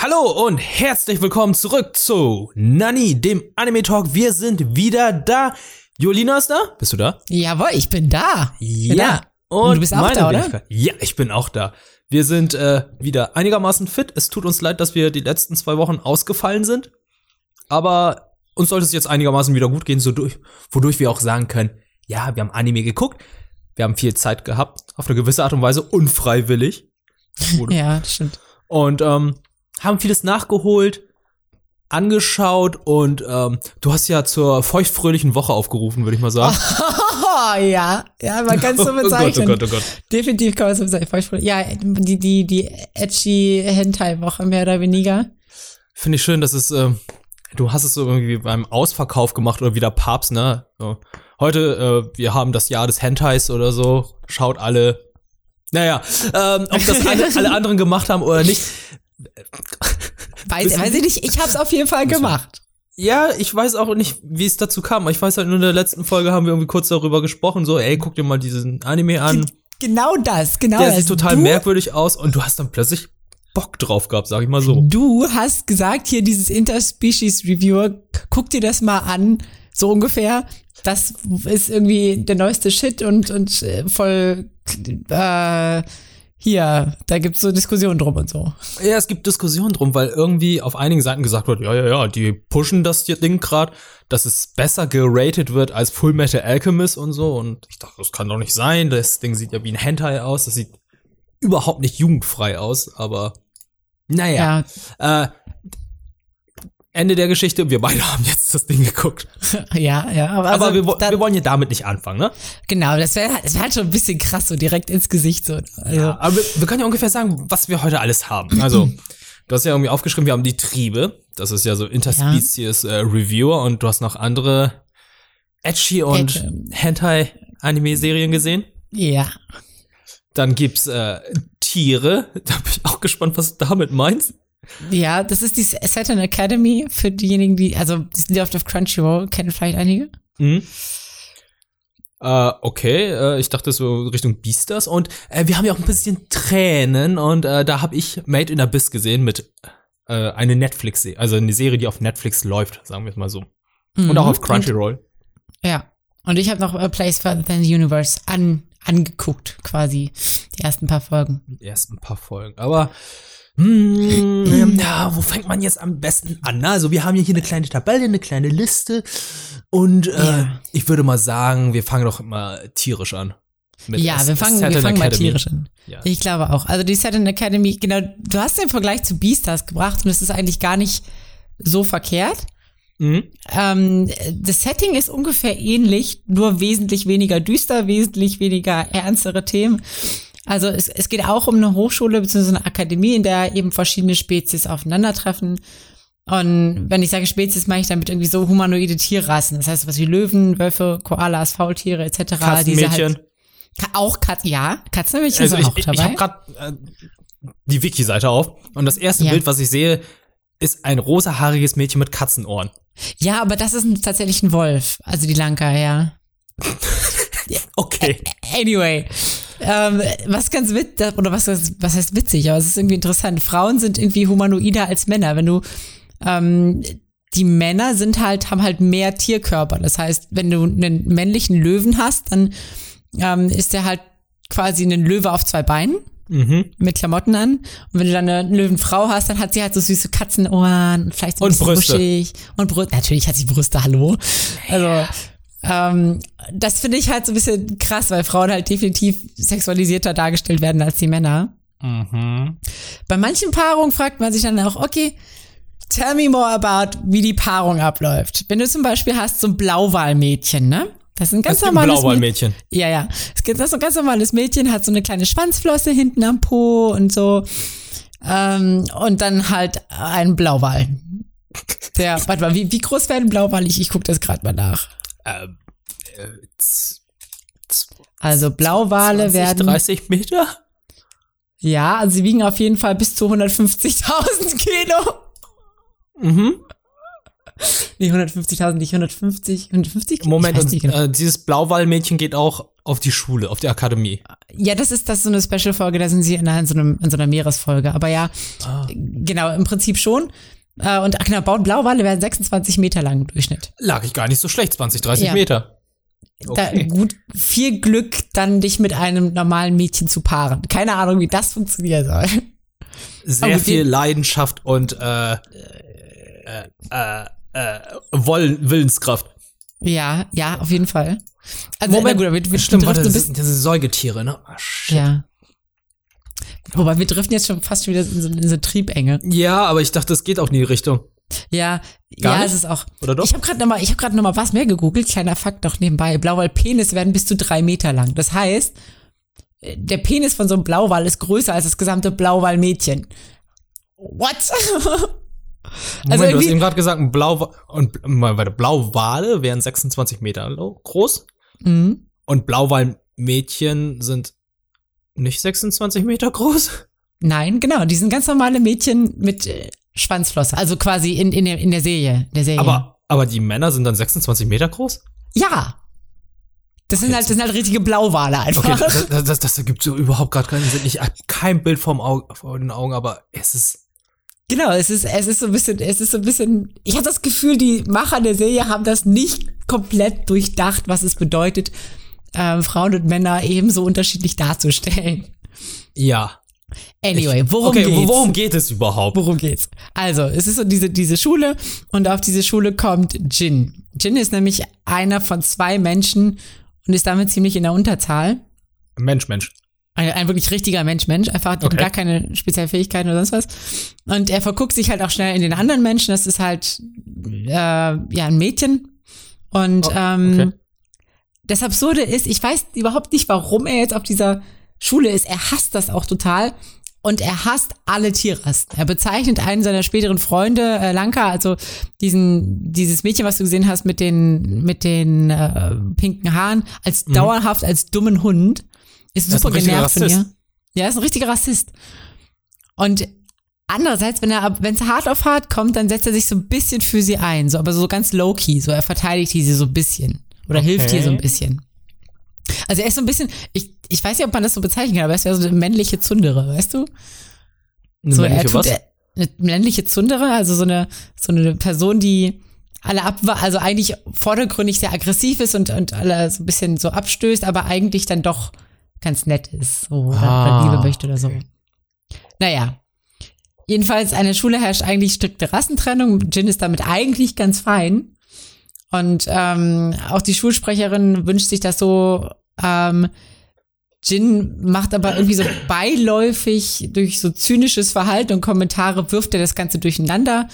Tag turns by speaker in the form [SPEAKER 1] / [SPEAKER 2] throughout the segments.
[SPEAKER 1] Hallo und herzlich willkommen zurück zu Nani, dem Anime Talk. Wir sind wieder da. Jolina ist da? Bist du da?
[SPEAKER 2] Jawohl, ich bin da.
[SPEAKER 1] Ja.
[SPEAKER 2] Und du bist auch da, oder?
[SPEAKER 1] Wenigkeit. Ja, ich bin auch da. Wir sind äh, wieder einigermaßen fit. Es tut uns leid, dass wir die letzten zwei Wochen ausgefallen sind. Aber uns sollte es jetzt einigermaßen wieder gut gehen, so durch, wodurch wir auch sagen können, ja, wir haben Anime geguckt. Wir haben viel Zeit gehabt, auf eine gewisse Art und Weise, unfreiwillig.
[SPEAKER 2] Ja, das stimmt.
[SPEAKER 1] und ähm, haben vieles nachgeholt, angeschaut und ähm, du hast ja zur feuchtfröhlichen Woche aufgerufen, würde ich mal sagen.
[SPEAKER 2] Oh, ja, ja, man kann es so
[SPEAKER 1] oh Gott, oh
[SPEAKER 2] bezeichnen.
[SPEAKER 1] Gott, oh Gott.
[SPEAKER 2] Definitiv kann man es so bezeichnen. Ja, die, die, die edgy Hentai-Woche mehr oder weniger.
[SPEAKER 1] Finde ich schön, dass es, äh, du hast es so irgendwie beim Ausverkauf gemacht oder wie der Papst, ne? So. Heute, äh, wir haben das Jahr des Hentais oder so. Schaut alle. Naja, ähm, ob das alle, alle anderen gemacht haben oder nicht.
[SPEAKER 2] Weiß,
[SPEAKER 1] Wissen
[SPEAKER 2] weiß ich nicht, ich hab's auf jeden Fall gemacht.
[SPEAKER 1] Ja, ich weiß auch nicht, wie es dazu kam. Ich weiß halt nur in der letzten Folge haben wir irgendwie kurz darüber gesprochen, so, ey, guck dir mal diesen Anime an.
[SPEAKER 2] Genau das, genau
[SPEAKER 1] Der
[SPEAKER 2] das.
[SPEAKER 1] sieht total
[SPEAKER 2] du,
[SPEAKER 1] merkwürdig aus und du hast dann plötzlich Bock drauf gehabt, sag ich mal so.
[SPEAKER 2] Du hast gesagt, hier dieses Interspecies Reviewer, guck dir das mal an, so ungefähr. Das ist irgendwie der neueste Shit und, und äh, voll, äh, hier, da gibt's so Diskussionen drum und so.
[SPEAKER 1] Ja, es gibt Diskussionen drum, weil irgendwie auf einigen Seiten gesagt wird, ja, ja, ja, die pushen das Ding grad, dass es besser geratet wird als Full Metal Alchemist und so. Und ich dachte, das kann doch nicht sein. Das Ding sieht ja wie ein Hentai aus. Das sieht überhaupt nicht jugendfrei aus, aber naja.
[SPEAKER 2] Ja,
[SPEAKER 1] Äh, Ende der Geschichte, wir beide haben jetzt das Ding geguckt.
[SPEAKER 2] ja, ja. Aber,
[SPEAKER 1] Aber
[SPEAKER 2] also,
[SPEAKER 1] wir, wir wollen ja damit nicht anfangen, ne?
[SPEAKER 2] genau, das wäre das wär halt schon ein bisschen krass, so direkt ins Gesicht so. Also,
[SPEAKER 1] Ja, aber wir, wir können ja ungefähr sagen, was wir heute alles haben. Also, du hast ja irgendwie aufgeschrieben, wir haben die Triebe. Das ist ja so Interspecies äh, Reviewer und du hast noch andere Edgy und. Hentai-Anime-Serien gesehen.
[SPEAKER 2] ja.
[SPEAKER 1] Dann gibt's äh, Tiere. Da bin ich auch gespannt, was du damit meinst.
[SPEAKER 2] Ja, das ist die Saturn Academy für diejenigen, die, also, die oft auf Crunchyroll, kennen vielleicht einige.
[SPEAKER 1] Mhm. Äh, okay, äh, ich dachte so Richtung Beastars und äh, wir haben ja auch ein bisschen Tränen und äh, da habe ich Made in Abyss gesehen mit äh, eine Netflix, also eine Serie, die auf Netflix läuft, sagen wir es mal so. Und auch auf Crunchyroll.
[SPEAKER 2] Ja. Und ich habe noch A Place Further Than the Universe an, angeguckt, quasi. Die ersten paar Folgen.
[SPEAKER 1] Die ersten paar Folgen. Aber hm, ja, wo fängt man jetzt am besten an? Also wir haben ja hier eine kleine Tabelle, eine kleine Liste und äh,
[SPEAKER 2] Ja.
[SPEAKER 1] ich würde mal sagen, wir fangen doch immer tierisch an.
[SPEAKER 2] Ja,
[SPEAKER 1] S-
[SPEAKER 2] wir fangen, wir fangen mal tierisch an.
[SPEAKER 1] Ja.
[SPEAKER 2] Ich glaube auch. Also die Saturn Academy, genau, du hast den Vergleich zu Beastars gebracht und es ist eigentlich gar nicht so verkehrt.
[SPEAKER 1] Mhm.
[SPEAKER 2] Ähm, das Setting ist ungefähr ähnlich, nur wesentlich weniger düster, wesentlich weniger ernstere Themen. Also es, es geht auch um eine Hochschule bzw. eine Akademie, in der eben verschiedene Spezies aufeinandertreffen. Und wenn ich sage Spezies, meine ich damit irgendwie so humanoide Tierrassen. Das heißt was wie Löwen, Wölfe, Koalas, Faultiere etc.
[SPEAKER 1] Katzenmädchen.
[SPEAKER 2] Halt, auch Kat ja, Katzenmädchen
[SPEAKER 1] Also
[SPEAKER 2] sind
[SPEAKER 1] ich,
[SPEAKER 2] auch dabei.
[SPEAKER 1] ich habe gerade äh, die Wiki-Seite auf und das erste
[SPEAKER 2] Ja.
[SPEAKER 1] Bild, was ich sehe, ist ein rosahaariges Mädchen mit Katzenohren.
[SPEAKER 2] ja, aber das ist ein, tatsächlich ein Wolf, also die Lanka, ja.
[SPEAKER 1] Okay.
[SPEAKER 2] Anyway, ähm, was ganz witzig, oder was, was heißt witzig, aber es ist irgendwie interessant. Frauen sind irgendwie humanoider als Männer. Wenn du, ähm, die Männer sind halt, haben halt mehr Tierkörper. Das heißt, wenn du einen männlichen Löwen hast, dann ähm, ist der halt quasi ein Löwe auf zwei Beinen
[SPEAKER 1] Mhm.
[SPEAKER 2] mit Klamotten an. Und wenn du dann eine Löwenfrau hast, dann hat sie halt so süße Katzenohren und vielleicht so ein
[SPEAKER 1] Und
[SPEAKER 2] bisschen
[SPEAKER 1] Brüste.
[SPEAKER 2] buschig. Und Brüste. Natürlich hat sie Brüste, hallo. Also, ähm, das finde ich halt so ein bisschen krass, weil Frauen halt definitiv sexualisierter dargestellt werden als die Männer.
[SPEAKER 1] Mhm.
[SPEAKER 2] Bei manchen Paarungen fragt man sich dann auch, okay, tell me more about, wie die Paarung abläuft. Wenn du zum Beispiel hast so ein Blauwalmädchen, ne? Das ist ein ganz
[SPEAKER 1] Es gibt ein
[SPEAKER 2] normales Mädchen. Ja, ja. Das ist so ein ganz normales Mädchen, hat so eine kleine Schwanzflosse hinten am Po und so. Ähm, und dann halt ein Blauwal. Der, warte mal, wie, wie groß wäre ein Blauwal? Ich, ich gucke das gerade mal nach.
[SPEAKER 1] Ähm, äh,
[SPEAKER 2] Also Blauwale
[SPEAKER 1] 20,
[SPEAKER 2] werden.
[SPEAKER 1] 30 Meter?
[SPEAKER 2] Ja, also sie wiegen auf jeden Fall bis zu 150.000 Kilo.
[SPEAKER 1] Mhm.
[SPEAKER 2] Nee, 150.000, nicht 150, 150 Kilo.
[SPEAKER 1] Moment, und,
[SPEAKER 2] genau.
[SPEAKER 1] äh, dieses Blauwallmädchen geht auch auf die Schule, auf die Akademie.
[SPEAKER 2] Ja, das ist das ist so eine Special-Folge, da sind sie in, in, so einem, in so einer Meeresfolge. Aber ja,
[SPEAKER 1] Ah.
[SPEAKER 2] genau, im Prinzip schon. Äh, Und genau, Bau- Blauwale werden 26 Meter lang im Durchschnitt.
[SPEAKER 1] Lag ich gar nicht so schlecht, 20, 30
[SPEAKER 2] Ja.
[SPEAKER 1] Meter.
[SPEAKER 2] Da, gut, viel Glück, dann dich mit einem normalen Mädchen zu paaren. Keine Ahnung, wie das funktionieren soll.
[SPEAKER 1] Sehr
[SPEAKER 2] Aber
[SPEAKER 1] viel Leidenschaft und äh, äh, äh, äh, Wollen, Willenskraft.
[SPEAKER 2] Ja, ja, auf jeden Fall. Also,
[SPEAKER 1] Moment,
[SPEAKER 2] gut, wir, wir
[SPEAKER 1] Stimmt,
[SPEAKER 2] driften
[SPEAKER 1] warte, das, sind, das sind Säugetiere, ne? Ah, shit.
[SPEAKER 2] ja. Wobei wir driften jetzt schon fast wieder in so, in so Triebenge.
[SPEAKER 1] Ja, aber ich dachte, es geht auch in die Richtung.
[SPEAKER 2] Ja,
[SPEAKER 1] Gar
[SPEAKER 2] ja,
[SPEAKER 1] nicht?
[SPEAKER 2] es ist auch.
[SPEAKER 1] Oder doch?
[SPEAKER 2] Ich habe gerade noch mal, ich habe gerade noch mal was mehr gegoogelt. Kleiner Fakt noch nebenbei. Blauwal-Penis werden bis zu drei Meter lang. Das heißt, äh, der Penis von so einem Blauwal ist größer als das gesamte Blauwal-Mädchen. What?
[SPEAKER 1] Moment,
[SPEAKER 2] Also
[SPEAKER 1] du hast eben gerade gesagt, ein Blau und warte, Blauwale wären 26 Meter groß
[SPEAKER 2] mhm.
[SPEAKER 1] und Blauwalmädchen sind nicht 26 Meter groß.
[SPEAKER 2] Nein, genau. Die sind ganz normale Mädchen mit äh, Schwanzflosse. Also quasi in, in, der, in der Serie. Der Serie.
[SPEAKER 1] Aber aber die Männer sind dann 26 Meter groß?
[SPEAKER 2] ja. Das sind halt, das sind halt richtige Blauwale einfach.
[SPEAKER 1] Okay, das, das, das, das ergibt so überhaupt gerade keinen Sinn. Ich habe kein Bild vorm Auge, vor den Augen, aber es ist
[SPEAKER 2] Genau, es ist, es ist so ein bisschen, es ist so ein bisschen, ich habe das Gefühl, die Macher der Serie haben das nicht komplett durchdacht, was es bedeutet, ähm, Frauen und Männer ebenso unterschiedlich darzustellen.
[SPEAKER 1] ja.
[SPEAKER 2] Anyway, worum
[SPEAKER 1] okay,
[SPEAKER 2] geht's?
[SPEAKER 1] worum geht es überhaupt?
[SPEAKER 2] Worum geht's? Also, es ist so diese, diese Schule und auf diese Schule kommt Jin. Jin ist nämlich einer von zwei Menschen und ist damit ziemlich in der Unterzahl.
[SPEAKER 1] Mensch, Mensch.
[SPEAKER 2] Ein, ein wirklich richtiger Mensch, Mensch, einfach hat
[SPEAKER 1] Okay.
[SPEAKER 2] gar keine speziellen Fähigkeiten oder sonst was. Und er verguckt sich halt auch schnell in den anderen Menschen. Das ist halt äh, ja ein Mädchen. Und
[SPEAKER 1] Oh,
[SPEAKER 2] ähm,
[SPEAKER 1] okay.
[SPEAKER 2] Das Absurde ist, ich weiß überhaupt nicht, warum er jetzt auf dieser Schule ist. Er hasst das auch total. Und er hasst alle Tierrassen. Er bezeichnet einen seiner späteren Freunde, äh, Lanka, also diesen, dieses Mädchen, was du gesehen hast mit den, mit den äh, pinken Haaren, als dauerhaft als dummen Hund. Ist
[SPEAKER 1] Mhm. Ist
[SPEAKER 2] super
[SPEAKER 1] richtiger
[SPEAKER 2] genervt von ihr. Ja, er ist ein richtiger Rassist. Und andererseits, wenn er, wenn es hart auf hart kommt, dann setzt er sich so ein bisschen für sie ein, so, aber so ganz low-key, so er verteidigt sie so ein bisschen oder hilft
[SPEAKER 1] Okay.
[SPEAKER 2] ihr so ein bisschen. Also er ist so ein bisschen, ich, ich weiß nicht, ob man das so bezeichnen kann, aber er ist ja so eine männliche Zundere, weißt du?
[SPEAKER 1] Eine
[SPEAKER 2] so,
[SPEAKER 1] männliche
[SPEAKER 2] er tut,
[SPEAKER 1] was?
[SPEAKER 2] Eine männliche Zundere, also so eine, so eine Person, die alle ab, also eigentlich vordergründig sehr aggressiv ist und, und alle so ein bisschen so abstößt, aber eigentlich dann doch ganz nett ist, so, oder,
[SPEAKER 1] Ah,
[SPEAKER 2] Liebe möchte oder so. Naja. Jedenfalls, an der Schule herrscht eigentlich strikte Rassentrennung. Jin ist damit eigentlich ganz fein. Und ähm, auch die Schulsprecherin wünscht sich das so. Ähm, Jin macht aber irgendwie so beiläufig durch so zynisches Verhalten und Kommentare wirft er das Ganze durcheinander.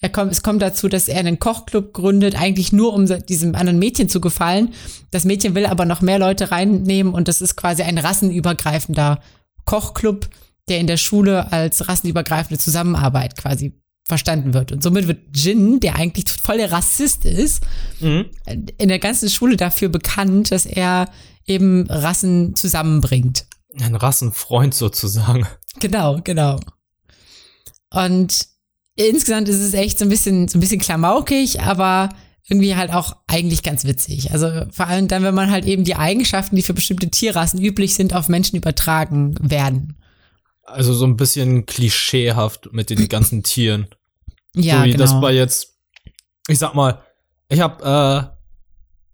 [SPEAKER 2] Er kommt, es kommt dazu, dass er einen Kochclub gründet, eigentlich nur um diesem anderen Mädchen zu gefallen. Das Mädchen will aber noch mehr Leute reinnehmen und das ist quasi ein rassenübergreifender Kochclub, der in der Schule als rassenübergreifende Zusammenarbeit quasi verstanden wird. Und somit wird Jin, der eigentlich voll der Rassist ist,
[SPEAKER 1] Mhm.
[SPEAKER 2] in der ganzen Schule dafür bekannt, dass er eben Rassen zusammenbringt.
[SPEAKER 1] Ein Rassenfreund sozusagen.
[SPEAKER 2] Genau, genau. Und insgesamt ist es echt so ein bisschen, so ein bisschen klamaukig, aber irgendwie halt auch eigentlich ganz witzig. Also vor allem dann, wenn man halt eben die Eigenschaften, die für bestimmte Tierrassen üblich sind, auf Menschen übertragen werden.
[SPEAKER 1] Also so ein bisschen klischeehaft mit den ganzen Tieren.
[SPEAKER 2] Ja,
[SPEAKER 1] so wie
[SPEAKER 2] genau.
[SPEAKER 1] das bei jetzt, ich sag mal, ich hab äh,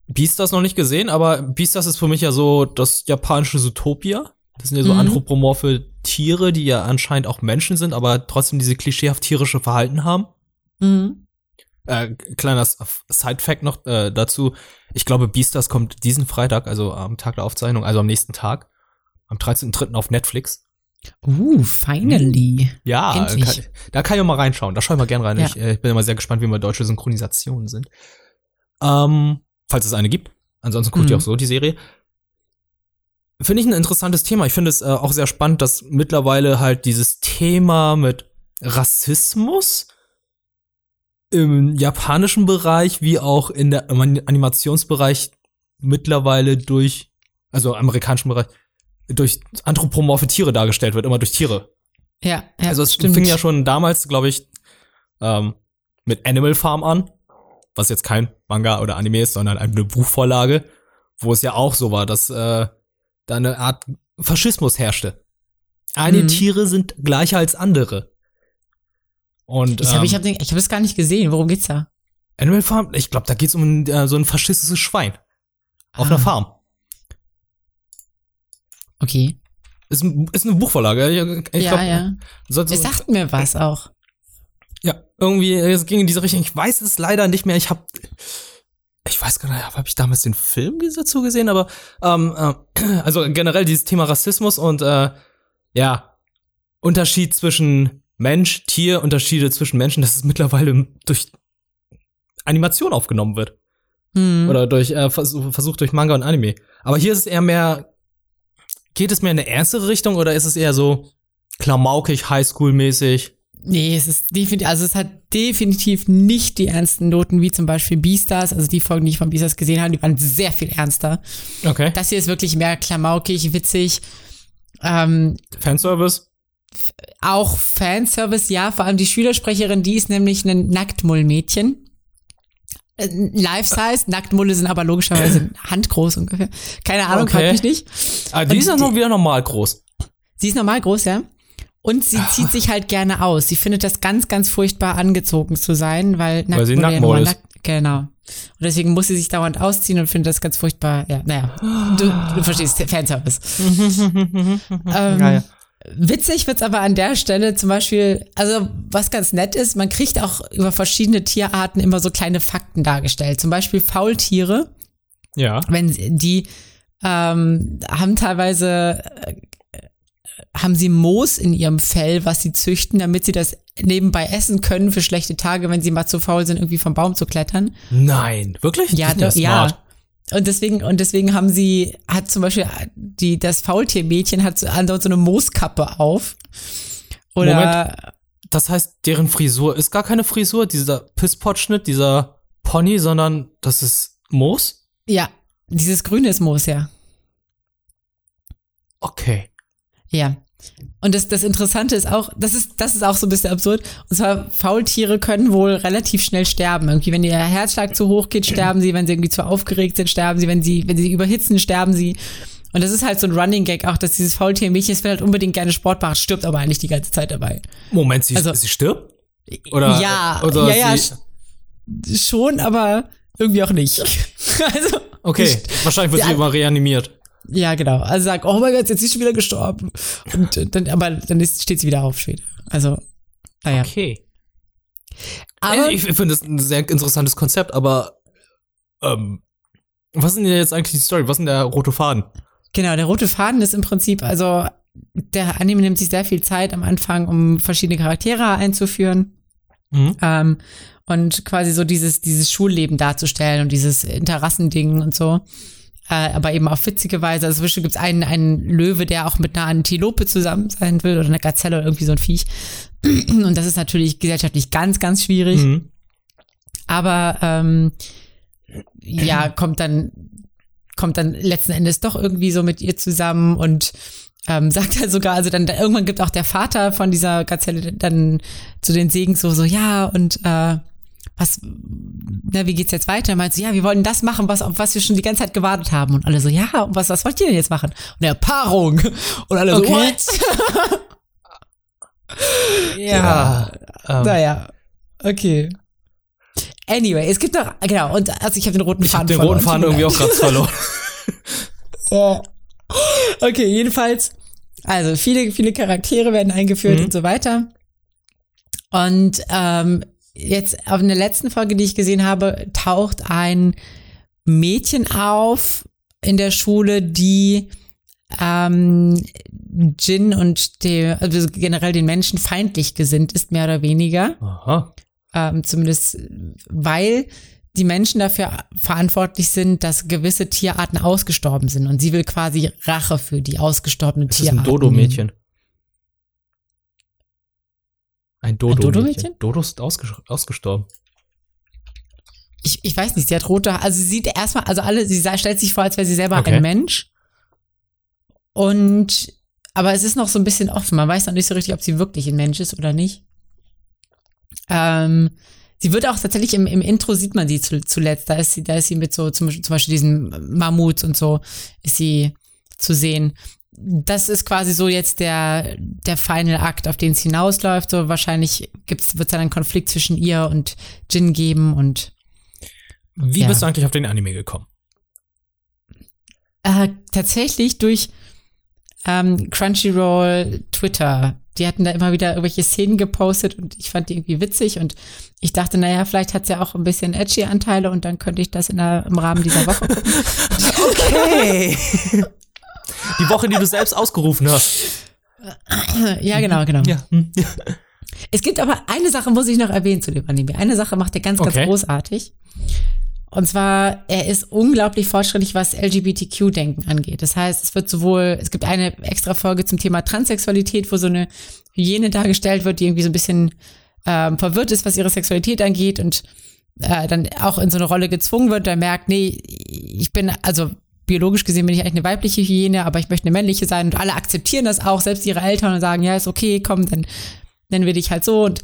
[SPEAKER 1] Beastars noch nicht gesehen, aber Beastars ist für mich ja so das japanische Zootopia. Das sind ja so
[SPEAKER 2] Mhm.
[SPEAKER 1] anthropomorphe Tiere, die ja anscheinend auch Menschen sind, aber trotzdem diese klischeehaft tierische Verhalten haben.
[SPEAKER 2] mhm.
[SPEAKER 1] Äh, kleiner Side-Fact noch äh, dazu. Ich glaube, Beastars kommt diesen Freitag, also am Tag der Aufzeichnung, also am nächsten Tag, am 13.3. auf Netflix.
[SPEAKER 2] Uh, finally.
[SPEAKER 1] Ja, kann, da kann ich auch mal reinschauen. Da schaue ich mal gern rein.
[SPEAKER 2] Ja.
[SPEAKER 1] Ich, äh, bin immer sehr gespannt, wie mal deutsche Synchronisationen sind. Ähm, falls es eine gibt. Ansonsten guckt ihr
[SPEAKER 2] Mhm.
[SPEAKER 1] auch so die Serie. Finde ich ein interessantes Thema. Ich finde es äh, auch sehr spannend, dass mittlerweile halt dieses Thema mit Rassismus im japanischen Bereich wie auch in der im Animationsbereich mittlerweile durch, also amerikanischen Bereich, durch anthropomorphe Tiere dargestellt wird, immer durch Tiere.
[SPEAKER 2] Ja, ja
[SPEAKER 1] Also es
[SPEAKER 2] stimmt.
[SPEAKER 1] fing ja schon damals, glaube ich, ähm, mit Animal Farm an, was jetzt kein Manga oder Anime ist, sondern eine Buchvorlage, wo es ja auch so war, dass äh, da eine Art Faschismus herrschte. Einige
[SPEAKER 2] Mhm.
[SPEAKER 1] Tiere sind gleicher als andere. Und
[SPEAKER 2] Ich habe
[SPEAKER 1] ähm,
[SPEAKER 2] ich hab, ich hab es gar nicht gesehen. Worum geht's da?
[SPEAKER 1] Animal Farm, ich glaube, da geht's um äh, so ein faschistisches Schwein auf
[SPEAKER 2] Ah.
[SPEAKER 1] einer Farm.
[SPEAKER 2] Okay.
[SPEAKER 1] Ist, ein, ist eine Buchvorlage. Ich, ich
[SPEAKER 2] ja,
[SPEAKER 1] glaub,
[SPEAKER 2] ja.
[SPEAKER 1] sollte-
[SPEAKER 2] Es sagt mir was auch.
[SPEAKER 1] Ja, irgendwie, es ging in diese Richtung. Ich weiß es leider nicht mehr. Ich habe, ich weiß gar nicht, habe ich damals den Film dazu gesehen, aber ähm, äh, also generell dieses Thema Rassismus und äh, ja, Unterschied zwischen Mensch, Tier, Unterschiede zwischen Menschen, dass es mittlerweile durch Animation aufgenommen wird.
[SPEAKER 2] Hm.
[SPEAKER 1] Oder durch äh, Versuch, versucht durch Manga und Anime. Aber hier ist es eher mehr, geht es mehr in eine ernstere Richtung oder ist es eher so klamaukig, Highschool-mäßig?
[SPEAKER 2] Nee, es ist definitiv, also es hat definitiv nicht die ernsten Noten wie zum Beispiel Beastars. Also die Folgen, die ich von Beastars gesehen habe, die waren sehr viel ernster.
[SPEAKER 1] Okay.
[SPEAKER 2] Das hier ist wirklich mehr klamaukig, witzig. Ähm,
[SPEAKER 1] Fanservice?
[SPEAKER 2] auch Fanservice, ja, vor allem die Schülersprecherin, die ist nämlich ein Nacktmull-Mädchen. Äh, Life-size, Nacktmulle sind aber logischerweise handgroß ungefähr. Keine Ahnung,
[SPEAKER 1] Okay.
[SPEAKER 2] mich nicht.
[SPEAKER 1] Ah, die
[SPEAKER 2] Und
[SPEAKER 1] ist ja noch wieder normal groß.
[SPEAKER 2] Sie ist normal groß, ja. Und sie zieht sich halt gerne aus. Sie findet das ganz, ganz furchtbar angezogen zu sein, weil,
[SPEAKER 1] Weil sie
[SPEAKER 2] Nacktmulle ja
[SPEAKER 1] ist.
[SPEAKER 2] nackt- Genau. Und deswegen muss sie sich dauernd ausziehen und findet das ganz furchtbar. Ja, naja. Du, du verstehst, Fanservice. ähm, Witzig wird's aber an der Stelle zum Beispiel, also was ganz nett ist, man kriegt auch über verschiedene Tierarten immer so kleine Fakten dargestellt. Zum Beispiel Faultiere,
[SPEAKER 1] Ja.
[SPEAKER 2] wenn die ähm, haben teilweise äh, haben sie Moos in ihrem Fell, was sie züchten, damit sie das nebenbei essen können für schlechte Tage, wenn sie mal zu faul sind, irgendwie vom Baum zu klettern.
[SPEAKER 1] Nein, wirklich?
[SPEAKER 2] Ja, doch, ja.
[SPEAKER 1] smart.
[SPEAKER 2] Und deswegen, und deswegen haben sie, hat zum Beispiel die, das Faultiermädchen hat so, andauernd so eine Mooskappe auf. Oder,
[SPEAKER 1] Das heißt, deren Frisur ist gar keine Frisur, dieser Pisspot-Schnitt, dieser Pony, sondern das ist Moos?
[SPEAKER 2] ja, dieses grüne ist Moos, ja.
[SPEAKER 1] Okay.
[SPEAKER 2] Ja. Und das, das Interessante ist auch, das ist, das ist auch so ein bisschen absurd. Und zwar, Faultiere können wohl relativ schnell sterben. Irgendwie, wenn ihr Herzschlag zu hoch geht, sterben sie. Wenn sie irgendwie zu aufgeregt sind, sterben sie. Wenn sie, wenn sie überhitzen, sterben sie. Und das ist halt so ein Running Gag auch, dass dieses Faultier-Mädchen, es will halt unbedingt gerne Sport machen, stirbt aber eigentlich die ganze Zeit dabei.
[SPEAKER 1] Moment, sie,
[SPEAKER 2] Also-
[SPEAKER 1] sie stirbt? Oder,
[SPEAKER 2] ja,
[SPEAKER 1] oder
[SPEAKER 2] ja, ja, schon, aber irgendwie auch nicht. also,
[SPEAKER 1] Okay, wahrscheinlich wird sie immer reanimiert.
[SPEAKER 2] Ja, genau. Also sag, oh mein Gott, jetzt ist sie wieder gestorben. Und dann, aber dann ist, steht sie wieder auf später. Also, naja.
[SPEAKER 1] Okay.
[SPEAKER 2] Aber,
[SPEAKER 1] ich ich finde das ein sehr interessantes Konzept, aber ähm, was ist denn jetzt eigentlich die Story? Was ist denn der rote Faden?
[SPEAKER 2] Genau, der rote Faden ist im Prinzip, also der Anime nimmt sich sehr viel Zeit am Anfang, um verschiedene Charaktere einzuführen
[SPEAKER 1] Mhm.
[SPEAKER 2] ähm, und quasi so dieses, dieses Schulleben darzustellen und dieses Interessending und so. Äh, aber eben auf witzige Weise. Also Beispiel gibt es einen, einen Löwe, der auch mit einer Antilope zusammen sein will oder einer Gazelle oder irgendwie so ein Viech. Und das ist natürlich gesellschaftlich ganz, ganz schwierig.
[SPEAKER 1] Mhm.
[SPEAKER 2] aber ähm, ja, kommt dann, kommt dann letzten Endes doch irgendwie so mit ihr zusammen und ähm, sagt halt sogar, also dann irgendwann gibt auch der Vater von dieser Gazelle dann zu den Segen so, so, ja, und äh, was, na, wie geht's jetzt weiter? Meint sie, ja, wir wollen das machen, was, auf was wir schon die ganze Zeit gewartet haben. Und alle so, ja, und was, was wollt ihr denn jetzt machen? Und ja, Paarung. Und alle so,
[SPEAKER 1] Okay.
[SPEAKER 2] what?
[SPEAKER 1] Ja. Ähm,
[SPEAKER 2] Naja, okay. Anyway, es gibt noch, genau, und also ich habe den roten
[SPEAKER 1] ich habe
[SPEAKER 2] Faden
[SPEAKER 1] den roten
[SPEAKER 2] verloren.
[SPEAKER 1] Faden irgendwie auch gerade verloren.
[SPEAKER 2] Ja. Okay, jedenfalls, also viele, viele Charaktere werden eingeführt
[SPEAKER 1] Mhm.
[SPEAKER 2] und so weiter. Und ähm, jetzt auf der letzten Folge, die ich gesehen habe, taucht ein Mädchen auf in der Schule, die ähm, Jin und dem, also generell den Menschen feindlich gesinnt ist, mehr oder weniger
[SPEAKER 1] Aha.
[SPEAKER 2] ähm, zumindest weil die Menschen dafür verantwortlich sind, dass gewisse Tierarten ausgestorben sind und sie will quasi Rache für die ausgestorbenen
[SPEAKER 1] Es ist
[SPEAKER 2] Tierarten.
[SPEAKER 1] ein Dodo-Mädchen. Ein Dodo-Mädchen. Dodo ist ausges ausgestorben.
[SPEAKER 2] Ich, ich weiß nicht, sie hat rote, also sie sieht erstmal, also alle, sie stellt sich vor, als wäre sie selber
[SPEAKER 1] Okay.
[SPEAKER 2] ein Mensch. Und, aber es ist noch so ein bisschen offen. Man weiß noch nicht so richtig, ob sie wirklich ein Mensch ist oder nicht. Ähm, Sie wird auch tatsächlich im, im Intro sieht man sie zu, zuletzt. Da ist sie, da ist sie mit so zum, zum Beispiel diesen Mammuts und so ist sie zu sehen. Das ist quasi so jetzt der der Final Akt, auf den es hinausläuft. So wahrscheinlich gibt's wird es dann einen Konflikt zwischen ihr und Jin geben und
[SPEAKER 1] Wie
[SPEAKER 2] Ja.
[SPEAKER 1] bist du eigentlich auf den Anime gekommen?
[SPEAKER 2] Äh, tatsächlich durch ähm, Crunchyroll Twitter. Die hatten da immer wieder irgendwelche Szenen gepostet und ich fand die irgendwie witzig und ich dachte, naja, vielleicht hat's ja auch ein bisschen edgy Anteile und dann könnte ich das in der, im Rahmen dieser Woche gucken.
[SPEAKER 1] Okay. Die Woche, die du selbst ausgerufen hast.
[SPEAKER 2] ja, genau, genau.
[SPEAKER 1] Ja. Hm.
[SPEAKER 2] Es gibt aber eine Sache, muss ich noch erwähnen zu dem Anime. Eine Sache macht er ganz, ganz
[SPEAKER 1] Okay.
[SPEAKER 2] großartig. Und zwar, er ist unglaublich fortschrittlich, was LGBTQ-Denken angeht. Das heißt, es wird sowohl, es gibt eine extra Folge zum Thema Transsexualität, wo so eine Hyäne dargestellt wird, die irgendwie so ein bisschen ähm, verwirrt ist, was ihre Sexualität angeht und äh, dann auch in so eine Rolle gezwungen wird, der merkt, nee, ich bin, also biologisch gesehen bin ich eigentlich eine weibliche Hyäne, aber ich möchte eine männliche sein und alle akzeptieren das auch, selbst ihre Eltern und sagen, ja, ist okay, komm, dann nennen wir dich halt so und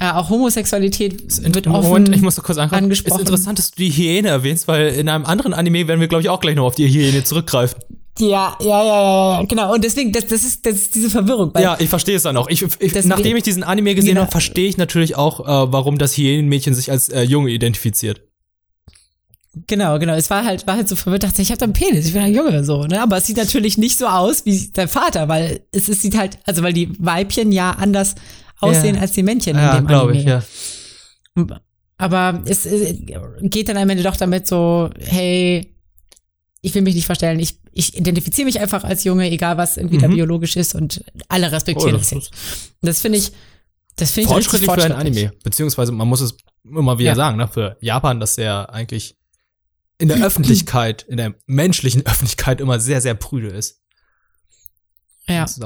[SPEAKER 2] äh, auch Homosexualität wird offen
[SPEAKER 1] Moment, ich muss noch kurz
[SPEAKER 2] angesprochen.
[SPEAKER 1] Ist interessant, dass du die Hyäne erwähnst, weil in einem anderen Anime werden wir, glaube ich, auch gleich noch auf die Hyäne zurückgreifen.
[SPEAKER 2] Ja, ja, ja, ja, ja, genau. Und deswegen, das, das, ist, das ist diese Verwirrung.
[SPEAKER 1] Ja, ich verstehe es dann auch. Ich, ich,
[SPEAKER 2] Deswegen-
[SPEAKER 1] nachdem ich diesen Anime gesehen
[SPEAKER 2] Genau.
[SPEAKER 1] habe, verstehe ich natürlich auch, äh, warum das Hyänenmädchen sich als äh, Junge identifiziert.
[SPEAKER 2] Genau, genau. Es war halt, war halt so verwirrt, dachte ich, ich habe da einen Penis, ich bin ein Junge, so, ne? Aber es sieht natürlich nicht so aus wie der Vater, weil es, es sieht halt, also weil die Weibchen ja anders aussehen
[SPEAKER 1] Ja.
[SPEAKER 2] als die Männchen in dem Anime.
[SPEAKER 1] ja.
[SPEAKER 2] Aber es äh, geht dann am Ende doch damit so, hey, ich will mich nicht verstellen, ich, ich identifiziere mich einfach als Junge, egal was irgendwie da
[SPEAKER 1] Mhm.
[SPEAKER 2] biologisch ist und alle respektieren
[SPEAKER 1] Oh,
[SPEAKER 2] das
[SPEAKER 1] das
[SPEAKER 2] jetzt. Das finde ich, das finde ich richtig
[SPEAKER 1] Fortschrittlich für ein
[SPEAKER 2] fortschrittlich.
[SPEAKER 1] Anime. Beziehungsweise, man muss es immer wieder
[SPEAKER 2] Ja.
[SPEAKER 1] sagen, ne, für Japan, dass der eigentlich in der Öffentlichkeit, in der menschlichen Öffentlichkeit immer sehr, sehr prüde ist.
[SPEAKER 2] Ja.
[SPEAKER 1] Es.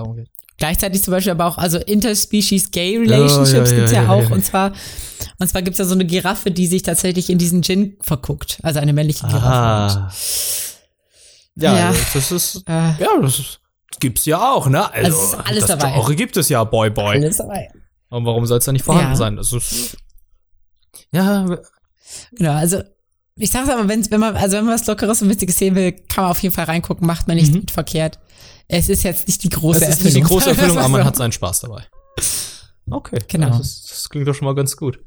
[SPEAKER 2] Gleichzeitig zum Beispiel aber auch, also Interspecies Gay Relationships
[SPEAKER 1] Ja, ja,
[SPEAKER 2] gibt's
[SPEAKER 1] ja,
[SPEAKER 2] ja,
[SPEAKER 1] ja,
[SPEAKER 2] auch. Und zwar, und zwar gibt's da so eine Giraffe, die sich tatsächlich in diesen Gin verguckt. Also eine männliche Giraffe.
[SPEAKER 1] Ah. Ja,
[SPEAKER 2] Ja.
[SPEAKER 1] das ist,
[SPEAKER 2] äh,
[SPEAKER 1] ja, das ist, das gibt's ja auch, ne? Also,
[SPEAKER 2] Also, es ist alles
[SPEAKER 1] das
[SPEAKER 2] dabei.
[SPEAKER 1] Genre gibt es ja, Boy, Boy.
[SPEAKER 2] alles dabei.
[SPEAKER 1] Und warum soll es da nicht vorhanden sein? Das ist, ja,
[SPEAKER 2] Genau, also ich sag's aber, wenn's, wenn man, also wenn man was Lockeres und Witziges sehen will, kann man auf jeden Fall reingucken, macht man nicht
[SPEAKER 1] Mhm.
[SPEAKER 2] verkehrt. Es ist jetzt nicht die große
[SPEAKER 1] das ist
[SPEAKER 2] Erfüllung.
[SPEAKER 1] nicht die große Erfüllung, aber man hat seinen Spaß dabei. Okay.
[SPEAKER 2] Genau.
[SPEAKER 1] Das, ist, das klingt doch schon mal ganz gut.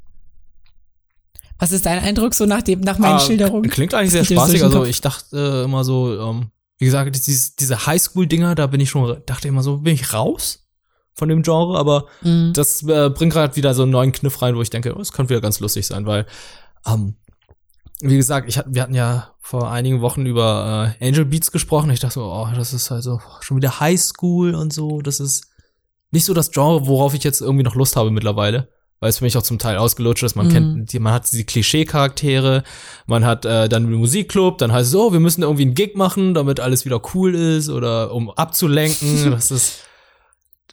[SPEAKER 2] Was ist dein Eindruck so nach dem, nach meinen
[SPEAKER 1] Ah,
[SPEAKER 2] Schilderungen?
[SPEAKER 1] Klingt eigentlich sehr
[SPEAKER 2] das
[SPEAKER 1] spaßig. Also ich dachte äh, immer so, ähm, wie gesagt, dieses, diese Highschool-Dinger, da bin ich schon, dachte immer so, bin ich raus von dem Genre, aber
[SPEAKER 2] Mhm.
[SPEAKER 1] das äh, bringt gerade wieder so einen neuen Kniff rein, wo ich denke, oh, es könnte wieder ganz lustig sein, weil, ähm, wie gesagt, ich, wir hatten ja vor einigen Wochen über äh, Angel Beats gesprochen. Ich dachte so, oh, das ist halt so schon wieder Highschool und so. Das ist nicht so das Genre, worauf ich jetzt irgendwie noch Lust habe mittlerweile. Weil es für mich auch zum Teil ausgelutscht ist. Man
[SPEAKER 2] Mhm.
[SPEAKER 1] kennt, die, man hat diese Klischee-Charaktere, man hat äh, dann einen Musikclub, dann heißt es, oh, wir müssen irgendwie einen Gig machen, damit alles wieder cool ist oder um abzulenken. das ist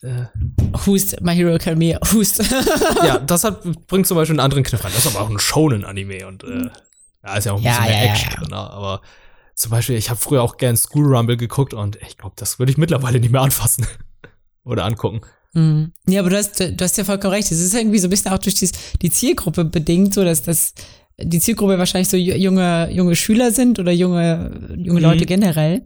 [SPEAKER 1] äh,
[SPEAKER 2] Hust, My Hero Academia, Hust.
[SPEAKER 1] ja, das hat, bringt zum Beispiel einen anderen Kniff rein. Das ist aber auch ein Shonen-Anime und äh, ja, ist ja auch ein
[SPEAKER 2] Ja,
[SPEAKER 1] bisschen mehr
[SPEAKER 2] ja,
[SPEAKER 1] Action drin. ne? Aber zum Beispiel, ich habe früher auch gern School Rumble geguckt und ich glaube, das würde ich mittlerweile nicht mehr anfassen oder angucken.
[SPEAKER 2] Mhm. Ja, aber du hast, du hast ja vollkommen recht. Es ist irgendwie so ein bisschen auch durch dies, die Zielgruppe bedingt, so dass das die Zielgruppe wahrscheinlich so ju- junge, junge Schüler sind oder junge, junge
[SPEAKER 1] Mhm.
[SPEAKER 2] Leute generell.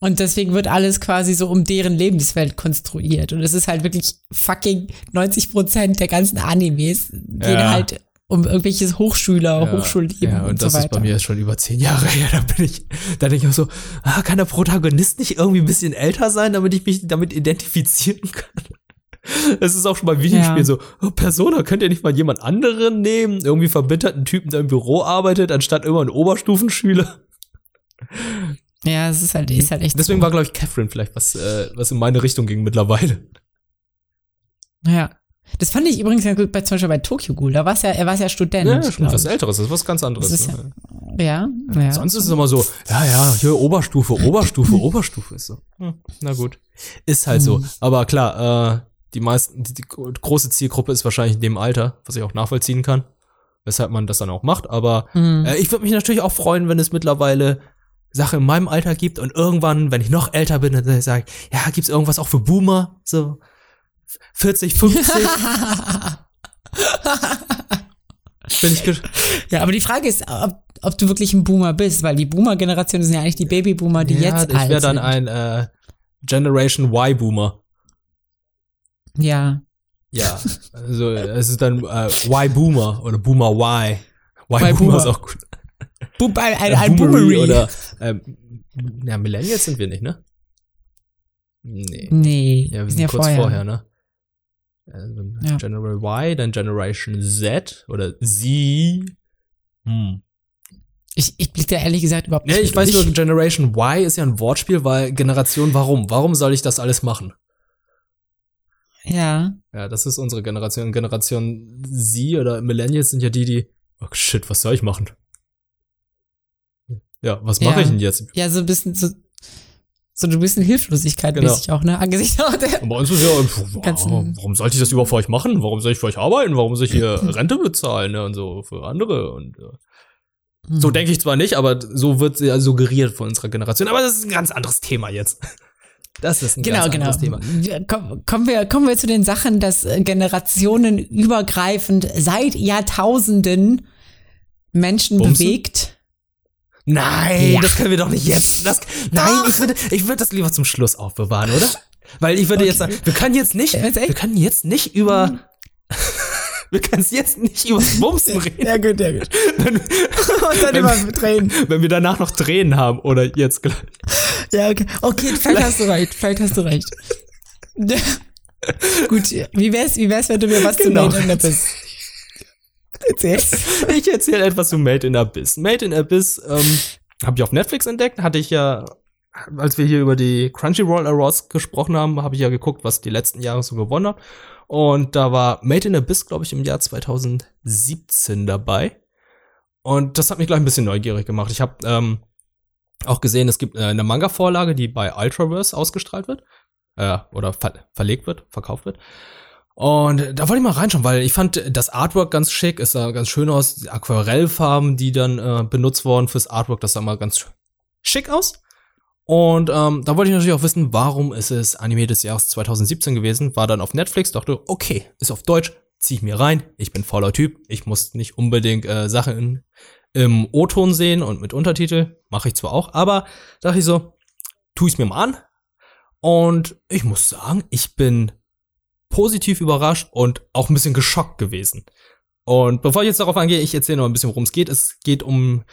[SPEAKER 2] Und deswegen wird alles quasi so um deren Lebenswelt konstruiert. Und es ist halt wirklich fucking 90 Prozent der ganzen Animes gehen
[SPEAKER 1] Ja.
[SPEAKER 2] halt um irgendwelches Hochschüler, Hochschulleben
[SPEAKER 1] ja, und,
[SPEAKER 2] und,
[SPEAKER 1] das
[SPEAKER 2] so
[SPEAKER 1] ist
[SPEAKER 2] weiter.
[SPEAKER 1] bei mir schon über zehn Jahre her. Da bin ich, da denke ich auch so, ah, kann der Protagonist nicht irgendwie ein bisschen älter sein, damit ich mich damit identifizieren kann? Es ist auch schon bei Videospielen
[SPEAKER 2] Ja.
[SPEAKER 1] so, oh, Persona, könnt ihr nicht mal jemand anderen nehmen? Irgendwie verbitterten Typen, der im Büro arbeitet, anstatt immer einen Oberstufenschüler.
[SPEAKER 2] Ja, es ist halt, ist halt echt.
[SPEAKER 1] Deswegen
[SPEAKER 2] so.
[SPEAKER 1] war, glaube ich, Catherine vielleicht was, äh, was in meine Richtung ging mittlerweile.
[SPEAKER 2] Ja. Das fand ich übrigens ganz gut bei, zum Beispiel bei Tokyo Ghoul. Da war es ja, er war ja Student.
[SPEAKER 1] Ja,
[SPEAKER 2] glaub
[SPEAKER 1] was. Älteres, das ist was ganz anderes.
[SPEAKER 2] Ist
[SPEAKER 1] ne?
[SPEAKER 2] Ja, ja.
[SPEAKER 1] Sonst ist es immer so, ja, ja, hier Oberstufe, Oberstufe, Oberstufe ist so. Hm, na gut. Ist halt so.
[SPEAKER 2] Hm.
[SPEAKER 1] Aber klar, äh, die meisten, die, die große Zielgruppe ist wahrscheinlich in dem Alter, was ich auch nachvollziehen kann, weshalb man das dann auch macht. Aber
[SPEAKER 2] Hm.
[SPEAKER 1] äh, ich würde mich natürlich auch freuen, wenn es mittlerweile Sachen in meinem Alter gibt und irgendwann, wenn ich noch älter bin, dann sage ich, ja, gibt's irgendwas auch für Boomer? So 40, 50? bin ich
[SPEAKER 2] Ja, aber die Frage ist, ob, ob du wirklich ein Boomer bist, weil die Boomer-Generation sind ja eigentlich die Babyboomer, die
[SPEAKER 1] ja,
[SPEAKER 2] jetzt
[SPEAKER 1] ich
[SPEAKER 2] alt
[SPEAKER 1] wäre dann
[SPEAKER 2] sind.
[SPEAKER 1] ein äh, Generation Y-Boomer.
[SPEAKER 2] ja.
[SPEAKER 1] Ja, also es ist dann äh, Y-Boomer oder Boomer Y.
[SPEAKER 2] Y-Boomer.
[SPEAKER 1] Ist auch gut.
[SPEAKER 2] Boom, ein, ein,
[SPEAKER 1] Äh,
[SPEAKER 2] ein
[SPEAKER 1] Boomery oder ähm, ja, Millennials sind wir nicht, ne? Nee.
[SPEAKER 2] Nee,
[SPEAKER 1] Ja, wir
[SPEAKER 2] wir
[SPEAKER 1] sind kurz vorher, ne? Also
[SPEAKER 2] Ja.
[SPEAKER 1] General Y, dann Generation Z oder Z. Hm.
[SPEAKER 2] Ich, ich blick da ehrlich gesagt überhaupt
[SPEAKER 1] Nee,
[SPEAKER 2] nicht
[SPEAKER 1] ich
[SPEAKER 2] mit
[SPEAKER 1] weiß
[SPEAKER 2] durch.
[SPEAKER 1] nur, Generation Y ist ja ein Wortspiel, weil Generation warum? Warum soll ich das alles machen?
[SPEAKER 2] Ja.
[SPEAKER 1] Ja, das ist unsere Generation. Generation Z oder Millennials sind ja die, die, oh shit, was soll ich machen? Ja, was mache
[SPEAKER 2] Ja.
[SPEAKER 1] ich denn jetzt?
[SPEAKER 2] Ja, so ein bisschen, so, so ein bisschen Hilflosigkeit
[SPEAKER 1] Genau.
[SPEAKER 2] mäßig auch, ne? Angesichts auch der.
[SPEAKER 1] Und bei uns ist ja, pf,
[SPEAKER 2] Ganzen-
[SPEAKER 1] warum, sollte ich das überhaupt für euch machen? Warum soll ich für euch arbeiten? Warum soll ich hier Rente bezahlen ne? und so für andere? Und äh,
[SPEAKER 2] Hm.
[SPEAKER 1] so denke ich zwar nicht, aber so wird ja suggeriert von unserer Generation. Aber das ist ein ganz anderes Thema jetzt. Das ist ein
[SPEAKER 2] Genau,
[SPEAKER 1] ganz
[SPEAKER 2] genau.
[SPEAKER 1] anderes Thema.
[SPEAKER 2] Wir, komm, kommen, wir, kommen wir zu den Sachen, dass äh, generationenübergreifend seit Jahrtausenden Menschen
[SPEAKER 1] Bumsen?
[SPEAKER 2] bewegt.
[SPEAKER 1] Nein,
[SPEAKER 2] Ja.
[SPEAKER 1] das können wir doch nicht jetzt. Das, nein, ich würde, ich würde das lieber zum Schluss aufbewahren, oder? Weil ich würde jetzt sagen, wir können jetzt nicht,
[SPEAKER 2] echt?
[SPEAKER 1] wir können jetzt nicht über, wir können jetzt nicht über Bumsen reden,
[SPEAKER 2] Ja, gut, ja, gut.
[SPEAKER 1] wenn,
[SPEAKER 2] Und dann immer drehen.
[SPEAKER 1] wenn wir danach noch Tränen haben oder jetzt gleich.
[SPEAKER 2] Ja, okay. Okay, vielleicht hast du recht. Vielleicht hast du recht. Gut, wie wär's, wie wär's, wenn du mir was
[SPEAKER 1] Genau.
[SPEAKER 2] zu Made in Abyss erzählst?
[SPEAKER 1] Ich erzähle etwas zu Made in Abyss. Made in Abyss ähm, habe ich auf Netflix entdeckt, hatte ich ja, als wir hier über die Crunchyroll Awards gesprochen haben, habe ich ja geguckt, was die letzten Jahre so gewonnen hat. Und da war Made in Abyss, glaube ich, im Jahr 2017 dabei. Und das hat mich gleich ein bisschen neugierig gemacht. Ich habe ähm, auch gesehen, es gibt äh, eine Manga-Vorlage, die bei Ultraverse ausgestrahlt wird. Äh, oder ver verlegt wird, verkauft wird. Und da wollte ich mal reinschauen, weil ich fand das Artwork ganz schick, es sah ganz schön aus, die Aquarellfarben, die dann äh, benutzt wurden fürs Artwork, das sah mal ganz schick aus. Und ähm, da wollte ich natürlich auch wissen, warum ist es Anime des Jahres 2017 gewesen, war dann auf Netflix, dachte, okay, ist auf Deutsch, zieh ich mir rein, ich bin fauler Typ, ich muss nicht unbedingt äh, Sachen in, im O-Ton sehen und mit Untertitel, mache ich zwar auch, aber dachte ich so, tu ich mir mal an. Und ich muss sagen, ich bin positiv überrascht und auch ein bisschen geschockt gewesen. Und bevor ich jetzt darauf eingehe, ich erzähle noch ein bisschen, worum es geht. Es geht um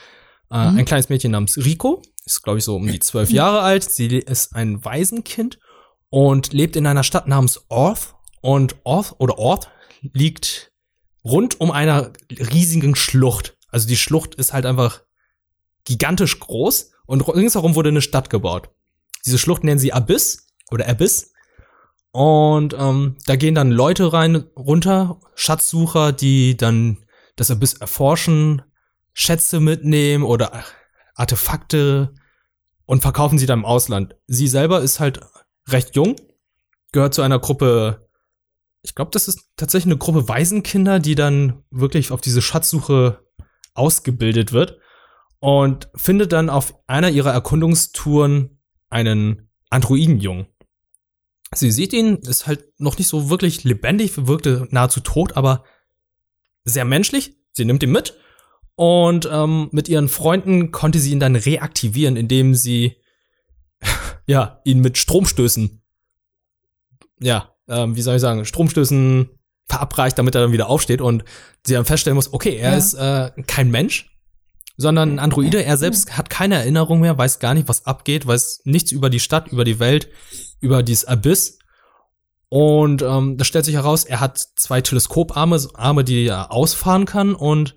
[SPEAKER 1] äh,
[SPEAKER 2] Mhm.
[SPEAKER 1] ein kleines Mädchen namens Rico, ist glaube ich so um die zwölf Jahre alt. Sie ist ein Waisenkind und lebt in einer Stadt namens Orth. Und Orth oder Orth liegt rund um einer riesigen Schlucht. Also die Schlucht ist halt einfach gigantisch groß und ringsherum wurde eine Stadt gebaut. Diese Schlucht nennen sie Abyss oder Abyss. Und ähm, da gehen dann Leute rein, runter, Schatzsucher, die dann das Abyss erforschen, Schätze mitnehmen oder Artefakte und verkaufen sie dann im Ausland. Sie selber ist halt recht jung, gehört zu einer Gruppe, ich glaube, das ist tatsächlich eine Gruppe Waisenkinder, die dann wirklich auf diese Schatzsuche ausgebildet wird und findet dann auf einer ihrer Erkundungstouren einen Androidenjungen. Sie sieht ihn, ist halt noch nicht so wirklich lebendig, wirkte nahezu tot, aber sehr menschlich. Sie nimmt ihn mit und ähm, mit ihren Freunden konnte sie ihn dann reaktivieren, indem sie ja ihn mit Stromstößen, ja, ähm, wie soll ich sagen, Stromstößen verabreicht, damit er dann wieder aufsteht und sie dann feststellen muss, okay, er
[SPEAKER 2] Ja.
[SPEAKER 1] ist äh, kein Mensch, sondern ein Androide. Er selbst hat keine Erinnerung mehr, weiß gar nicht, was abgeht, weiß nichts über die Stadt, über die Welt, über dieses Abyss. Und ähm, das stellt sich heraus, er hat zwei Teleskoparme, Arme, die er ausfahren kann und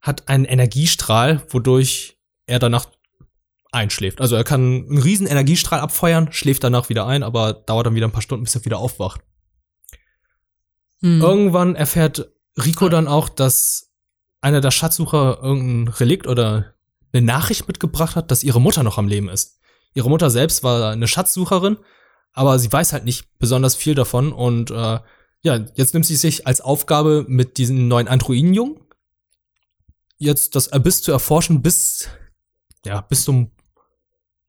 [SPEAKER 1] hat einen Energiestrahl, wodurch er danach einschläft. Also er kann einen riesen Energiestrahl abfeuern, schläft danach wieder ein, aber dauert dann wieder ein paar Stunden, bis er wieder aufwacht.
[SPEAKER 2] Hm.
[SPEAKER 1] Irgendwann erfährt Rico dann auch, dass einer der Schatzsucher irgendein Relikt oder eine Nachricht mitgebracht hat, dass ihre Mutter noch am Leben ist. Ihre Mutter selbst war eine Schatzsucherin, aber sie weiß halt nicht besonders viel davon und äh, ja, jetzt nimmt sie sich als Aufgabe mit diesem neuen Androidenjungen jetzt das Abyss zu erforschen, bis ja, bis zum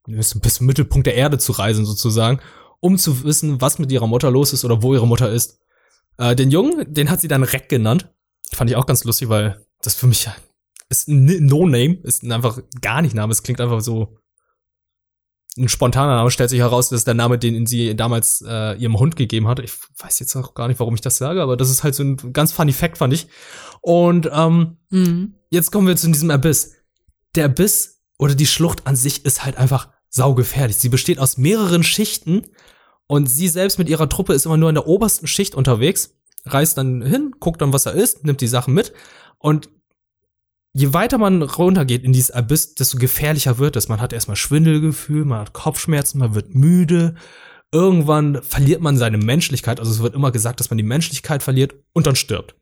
[SPEAKER 1] bis, zum Mittelpunkt der Erde zu reisen sozusagen, um zu wissen, was mit ihrer Mutter los ist oder wo ihre Mutter ist. Äh, den Jungen, den hat sie dann Reck genannt. Fand ich auch ganz lustig, weil das für mich ist ein No-Name, ist einfach gar nicht Name. Es klingt einfach so ein spontaner Name. Stellt sich heraus, das ist der Name, den sie damals äh, ihrem Hund gegeben hat. Ich weiß jetzt auch gar nicht, warum ich das sage, aber das ist halt so ein ganz funny Fact, fand ich. Und ähm, mhm. jetzt kommen wir zu diesem Abyss. Der Abyss oder die Schlucht an sich ist halt einfach saugefährlich. Sie besteht aus mehreren Schichten und sie selbst mit ihrer Truppe ist immer nur in der obersten Schicht unterwegs, reist dann hin, guckt dann, was er ist, nimmt die Sachen mit und je weiter man runtergeht in dieses Abyss, desto gefährlicher wird es. Man hat erstmal Schwindelgefühl, man hat Kopfschmerzen, man wird müde. Irgendwann verliert man seine Menschlichkeit. Also es wird immer gesagt, dass man die Menschlichkeit verliert und dann stirbt.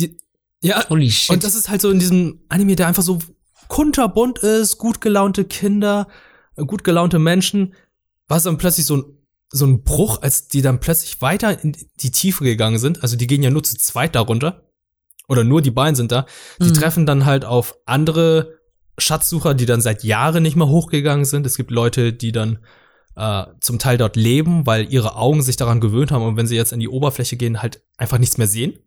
[SPEAKER 1] Die, ja, Holy shit. und das ist halt so in diesem Anime, der einfach so kunterbunt ist, gut gelaunte Kinder, gut gelaunte Menschen, war es dann plötzlich so ein, so ein Bruch, als die dann plötzlich weiter in die Tiefe gegangen sind. Also die gehen ja nur zu zweit darunter oder nur die beiden sind da, die mhm. treffen dann halt auf andere Schatzsucher, die dann seit Jahren nicht mehr hochgegangen sind. Es gibt Leute, die dann äh, zum Teil dort leben, weil ihre Augen sich daran gewöhnt haben und wenn sie jetzt in die Oberfläche gehen, halt einfach nichts mehr sehen.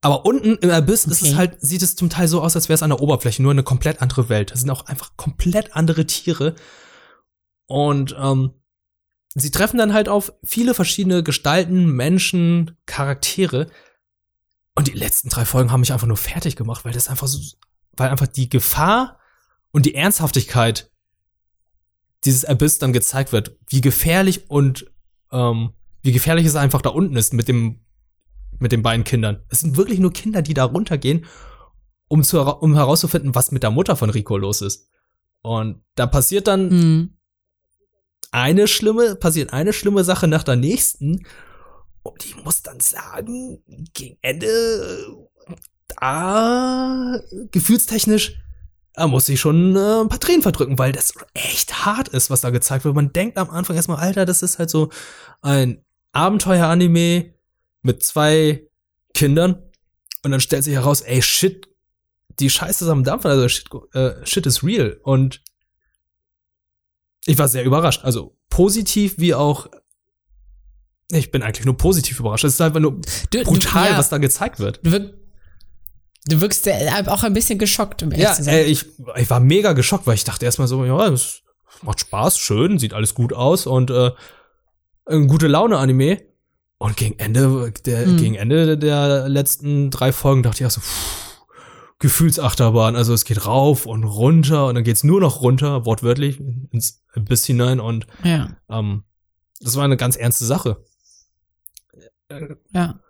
[SPEAKER 1] Aber unten im Abyss okay. ist es halt, sieht es zum Teil so aus, als wäre es an der Oberfläche, nur eine komplett andere Welt. Das sind auch einfach komplett andere Tiere. Und ähm, sie treffen dann halt auf viele verschiedene Gestalten, Menschen, Charaktere, und die letzten drei Folgen haben mich einfach nur fertig gemacht, weil das einfach so, weil einfach die Gefahr und die Ernsthaftigkeit dieses Abyss dann gezeigt wird, wie gefährlich und ähm, wie gefährlich es einfach da unten ist mit dem mit den beiden Kindern. Es sind wirklich nur Kinder, die da runtergehen, um zu um herauszufinden, was mit der Mutter von Rico los ist. Und da passiert dann mhm. eine schlimme passiert eine schlimme Sache nach der nächsten und ich muss dann sagen, gegen Ende, da gefühlstechnisch, da muss ich schon äh, ein paar Tränen verdrücken, weil das echt hart ist, was da gezeigt wird. Man denkt am Anfang erstmal, Alter, das ist halt so ein Abenteuer-Anime mit zwei Kindern. Und dann stellt sich heraus, ey, shit, die Scheiße ist am Dampfen, also shit, äh, shit is real. Und ich war sehr überrascht. Also positiv wie auch ich bin eigentlich nur positiv überrascht. Es ist einfach nur du, brutal, du, ja. was da gezeigt wird.
[SPEAKER 2] Du, wirk du wirkst ja auch ein bisschen geschockt, um
[SPEAKER 1] ja, äh, ich, ich war mega geschockt, weil ich dachte erstmal so, ja, es macht Spaß, schön, sieht alles gut aus und äh, ein gute Laune-Anime. Und gegen Ende, der, hm. gegen Ende der letzten drei Folgen dachte ich auch so, pff, Gefühlsachterbahn. Also es geht rauf und runter und dann geht's nur noch runter, wortwörtlich, ins Biss hinein und ja. ähm, das war eine ganz ernste Sache.
[SPEAKER 2] Ja.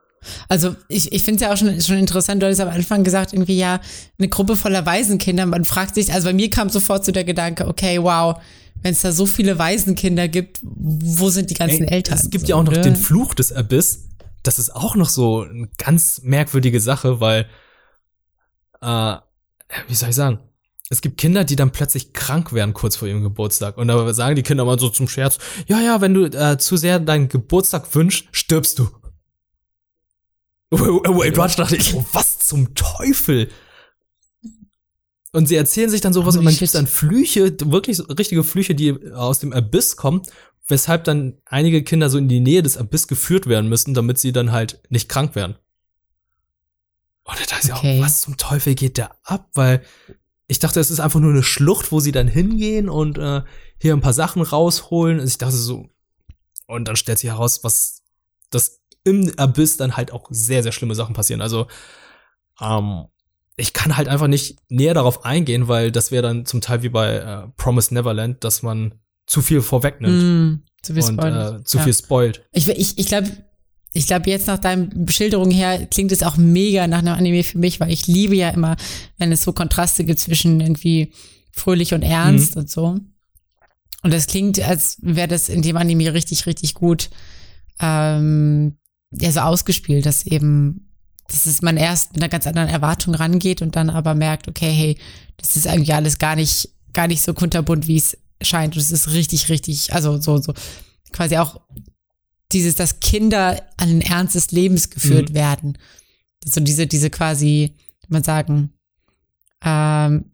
[SPEAKER 2] Also ich, ich finde es ja auch schon, schon interessant, du hattest am Anfang gesagt, irgendwie ja, eine Gruppe voller Waisenkinder. Man fragt sich, also bei mir kam sofort so der Gedanke, okay, wow, wenn es da so viele Waisenkinder gibt, wo sind die ganzen Ey, Eltern?
[SPEAKER 1] Es gibt so, ja auch noch oder? den Fluch des Abyss. Das ist auch noch so eine ganz merkwürdige Sache, weil, äh, wie soll ich sagen? Es gibt Kinder, die dann plötzlich krank werden kurz vor ihrem Geburtstag. Und da sagen die Kinder mal so zum Scherz, ja, ja, wenn du äh, zu sehr deinen Geburtstag wünschst, stirbst du. Wait, Watch dachte ich, oh, was zum Teufel? Und sie erzählen sich dann sowas oh, und dann gibt es dann Flüche, wirklich richtige Flüche, die aus dem Abyss kommen, weshalb dann einige Kinder so in die Nähe des Abyss geführt werden müssen, damit sie dann halt nicht krank werden. Und da ist okay. ja auch, was zum Teufel geht da ab? Weil ich dachte, es ist einfach nur eine Schlucht, wo sie dann hingehen und äh, hier ein paar Sachen rausholen. Also ich dachte so, und dann stellt sich heraus, was das im Abyss dann halt auch sehr, sehr schlimme Sachen passieren. Also, ähm, ich kann halt einfach nicht näher darauf eingehen, weil das wäre dann zum Teil wie bei äh, Promise Neverland, dass man zu viel vorwegnimmt. Mm, zu viel und äh, zu ja. viel spoilt.
[SPEAKER 2] Ich, ich, ich glaube, ich glaube, jetzt nach deinen Beschilderungen her klingt es auch mega nach einem Anime für mich, weil ich liebe ja immer, wenn es so Kontraste gibt zwischen irgendwie fröhlich und ernst mhm. und so. Und das klingt, als wäre das in dem Anime richtig, richtig gut ähm, ja so ausgespielt, dass eben, dass es man erst mit einer ganz anderen Erwartung rangeht und dann aber merkt, okay, hey, das ist eigentlich alles gar nicht, gar nicht so kunterbunt, wie es scheint. Und es ist richtig, richtig, also so, so quasi auch dieses, dass Kinder an den Ernst des Lebens geführt mhm. werden. So diese, diese quasi, man sagen, ähm,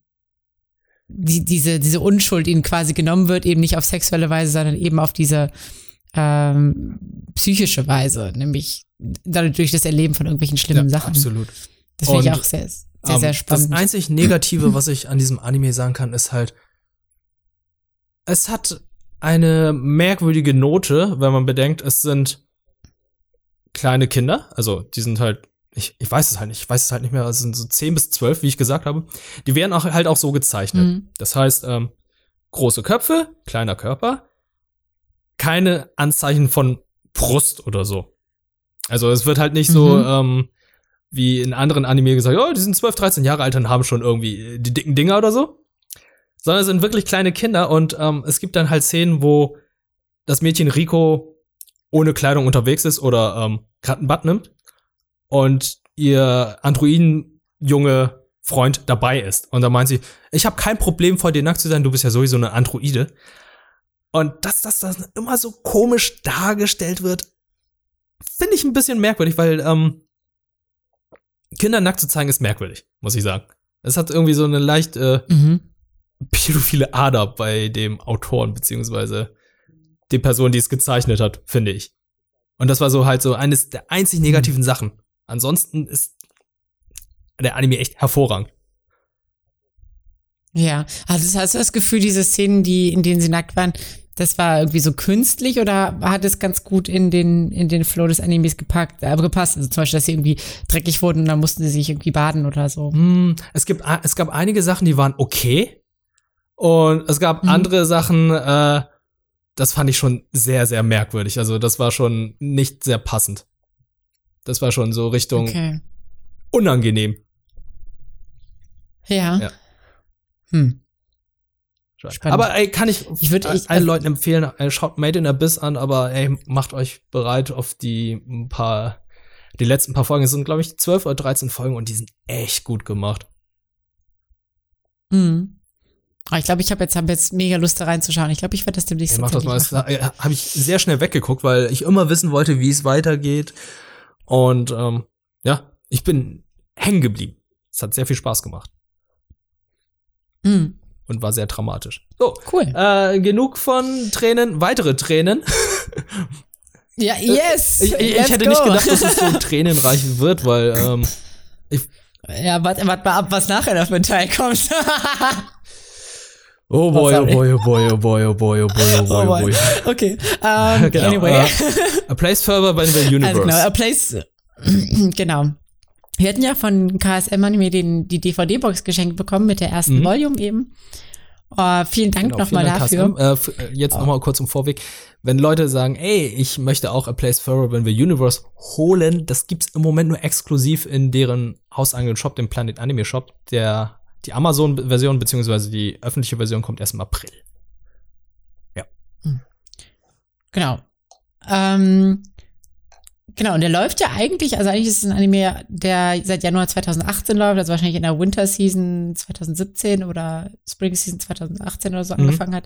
[SPEAKER 2] die, diese, diese Unschuld ihnen quasi genommen wird, eben nicht auf sexuelle Weise, sondern eben auf diese ähm, psychische Weise, nämlich dadurch das Erleben von irgendwelchen schlimmen ja, Sachen.
[SPEAKER 1] Absolut.
[SPEAKER 2] Das finde ich auch sehr, sehr, sehr
[SPEAKER 1] Ähm,
[SPEAKER 2] spannend.
[SPEAKER 1] Das einzig Negative, was ich an diesem Anime sagen kann, ist halt, es hat eine merkwürdige Note, wenn man bedenkt, es sind kleine Kinder, also die sind halt, ich, ich weiß es halt nicht, ich weiß es halt nicht mehr, es sind so 10 bis 12, wie ich gesagt habe. Die werden auch halt auch so gezeichnet.
[SPEAKER 2] Mhm.
[SPEAKER 1] Das heißt, ähm, große Köpfe, kleiner Körper, keine Anzeichen von Brust oder so. Also es wird halt nicht so
[SPEAKER 2] Mhm.
[SPEAKER 1] ähm, wie in anderen Anime gesagt, oh, die sind 12, 13 Jahre alt und haben schon irgendwie die dicken Dinger oder so. Sondern es sind wirklich kleine Kinder und ähm, es gibt dann halt Szenen, wo das Mädchen Rico ohne Kleidung unterwegs ist oder ähm, gerade ein Bad nimmt und ihr Androiden-junge Freund dabei ist. Und da meint sie, ich habe kein Problem vor dir nackt zu sein, du bist ja sowieso eine Androide. Und dass das, das immer so komisch dargestellt wird, finde ich ein bisschen merkwürdig, weil ähm, Kinder nackt zu zeigen ist merkwürdig, muss ich sagen. Es hat irgendwie so eine leicht äh,
[SPEAKER 2] Mhm.
[SPEAKER 1] pädophile Ader bei dem Autoren, beziehungsweise die Person, die es gezeichnet hat, finde ich. Und das war so halt so eines der einzig negativen Sachen. Ansonsten ist der Anime echt hervorragend.
[SPEAKER 2] Ja, also das- hast du das Gefühl, diese Szenen, die, in denen sie nackt waren, das war irgendwie so künstlich oder hat es ganz gut in den, in den Flow des Animes gepackt, äh, gepasst? Also zum Beispiel, dass sie irgendwie dreckig wurden und dann mussten sie sich irgendwie baden oder so.
[SPEAKER 1] Hm, es, gibt, es gab einige Sachen, die waren okay. Und es gab
[SPEAKER 2] Mhm.
[SPEAKER 1] andere Sachen, äh, das fand ich schon sehr, sehr merkwürdig. Also das war schon nicht sehr passend. Das war schon so Richtung
[SPEAKER 2] Okay.
[SPEAKER 1] unangenehm.
[SPEAKER 2] Ja.
[SPEAKER 1] Ja.
[SPEAKER 2] Hm. Spannend.
[SPEAKER 1] Aber ey, kann ich,
[SPEAKER 2] Ich würd- ich-
[SPEAKER 1] allen Leuten empfehlen, äh, schaut Made in Abyss an, aber ey, macht euch bereit auf die ein paar, die letzten paar Folgen. Es sind, glaube ich, 12 oder 13 Folgen und die sind echt gut gemacht.
[SPEAKER 2] Hm. Aber ich glaube, ich habe jetzt, hab jetzt mega Lust da reinzuschauen. Ich glaube, ich werde das demnächst
[SPEAKER 1] mach das mal. Äh, habe ich sehr schnell weggeguckt, weil ich immer wissen wollte, wie es weitergeht. Und ähm, ja, ich bin hängen geblieben. Es hat sehr viel Spaß gemacht
[SPEAKER 2] Hm.
[SPEAKER 1] Und war sehr dramatisch. So,
[SPEAKER 2] Cool.
[SPEAKER 1] äh, genug von Tränen, weitere Tränen.
[SPEAKER 2] Ja, yes.
[SPEAKER 1] Ich, ich, ich hätte
[SPEAKER 2] go.
[SPEAKER 1] nicht gedacht, dass es so tränenreich wird, weil ähm,
[SPEAKER 2] Ja, warte wart mal ab, was nachher noch für ein Teil kommt.
[SPEAKER 1] oh boy, oh
[SPEAKER 2] sorry.
[SPEAKER 1] boy, oh boy, oh boy, oh boy, oh boy, oh boy, oh boy.
[SPEAKER 2] Okay. Ähm,
[SPEAKER 1] Genau,
[SPEAKER 2] anyway.
[SPEAKER 1] äh, A Place Further by the Universe.
[SPEAKER 2] Also genau, A Place, genau. Wir hatten ja von KSM Anime den, die DVD-Box geschenkt bekommen mit der ersten
[SPEAKER 1] Mhm.
[SPEAKER 2] Volume eben. Oh, vielen Dank
[SPEAKER 1] Genau,
[SPEAKER 2] nochmal dafür.
[SPEAKER 1] KSM. Äh, äh, jetzt nochmal kurz im Vorweg. Wenn Leute sagen, ey, ich möchte auch A Place Further by the Universe holen, das gibt's im Moment nur exklusiv in deren hauseigenen Shop, dem Planet Anime Shop. Der, die Amazon-Version beziehungsweise die öffentliche Version kommt erst im April.
[SPEAKER 2] Genau. Ähm, genau, und der läuft ja eigentlich, also eigentlich ist es ein Anime, der seit Januar 2018 läuft, also wahrscheinlich in der Winter Season 2017 oder Spring Season 2018 oder so
[SPEAKER 1] Mhm.
[SPEAKER 2] angefangen hat.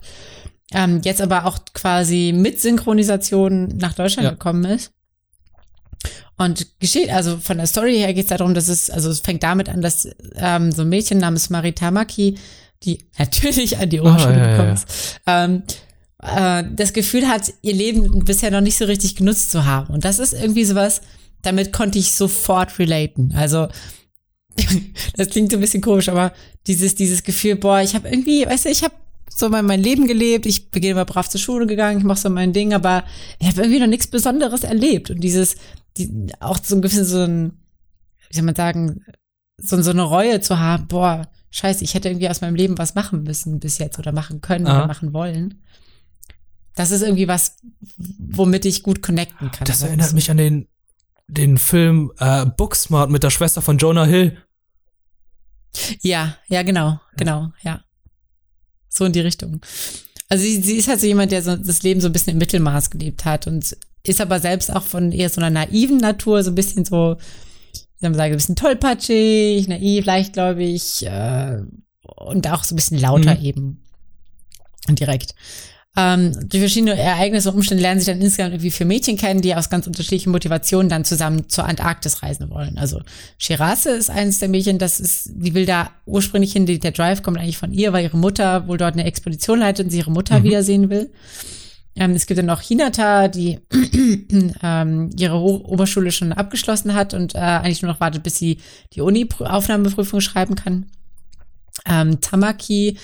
[SPEAKER 2] Ähm, jetzt aber auch quasi mit Synchronisation nach Deutschland
[SPEAKER 1] Ja.
[SPEAKER 2] gekommen ist. Und geschieht, also von der Story her geht es darum, dass es, also es fängt damit an, dass ähm, so ein Mädchen namens Maritamaki, die natürlich an die Oberschule
[SPEAKER 1] Ah, ja, ja,
[SPEAKER 2] gekommen
[SPEAKER 1] ja.
[SPEAKER 2] ist, ähm, äh, das Gefühl hat, ihr Leben bisher noch nicht so richtig genutzt zu haben. Und das ist irgendwie sowas, damit konnte ich sofort relaten. Also, das klingt so ein bisschen komisch, aber dieses, dieses Gefühl, boah, ich habe irgendwie, weißt du, ich habe so mein, mein Leben gelebt, ich bin immer brav zur Schule gegangen, ich mache so mein Ding, aber ich habe irgendwie noch nichts Besonderes erlebt. Und dieses, die, auch so ein bisschen so ein, wie soll man sagen, so, so eine Reue zu haben, boah, scheiße, ich hätte irgendwie aus meinem Leben was machen müssen bis jetzt oder machen können
[SPEAKER 1] Aha.
[SPEAKER 2] oder machen wollen. Das ist irgendwie was, womit ich gut connecten kann.
[SPEAKER 1] Das erinnert mich an den, den Film äh, Booksmart mit der Schwester von Jonah Hill.
[SPEAKER 2] Ja, ja, genau, genau, ja. So in die Richtung. Also sie, sie ist halt so jemand, der so das Leben so ein bisschen im Mittelmaß gelebt hat und ist aber selbst auch von eher so einer naiven Natur, so ein bisschen so, wie soll man sagen, ein bisschen tollpatschig, naiv, leichtgläubig äh, und auch so ein bisschen lauter
[SPEAKER 1] Mhm.
[SPEAKER 2] eben. Und direkt. Ähm, durch verschiedene Ereignisse und Umstände lernen sich dann insgesamt irgendwie vier Mädchen kennen, die aus ganz unterschiedlichen Motivationen dann zusammen zur Antarktis reisen wollen. Also Shirase ist eines der Mädchen, das ist, die will da ursprünglich hin, der Drive kommt eigentlich von ihr, weil ihre Mutter wohl dort eine Expedition leitet und sie ihre Mutter
[SPEAKER 1] Mhm.
[SPEAKER 2] wiedersehen will. Ähm, es gibt dann noch Hinata, die ähm, ihre Ho Oberschule schon abgeschlossen hat und äh, eigentlich nur noch wartet, bis sie die Uni-Aufnahmeprüfung schreiben kann. Ähm, Tamaki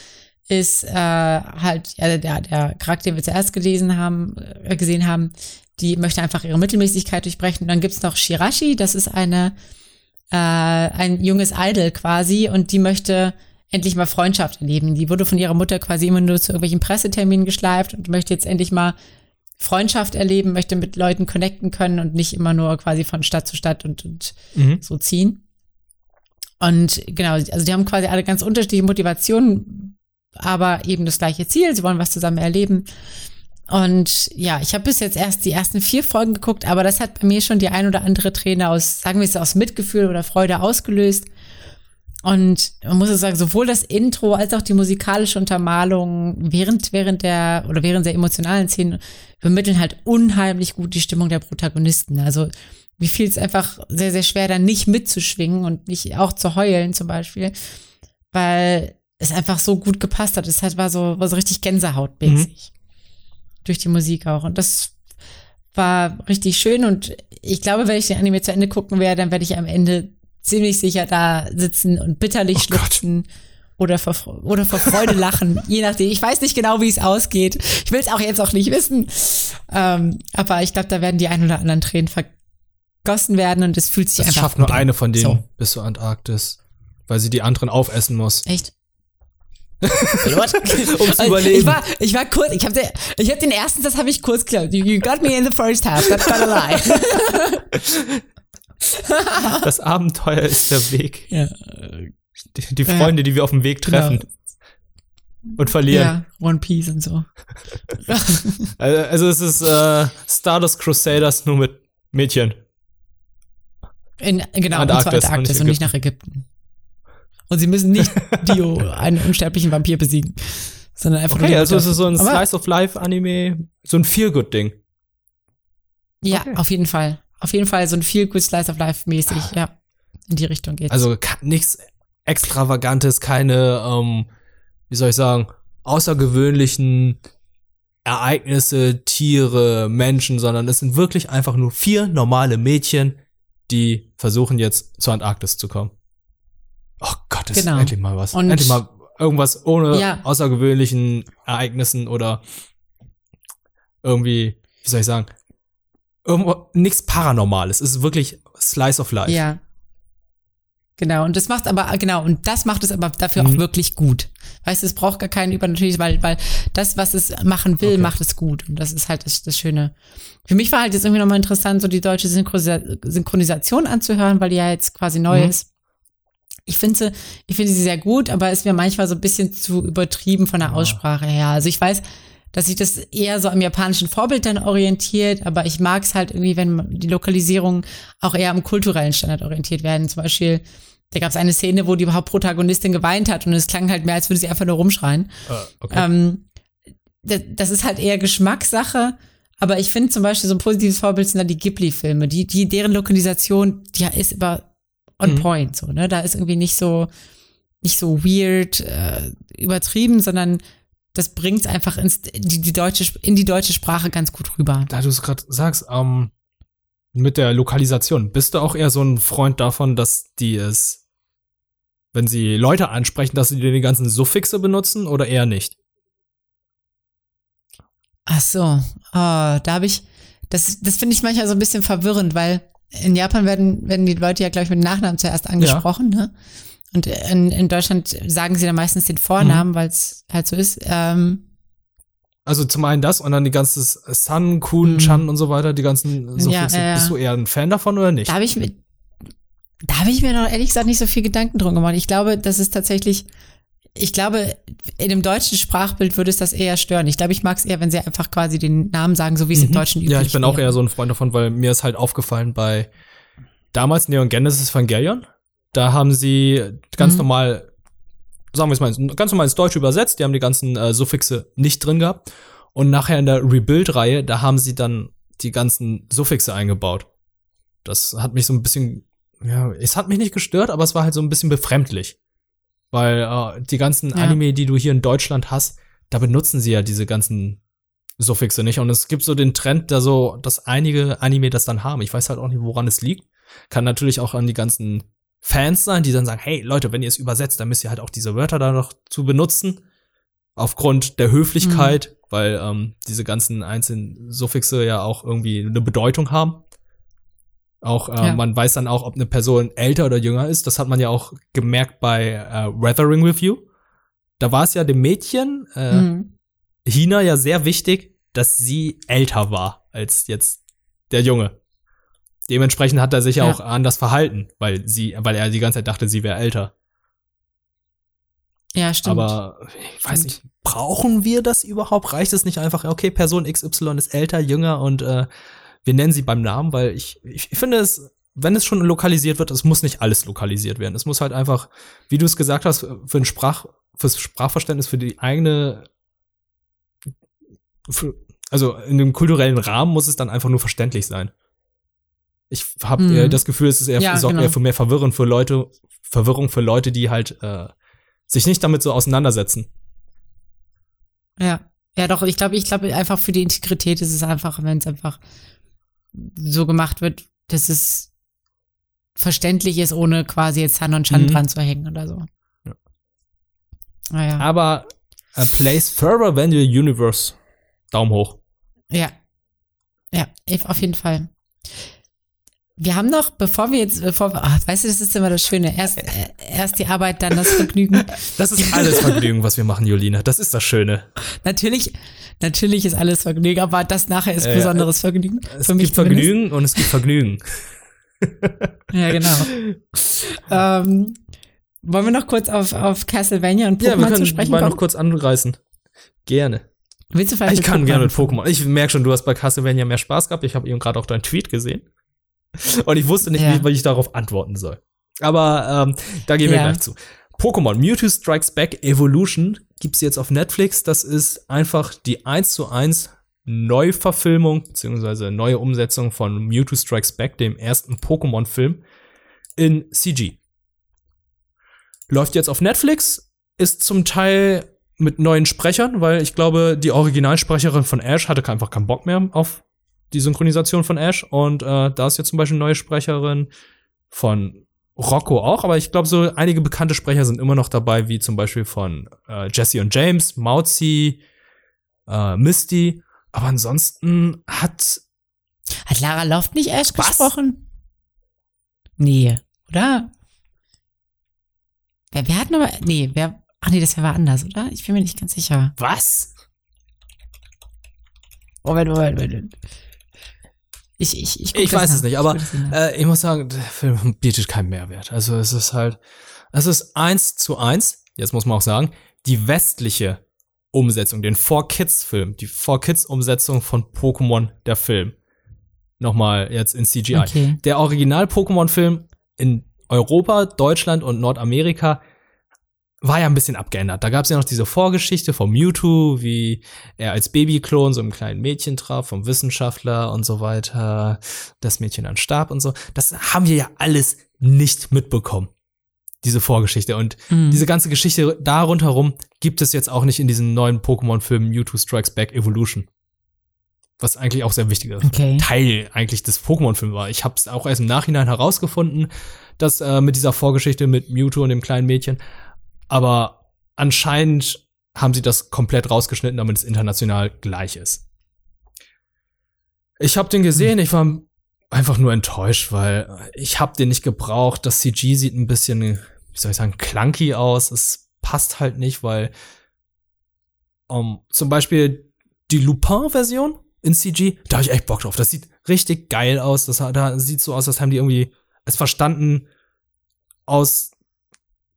[SPEAKER 2] ist äh, halt ja, der, der Charakter, den wir zuerst gelesen haben, äh, gesehen haben, die möchte einfach ihre Mittelmäßigkeit durchbrechen. Und dann gibt's noch Shirashi, das ist eine äh, ein junges Idol quasi und die möchte endlich mal Freundschaft erleben. Die wurde von ihrer Mutter quasi immer nur zu irgendwelchen Presseterminen geschleift und möchte jetzt endlich mal Freundschaft erleben, möchte mit Leuten connecten können und nicht immer nur quasi von Stadt zu Stadt und, und mhm. so ziehen. Und genau, also die haben quasi alle ganz unterschiedliche Motivationen, aber eben das gleiche Ziel. Sie wollen was zusammen erleben. Und ja, ich habe bis jetzt erst die ersten vier Folgen geguckt, aber das hat bei mir schon die ein oder andere Träne aus, sagen wir es aus Mitgefühl oder Freude ausgelöst. Und man muss sagen, sowohl das Intro als auch die musikalische Untermalung während, während der oder während der emotionalen Szenen vermitteln halt unheimlich gut die Stimmung der Protagonisten. Also wie viel es einfach sehr, sehr schwer, dann nicht mitzuschwingen und nicht auch zu heulen zum Beispiel, weil es einfach so gut gepasst hat. Es halt war so, war so richtig Gänsehautmäßig. Mhm durch die Musik auch. Und das war richtig schön. Und ich glaube, wenn ich den Anime zu Ende gucken werde, dann werde ich am Ende ziemlich sicher da sitzen und bitterlich oh schluchzen. Oder vor, oder vor Freude lachen, je nachdem. Ich weiß nicht genau, wie es ausgeht. Ich will es auch jetzt auch nicht wissen. Ähm, aber ich glaube, da werden die ein oder anderen Tränen vergossen werden und es fühlt sich
[SPEAKER 1] das
[SPEAKER 2] einfach.
[SPEAKER 1] Es schafft nur eine von denen so. bis zur Antarktis, weil sie die anderen aufessen muss.
[SPEAKER 2] Echt?
[SPEAKER 1] um zu überleben.
[SPEAKER 2] Ich war, ich war kurz, ich habe den, ich hab den ersten das habe ich kurz geglaubt. You got me in the first half, that's not a lie.
[SPEAKER 1] das Abenteuer ist der Weg. Ja. Die, die Freunde, die wir auf dem Weg treffen. Genau. Und verlieren. Ja,
[SPEAKER 2] One Piece und so.
[SPEAKER 1] also, also es ist äh, Stardust Crusaders nur mit Mädchen.
[SPEAKER 2] In, genau, Antarktis, und zwar Antarktis und nicht nach Ägypten. Und sie müssen nicht Dio, einen unsterblichen Vampir besiegen. Sondern einfach
[SPEAKER 1] okay, also es ist so ein Slice of Life Anime, so ein Feel-Good-Ding.
[SPEAKER 2] Ja, okay. auf jeden Fall. Auf jeden Fall so ein Feel-Good Slice of Life mäßig, ah. ja. In die Richtung geht's.
[SPEAKER 1] Also nichts Extravagantes, keine, ähm, wie soll ich sagen, außergewöhnlichen Ereignisse, Tiere, Menschen, sondern es sind wirklich einfach nur vier normale Mädchen, die versuchen jetzt zur Antarktis zu kommen. Oh Gott, ist genau. endlich mal was. Und endlich mal irgendwas ohne ja. außergewöhnlichen Ereignissen oder irgendwie, wie soll ich sagen, irgendwo nichts Paranormales. Es ist wirklich Slice of Life.
[SPEAKER 2] Ja. Genau, und das macht aber, genau, und das macht es aber dafür mhm. auch wirklich gut. Weißt du, es braucht gar keinen übernatürliches, weil, weil das, was es machen will, okay. macht es gut. Und das ist halt das, das Schöne. Für mich war halt jetzt irgendwie nochmal interessant, so die deutsche Synchronisation anzuhören, weil die ja jetzt quasi neu mhm. ist. Ich finde sie, ich finde sie sehr gut, aber ist mir manchmal so ein bisschen zu übertrieben von der Aussprache her. Also ich weiß, dass sich das eher so am japanischen Vorbild dann orientiert, aber ich mag es halt irgendwie, wenn die Lokalisierungen auch eher am kulturellen Standard orientiert werden. Zum Beispiel, da gab es eine Szene, wo die Hauptprotagonistin geweint hat und es klang halt mehr, als würde sie einfach nur rumschreien. Uh, okay. ähm, das ist halt eher Geschmackssache. Aber ich finde zum Beispiel so ein positives Vorbild sind da die Ghibli-Filme, die, die, deren Lokalisation, die ist über on mhm. point, so, ne? Da ist irgendwie nicht so, nicht so weird, äh, übertrieben, sondern das bringt einfach ins, die, die deutsche, in die deutsche Sprache ganz gut rüber.
[SPEAKER 1] Da du es gerade sagst, ähm, mit der Lokalisation, bist du auch eher so ein Freund davon, dass die es, wenn sie Leute ansprechen, dass sie die ganzen Suffixe benutzen oder eher nicht?
[SPEAKER 2] Ach so, oh, da habe ich, das, das finde ich manchmal so ein bisschen verwirrend, weil in Japan werden, werden die Leute ja, glaube ich, mit Nachnamen zuerst angesprochen, ja. ne? Und in, in Deutschland sagen sie dann meistens den Vornamen, mhm. weil es halt so ist. Ähm,
[SPEAKER 1] also zum einen das und dann die ganze Sun, Kun, mhm. Chan und so weiter, die ganzen so ja, äh, Bist du eher ein Fan davon oder nicht?
[SPEAKER 2] Da habe ich mir, da habe ich mir noch ehrlich gesagt nicht so viel Gedanken drum gemacht. Ich glaube, das ist tatsächlich ich glaube, in dem deutschen Sprachbild würde es das eher stören. Ich glaube, ich mag es eher, wenn sie einfach quasi den Namen sagen, so wie es mhm. im Deutschen üblich ist.
[SPEAKER 1] Ja, ich bin wäre. auch eher so ein Freund davon, weil mir ist halt aufgefallen bei damals Neon Genesis Evangelion, da haben sie ganz mhm. normal, sagen wir es mal, ganz normal ins Deutsche übersetzt, die haben die ganzen äh, Suffixe nicht drin gehabt. Und nachher in der Rebuild-Reihe, da haben sie dann die ganzen Suffixe eingebaut. Das hat mich so ein bisschen, ja, es hat mich nicht gestört, aber es war halt so ein bisschen befremdlich. Weil äh, die ganzen ja. Anime, die du hier in Deutschland hast, da benutzen sie ja diese ganzen Suffixe nicht. Und es gibt so den Trend, da so, dass einige Anime das dann haben. Ich weiß halt auch nicht, woran es liegt. Kann natürlich auch an die ganzen Fans sein, die dann sagen, hey Leute, wenn ihr es übersetzt, dann müsst ihr halt auch diese Wörter da noch zu benutzen. Aufgrund der Höflichkeit, mhm. weil ähm, diese ganzen einzelnen Suffixe ja auch irgendwie eine Bedeutung haben. Auch äh, ja. man weiß dann auch, ob eine Person älter oder jünger ist. Das hat man ja auch gemerkt bei äh, Weathering with You. Da war es ja dem Mädchen äh, mhm. Hina ja sehr wichtig, dass sie älter war als jetzt der Junge. Dementsprechend hat er sich ja auch anders verhalten, weil sie, weil er die ganze Zeit dachte, sie wäre älter.
[SPEAKER 2] Ja, stimmt.
[SPEAKER 1] Aber ich weiß stimmt. nicht, brauchen wir das überhaupt? Reicht es nicht einfach, okay, Person XY ist älter, jünger und äh, wir nennen sie beim Namen, weil ich, ich, finde es, wenn es schon lokalisiert wird, es muss nicht alles lokalisiert werden. Es muss halt einfach, wie du es gesagt hast, für ein Sprach, fürs Sprachverständnis, für die eigene für, also in dem kulturellen Rahmen muss es dann einfach nur verständlich sein. Ich habe mhm. das Gefühl, es ist eher, ja, sorgt genau. eher für mehr Verwirrung für Leute, Verwirrung für Leute, die halt äh, sich nicht damit so auseinandersetzen.
[SPEAKER 2] Ja, ja, doch. Ich glaube, ich glaube einfach für die Integrität ist es einfach, wenn es einfach so gemacht wird, dass es verständlich ist, ohne quasi jetzt Han und Chan mhm. dran zu hängen oder so. Ja.
[SPEAKER 1] Naja. Ah, Aber a place further than your universe Daumen hoch.
[SPEAKER 2] Ja. Ja, auf jeden Fall. Wir haben noch, bevor wir jetzt, bevor wir, ach, weißt du, das ist immer das Schöne. Erst, äh, erst die Arbeit, dann das Vergnügen.
[SPEAKER 1] Das ist alles Vergnügen, was wir machen, Julina. Das ist das Schöne.
[SPEAKER 2] Natürlich, natürlich ist alles Vergnügen, aber das nachher ist äh, besonderes Vergnügen.
[SPEAKER 1] Es gibt Vergnügen und es gibt Vergnügen.
[SPEAKER 2] ja, genau. ähm, wollen wir noch kurz auf, auf Castlevania und Pokémon ja, wir können zu sprechen
[SPEAKER 1] mal noch kurz anreißen. Gerne.
[SPEAKER 2] Willst du vielleicht
[SPEAKER 1] Ich kann gerne mit Pokémon. Ich merke schon, du hast bei Castlevania mehr Spaß gehabt. Ich habe eben gerade auch deinen Tweet gesehen. Und ich wusste nicht, ja. wie, wie, ich darauf antworten soll. Aber ähm, da gehen wir ja. gleich zu. Pokémon Mewtwo Strikes Back Evolution gibt's jetzt auf Netflix. Das ist einfach die 1 zu 1 Neuverfilmung beziehungsweise neue Umsetzung von Mewtwo Strikes Back, dem ersten Pokémon-Film in CG. Läuft jetzt auf Netflix, ist zum Teil mit neuen Sprechern, weil ich glaube, die Originalsprecherin von Ash hatte einfach keinen Bock mehr auf die Synchronisation von Ash. Und äh, da ist jetzt zum Beispiel eine neue Sprecherin von Rocco auch, aber ich glaube, so einige bekannte Sprecher sind immer noch dabei, wie zum Beispiel von äh, Jesse und James, Mauzi, äh, Misty. Aber ansonsten hat.
[SPEAKER 2] Hat Lara Loft nicht Ash Was? gesprochen? Nee, oder? Wer, wer hat noch. Nee, wer. Ach nee, das war anders, oder? Ich bin mir nicht ganz sicher.
[SPEAKER 1] Was?
[SPEAKER 2] Moment, Moment, Moment. Ich, ich,
[SPEAKER 1] ich, ich weiß es nicht, aber äh, ich muss sagen, der Film bietet keinen Mehrwert. Also es ist halt, es ist eins zu eins, jetzt muss man auch sagen, die westliche Umsetzung, den 4Kids-Film, die 4Kids-Umsetzung von Pokémon, der Film. Nochmal jetzt in CGI. Okay. Der Original-Pokémon-Film in Europa, Deutschland und Nordamerika war ja ein bisschen abgeändert. Da gab es ja noch diese Vorgeschichte vom Mewtwo, wie er als Babyklon so einem kleinen Mädchen traf, vom Wissenschaftler und so weiter, das Mädchen dann starb und so. Das haben wir ja alles nicht mitbekommen. Diese Vorgeschichte. Und mhm. diese ganze Geschichte da rundherum gibt es jetzt auch nicht in diesem neuen Pokémon-Film Mewtwo Strikes Back Evolution. Was eigentlich auch sehr wichtiger okay. Teil eigentlich des Pokémon-Films war. Ich habe es auch erst im Nachhinein herausgefunden, dass äh, mit dieser Vorgeschichte mit Mewtwo und dem kleinen Mädchen aber anscheinend haben sie das komplett rausgeschnitten, damit es international gleich ist. Ich habe den gesehen, ich war einfach nur enttäuscht, weil ich habe den nicht gebraucht. Das CG sieht ein bisschen, wie soll ich sagen, clunky aus. Es passt halt nicht, weil um, zum Beispiel die Lupin-Version in CG, da habe ich echt Bock drauf. Das sieht richtig geil aus. Das da sieht so aus, als haben die irgendwie es verstanden, aus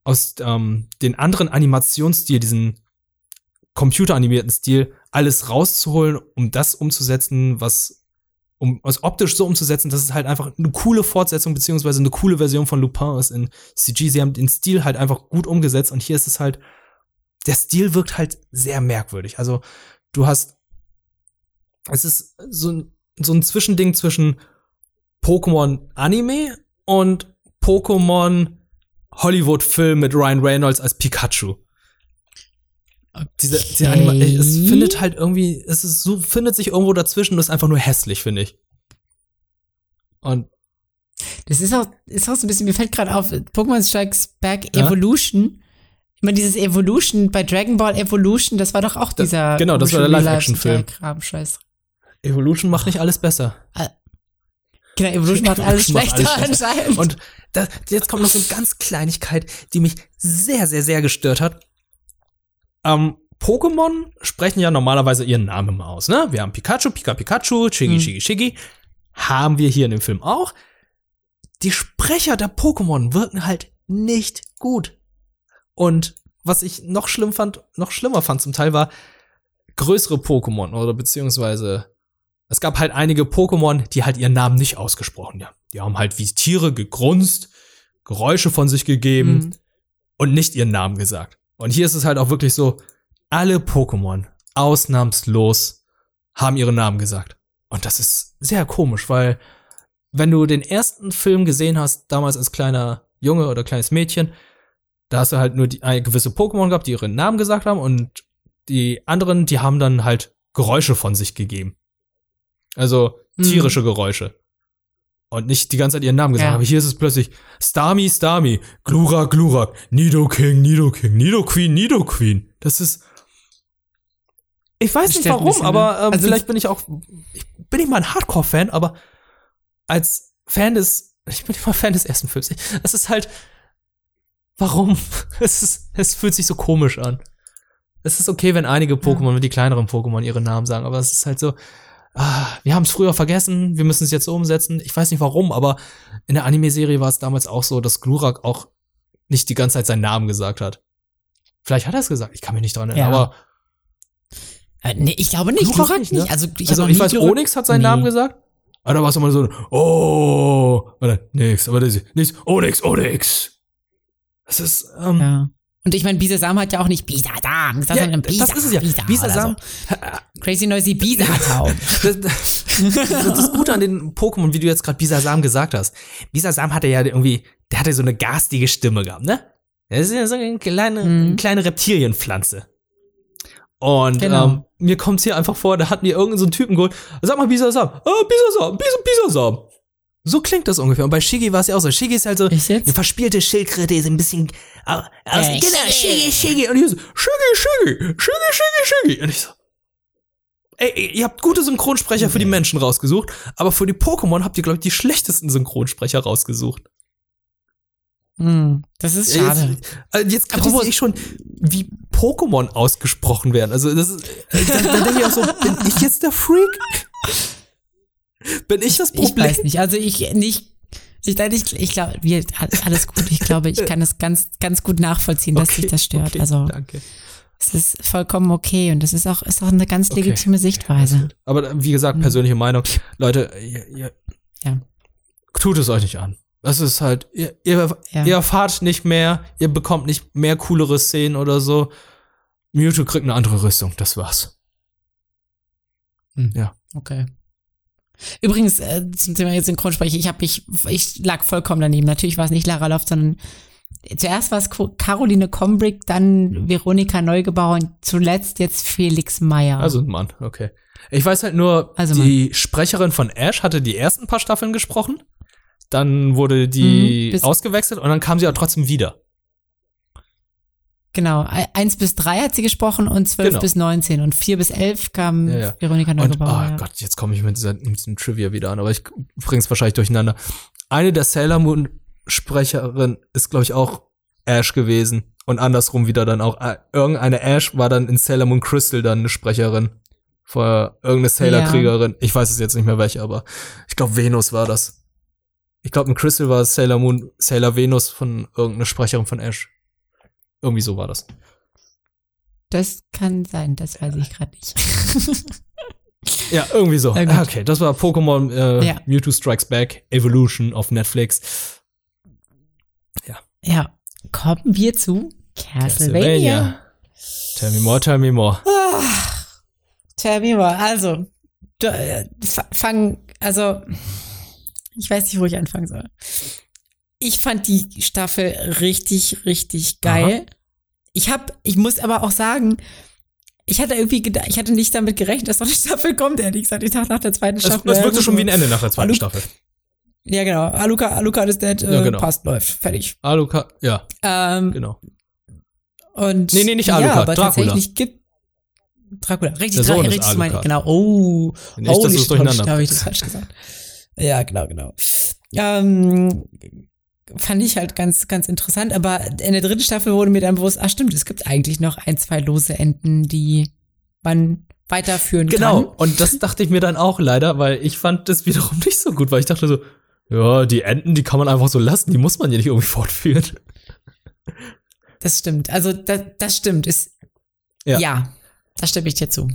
[SPEAKER 1] aus ähm, den anderen Animationsstil, diesen computeranimierten Stil, alles rauszuholen, um das umzusetzen, was um es optisch so umzusetzen, dass es halt einfach eine coole Fortsetzung beziehungsweise eine coole Version von Lupin ist in CG. Sie haben den Stil halt einfach gut umgesetzt und hier ist es halt, der Stil wirkt halt sehr merkwürdig. Also du hast, es ist so so ein Zwischending zwischen Pokémon Anime und Pokémon Hollywood-Film mit Ryan Reynolds als Pikachu. Diese, diese Anima es findet halt irgendwie, es ist so, findet sich irgendwo dazwischen und ist einfach nur hässlich, finde ich. Und
[SPEAKER 2] Das ist auch, ist auch so ein bisschen, mir fällt gerade auf, Pokémon Strikes Back Evolution. Ich meine, dieses Evolution bei Dragon Ball Evolution, das war doch auch dieser.
[SPEAKER 1] genau, das war der Live-Action-Film. Evolution macht nicht alles besser.
[SPEAKER 2] Genau, Evolution macht alles
[SPEAKER 1] Evolution macht
[SPEAKER 2] schlechter
[SPEAKER 1] alles schlechter.
[SPEAKER 2] anscheinend.
[SPEAKER 1] Und da, jetzt kommt noch so eine ganz Kleinigkeit, die mich sehr, sehr, sehr gestört hat. Ähm, Pokémon sprechen ja normalerweise ihren Namen immer aus, ne? Wir haben Pikachu, Pika Pikachu, Shiggy,
[SPEAKER 2] Hm.
[SPEAKER 1] Shiggy, Shiggy. Haben wir hier in dem Film auch. Die Sprecher der Pokémon wirken halt nicht gut. Und was ich noch schlimm fand, noch schlimmer fand zum Teil war größere Pokémon oder beziehungsweise es gab halt einige Pokémon, die halt ihren Namen nicht ausgesprochen haben. Die haben halt wie Tiere gegrunzt, Geräusche von sich gegeben
[SPEAKER 2] Hm.
[SPEAKER 1] und nicht ihren Namen gesagt. Und hier ist es halt auch wirklich so, alle Pokémon, ausnahmslos, haben ihren Namen gesagt. Und das ist sehr komisch, weil wenn du den ersten Film gesehen hast, damals als kleiner Junge oder kleines Mädchen, da hast du halt nur die, eine gewisse Pokémon gehabt, die ihren Namen gesagt haben und die anderen, die haben dann halt Geräusche von sich gegeben. Also
[SPEAKER 2] Mhm.
[SPEAKER 1] tierische Geräusche. Und nicht die ganze Zeit ihren Namen gesagt.
[SPEAKER 2] Ja.
[SPEAKER 1] Aber hier ist es plötzlich Starmie, Starmie, Glurak, Glurak, Nidoking, Nidoking, Nidoqueen, Nidoqueen. Das ist. Ich weiß nicht warum,
[SPEAKER 2] ne?
[SPEAKER 1] aber ähm,
[SPEAKER 2] Also-
[SPEAKER 1] vielleicht bin ich auch. Ich bin nicht mal ein Hardcore-Fan, aber als Fan des. Ich bin nicht mal Fan des ersten Films. Es ist halt. Warum? Es, ist, es fühlt sich so komisch an. Es ist okay, wenn einige Pokémon, wenn die kleineren Pokémon ihre Namen sagen, aber es ist halt so, ah, wir haben es früher vergessen, wir müssen es jetzt umsetzen. Ich weiß nicht warum, aber in der Anime-Serie war es damals auch so, dass Glurak auch nicht die ganze Zeit seinen Namen gesagt hat. Vielleicht hat er es gesagt, ich kann mich nicht dran erinnern,
[SPEAKER 2] Ja.
[SPEAKER 1] aber
[SPEAKER 2] Äh, nee, ich glaube nicht.
[SPEAKER 1] Glurak
[SPEAKER 2] Glurak
[SPEAKER 1] nicht, ne?
[SPEAKER 2] Also ich,
[SPEAKER 1] also ich weiß,
[SPEAKER 2] Glurak-
[SPEAKER 1] Onyx hat seinen
[SPEAKER 2] Nee.
[SPEAKER 1] Namen gesagt. Aber da war es immer so, oh, oder nix, aber das ist nichts, Onyx, Onyx. Das ist, ähm,
[SPEAKER 2] Ja. Und ich meine, Bisasam hat ja auch nicht Bisasam, gesagt,
[SPEAKER 1] Ja,
[SPEAKER 2] sondern
[SPEAKER 1] das ist es ja.
[SPEAKER 2] Bisa
[SPEAKER 1] Bisasam-
[SPEAKER 2] so. Crazy Noisy Bisasam.
[SPEAKER 1] das, das, das Gute an den Pokémon, wie du jetzt gerade Bisasam gesagt hast. Bisasam hatte ja irgendwie, der hatte so eine garstige Stimme gehabt, ne? Das ist ja so eine kleine,
[SPEAKER 2] Mhm.
[SPEAKER 1] kleine Reptilienpflanze. Und
[SPEAKER 2] Genau.
[SPEAKER 1] ähm, mir kommt's hier einfach vor, da hat mir irgendein so einen Typen geholt. Sag mal Bisasam. Ah, Bisasam, Bis Bisasam. So klingt das ungefähr. Und bei Shiggy war es ja auch so. Shiggy ist halt so
[SPEAKER 2] jetzt?
[SPEAKER 1] eine verspielte Schildkröte, ist ein bisschen au- aus,
[SPEAKER 2] Äh,
[SPEAKER 1] genau, Shiggy,
[SPEAKER 2] Shiggy.
[SPEAKER 1] Shiggy. Und hier so, Shiggy, Shiggy, Shiggy, Shiggy, Shiggy. Und ich so, ey, ihr habt gute Synchronsprecher für die Menschen rausgesucht, aber für die Pokémon habt ihr, glaube ich, die schlechtesten Synchronsprecher rausgesucht.
[SPEAKER 2] Hm, das ist schade.
[SPEAKER 1] Jetzt, äh, jetzt
[SPEAKER 2] Apropos-
[SPEAKER 1] kritisiere ich schon, wie Pokémon ausgesprochen werden. Also das ist, äh, dann, dann denke ich auch so, bin ich jetzt der Freak? Bin ich das
[SPEAKER 2] Ich
[SPEAKER 1] Problem?
[SPEAKER 2] weiß nicht. Also ich nicht. Ich, ich, ich glaube, wir alles gut. Ich glaube, ich kann das ganz, ganz gut nachvollziehen, dass sich das stört.
[SPEAKER 1] okay,
[SPEAKER 2] also
[SPEAKER 1] danke.
[SPEAKER 2] es ist vollkommen okay und das ist auch, ist auch eine ganz
[SPEAKER 1] Okay.
[SPEAKER 2] legitime Sichtweise.
[SPEAKER 1] Aber wie gesagt, persönliche Meinung, Leute, ihr, ihr
[SPEAKER 2] Ja.
[SPEAKER 1] tut es euch nicht an. Das ist halt, ihr, ihr,
[SPEAKER 2] Ja.
[SPEAKER 1] ihr erfahrt nicht mehr, ihr bekommt nicht mehr coolere Szenen oder so. Mewtwo kriegt eine andere Rüstung, das war's.
[SPEAKER 2] Okay. Übrigens, äh, zum Thema jetzt Synchronsprecher, ich habe mich, ich lag vollkommen daneben. Natürlich war es nicht Lara Loft, sondern zuerst war es Caroline Combrick, dann Veronika Neugebauer und zuletzt jetzt Felix Meyer.
[SPEAKER 1] Also ein Mann, okay. Ich weiß halt nur,
[SPEAKER 2] Also
[SPEAKER 1] die Sprecherin von Ash hatte die ersten paar Staffeln gesprochen. Dann wurde die
[SPEAKER 2] Mhm,
[SPEAKER 1] ausgewechselt und dann kam sie aber trotzdem wieder.
[SPEAKER 2] Genau, eins bis drei hat sie gesprochen und zwölf
[SPEAKER 1] Genau.
[SPEAKER 2] bis neunzehn und vier bis elf kam
[SPEAKER 1] Ja, ja.
[SPEAKER 2] Veronika
[SPEAKER 1] Und,
[SPEAKER 2] Neugebauer.
[SPEAKER 1] oh
[SPEAKER 2] ja.
[SPEAKER 1] Gott, jetzt komme ich mit, dieser, mit diesem Trivia wieder an, aber ich bring's wahrscheinlich durcheinander. Eine der Sailor Moon Sprecherin ist, glaube ich, auch Ash gewesen. Und andersrum wieder dann auch. äh, Irgendeine Ash war dann in Sailor Moon Crystal dann eine Sprecherin. Vor irgendeine Sailor-Kriegerin. Ich weiß es jetzt nicht mehr welche, aber ich glaube Venus war das. Ich glaube in Crystal war Sailor Moon, Sailor Venus von irgendeiner Sprecherin von Ash. Irgendwie so war das.
[SPEAKER 2] Das kann sein, das weiß ich gerade nicht.
[SPEAKER 1] Ja, irgendwie so. Okay, das war Pokémon äh,
[SPEAKER 2] Ja.
[SPEAKER 1] Mewtwo Strikes Back Evolution auf Netflix.
[SPEAKER 2] ja, kommen wir zu Castlevania.
[SPEAKER 1] Tell me more, tell me more.
[SPEAKER 2] Tell me more. Also, äh, fa- fang, also, ich weiß nicht, wo ich anfangen soll. Ich fand die Staffel richtig, richtig geil. Ich hab, ich muss aber auch sagen, ich hatte irgendwie gedacht, ich hatte nicht damit gerechnet, dass noch eine Staffel kommt, ehrlich gesagt. Ich dachte nach der zweiten Staffel.
[SPEAKER 1] es
[SPEAKER 2] ja,
[SPEAKER 1] wirkte
[SPEAKER 2] gut,
[SPEAKER 1] schon wie ein. Ende nach der zweiten
[SPEAKER 2] Alu-
[SPEAKER 1] Staffel.
[SPEAKER 2] Ja, genau. Aluka, Aluka is dead, äh,
[SPEAKER 1] Ja, genau.
[SPEAKER 2] passt, läuft, fertig.
[SPEAKER 1] Aluka, ja,
[SPEAKER 2] Ähm,
[SPEAKER 1] genau.
[SPEAKER 2] und
[SPEAKER 1] Nee, nee, nicht
[SPEAKER 2] ja,
[SPEAKER 1] Alucard,
[SPEAKER 2] aber
[SPEAKER 1] Dracula.
[SPEAKER 2] tatsächlich gibt Dracula, richtig, Dra
[SPEAKER 1] ist
[SPEAKER 2] richtig
[SPEAKER 1] Alucard.
[SPEAKER 2] genau. Oh,
[SPEAKER 1] Nicht,
[SPEAKER 2] oh,
[SPEAKER 1] dass es durcheinander
[SPEAKER 2] habe ich das falsch gesagt. Ja, genau, genau. Ähm, fand ich halt ganz, ganz interessant, aber in der dritten Staffel wurde mir dann bewusst, ah stimmt, es gibt eigentlich noch ein, zwei lose Enden, die man weiterführen
[SPEAKER 1] Genau,
[SPEAKER 2] kann.
[SPEAKER 1] und das dachte ich mir dann auch leider, weil ich fand das wiederum nicht so gut, weil ich dachte so, ja, die Enden, die kann man einfach so lassen, die muss man ja nicht irgendwie fortführen.
[SPEAKER 2] Das stimmt. Also das, das stimmt. Ist,
[SPEAKER 1] Ja.
[SPEAKER 2] ja. da stimme ich dir zu.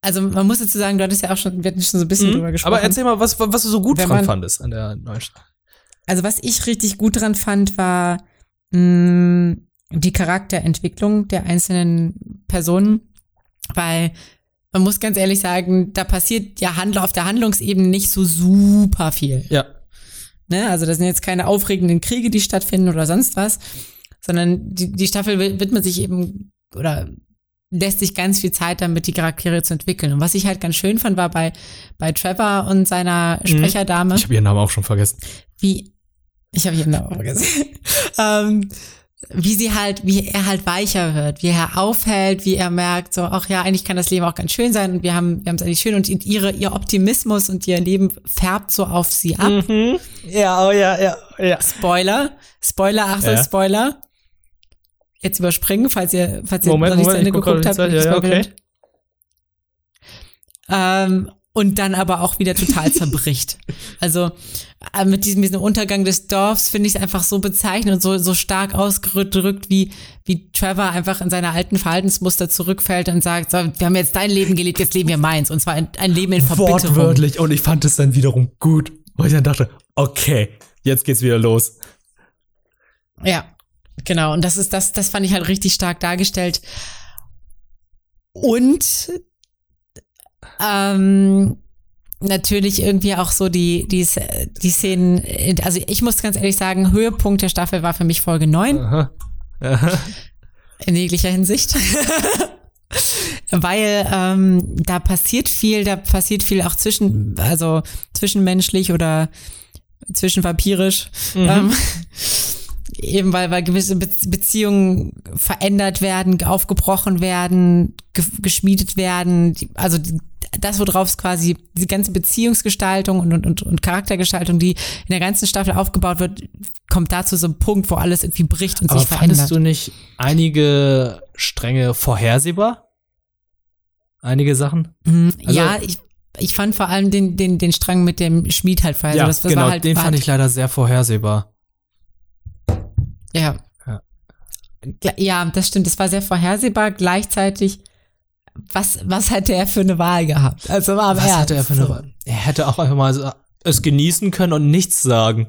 [SPEAKER 2] Also man muss dazu sagen, du hattest ja auch schon, wir hatten schon so ein bisschen drüber gesprochen.
[SPEAKER 1] Mhm. Aber erzähl mal, was, was du so gut dran fandest an der neuen Staffel.
[SPEAKER 2] Also was ich richtig gut dran fand, war mh, die Charakterentwicklung der einzelnen Personen, weil man muss ganz ehrlich sagen, da passiert ja Handel auf der Handlungsebene nicht so super viel.
[SPEAKER 1] Ja.
[SPEAKER 2] Ne? Also das sind jetzt keine aufregenden Kriege, die stattfinden oder sonst was, sondern die, die Staffel wi- widmet sich eben oder lässt sich ganz viel Zeit damit, die Charaktere zu entwickeln. Und was ich halt ganz schön fand, war bei, bei Trevor und seiner Sprecherdame,
[SPEAKER 1] Ich habe ihren Namen auch schon vergessen.
[SPEAKER 2] wie, ich habe ihren Namen vergessen, ähm, wie sie halt, wie er halt weicher wird, wie er aufhält, wie er merkt, so, ach ja, eigentlich kann das Leben auch ganz schön sein und wir haben, wir haben es eigentlich schön und ihre, ihr Optimismus und ihr Leben färbt so auf sie ab.
[SPEAKER 1] Ja, oh ja, ja, ja.
[SPEAKER 2] Spoiler, Spoiler, Achtung,
[SPEAKER 1] Ja.
[SPEAKER 2] Spoiler. Jetzt überspringen, falls ihr, falls ihr
[SPEAKER 1] Moment,
[SPEAKER 2] noch nicht zu
[SPEAKER 1] Moment,
[SPEAKER 2] Ende
[SPEAKER 1] ich guck
[SPEAKER 2] geguckt habt.
[SPEAKER 1] Ja, ja,
[SPEAKER 2] Spoiler. Ähm, und dann aber auch wieder total zerbricht. Also äh, mit diesem, diesem Untergang des Dorfs finde ich es einfach so bezeichnend und so, so stark ausgedrückt, wie, wie Trevor einfach in seine alten Verhaltensmuster zurückfällt und sagt, so, wir haben jetzt dein Leben gelebt, jetzt leben wir meins. Und zwar ein, ein Leben in Verbitterung.
[SPEAKER 1] Wortwörtlich. Und ich fand es dann wiederum gut, weil ich dann dachte, okay, jetzt geht's wieder los.
[SPEAKER 2] Ja, genau. Und das ist das, das fand ich halt richtig stark dargestellt. Und ähm, natürlich irgendwie auch so die, die, die Szenen, also ich muss ganz ehrlich sagen, Höhepunkt der Staffel war für mich Folge 9
[SPEAKER 1] Aha. Aha.
[SPEAKER 2] in jeglicher Hinsicht. Weil ähm, da passiert viel, da passiert viel auch zwischen, also zwischenmenschlich oder zwischenvampirisch. Ähm, eben weil, weil gewisse Be Beziehungen verändert werden, aufgebrochen werden, ge geschmiedet werden. Also das, worauf es quasi, die ganze Beziehungsgestaltung und, und, und, Charaktergestaltung, die in der ganzen Staffel aufgebaut wird, kommt da zu so einem Punkt, wo alles irgendwie bricht und
[SPEAKER 1] Aber
[SPEAKER 2] sich
[SPEAKER 1] fandest
[SPEAKER 2] verändert.
[SPEAKER 1] du nicht einige Stränge vorhersehbar? Einige Sachen?
[SPEAKER 2] Mhm,
[SPEAKER 1] Also-
[SPEAKER 2] ja, ich, ich fand vor allem den, den, den Strang mit dem Schmied halt vorher.
[SPEAKER 1] ja,
[SPEAKER 2] also das, das
[SPEAKER 1] genau,
[SPEAKER 2] war halt,
[SPEAKER 1] den fand
[SPEAKER 2] halt,
[SPEAKER 1] ich leider sehr vorhersehbar.
[SPEAKER 2] Ja.
[SPEAKER 1] Ja.
[SPEAKER 2] Ja, das stimmt. Das war sehr vorhersehbar. Gleichzeitig, was, was hätte er für eine Wahl gehabt? Also am
[SPEAKER 1] Was
[SPEAKER 2] Ernst.
[SPEAKER 1] hätte er für eine. Wahl? Er hätte auch einfach mal so es genießen können und nichts sagen.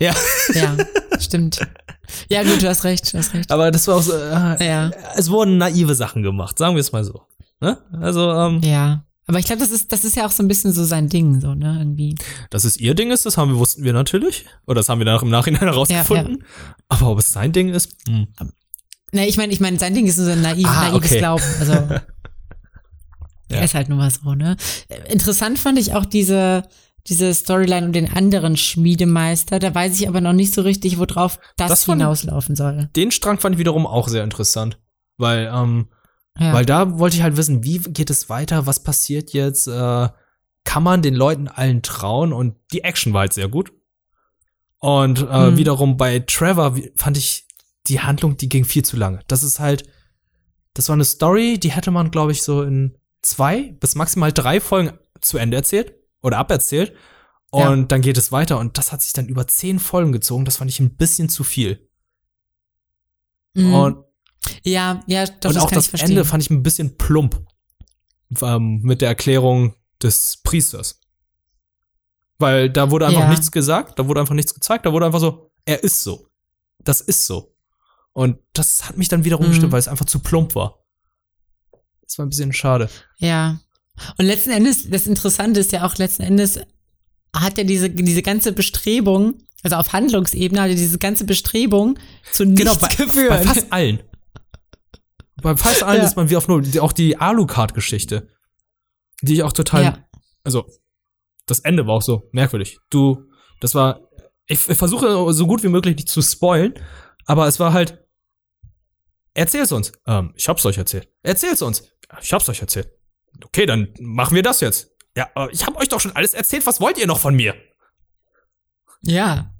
[SPEAKER 1] Ja,
[SPEAKER 2] Ja, stimmt. Ja, gut, du hast recht, du hast recht.
[SPEAKER 1] aber das war auch so, äh,
[SPEAKER 2] Ja,
[SPEAKER 1] es wurden naive Sachen gemacht, sagen wir es mal so. Ne? Also, ähm,
[SPEAKER 2] ja. Aber ich glaube, das ist, das ist ja auch so ein bisschen so sein Ding, so, ne, irgendwie.
[SPEAKER 1] dass es ihr Ding ist, das haben wir, wussten wir natürlich. Oder das haben wir dann auch im Nachhinein herausgefunden. Aber ob es sein Ding ist, hm.
[SPEAKER 2] Ne, ich meine, ich meine, sein Ding ist so ein naiv,
[SPEAKER 1] Ah,
[SPEAKER 2] naives
[SPEAKER 1] okay.
[SPEAKER 2] Glauben. Also, er ist halt nur mal so, ne? Interessant fand ich auch diese, diese Storyline um den anderen Schmiedemeister. Da weiß ich aber noch nicht so richtig, worauf das,
[SPEAKER 1] Das
[SPEAKER 2] hinauslaufen soll.
[SPEAKER 1] den Strang fand ich wiederum auch sehr interessant. Weil, ähm,
[SPEAKER 2] Ja.
[SPEAKER 1] Weil da wollte ich halt wissen, wie geht es weiter, was passiert jetzt, äh, kann man den Leuten allen trauen und die Action war halt sehr gut. Und äh,
[SPEAKER 2] Mhm.
[SPEAKER 1] wiederum bei Trevor fand ich die Handlung, die ging viel zu lange. Das ist halt, das war eine Story, die hätte man, glaube ich, so in zwei bis maximal drei Folgen zu Ende erzählt oder aberzählt.
[SPEAKER 2] Ja.
[SPEAKER 1] Und dann geht es weiter und das hat sich dann über zehn Folgen gezogen. Das fand ich ein bisschen zu viel.
[SPEAKER 2] Mhm.
[SPEAKER 1] Und
[SPEAKER 2] ja, ja, doch,
[SPEAKER 1] und
[SPEAKER 2] das
[SPEAKER 1] auch das
[SPEAKER 2] verstehen.
[SPEAKER 1] Ende fand ich ein bisschen plump. Ähm, mit der Erklärung des Priesters. Weil da wurde einfach
[SPEAKER 2] Ja.
[SPEAKER 1] nichts gesagt, da wurde einfach nichts gezeigt, da wurde einfach so, er ist so. Das ist so. Und das hat mich dann wiederum
[SPEAKER 2] Mhm.
[SPEAKER 1] gestimmt, weil es einfach zu plump war. Das war ein bisschen schade.
[SPEAKER 2] Ja. Und letzten Endes, das Interessante ist ja auch, letzten Endes hat ja diese, diese ganze Bestrebung, also auf Handlungsebene hat ja diese ganze Bestrebung zu nichts
[SPEAKER 1] Genau, bei,
[SPEAKER 2] geführt.
[SPEAKER 1] bei fast allen. Bei fast allen
[SPEAKER 2] Ja.
[SPEAKER 1] ist man wie auf Null. Auch die Alucard-Geschichte, die ich auch total,
[SPEAKER 2] Ja.
[SPEAKER 1] also das Ende war auch so merkwürdig. Du, das war, ich, ich versuche so gut wie möglich nicht zu spoilen, aber es war halt, erzähl's uns. Ähm, ich hab's euch erzählt. Erzähl's uns. "Ja, Ich hab's euch erzählt. Okay, dann machen wir das jetzt. Ja, ich hab euch doch schon alles erzählt. Was wollt ihr noch von mir?
[SPEAKER 2] Ja.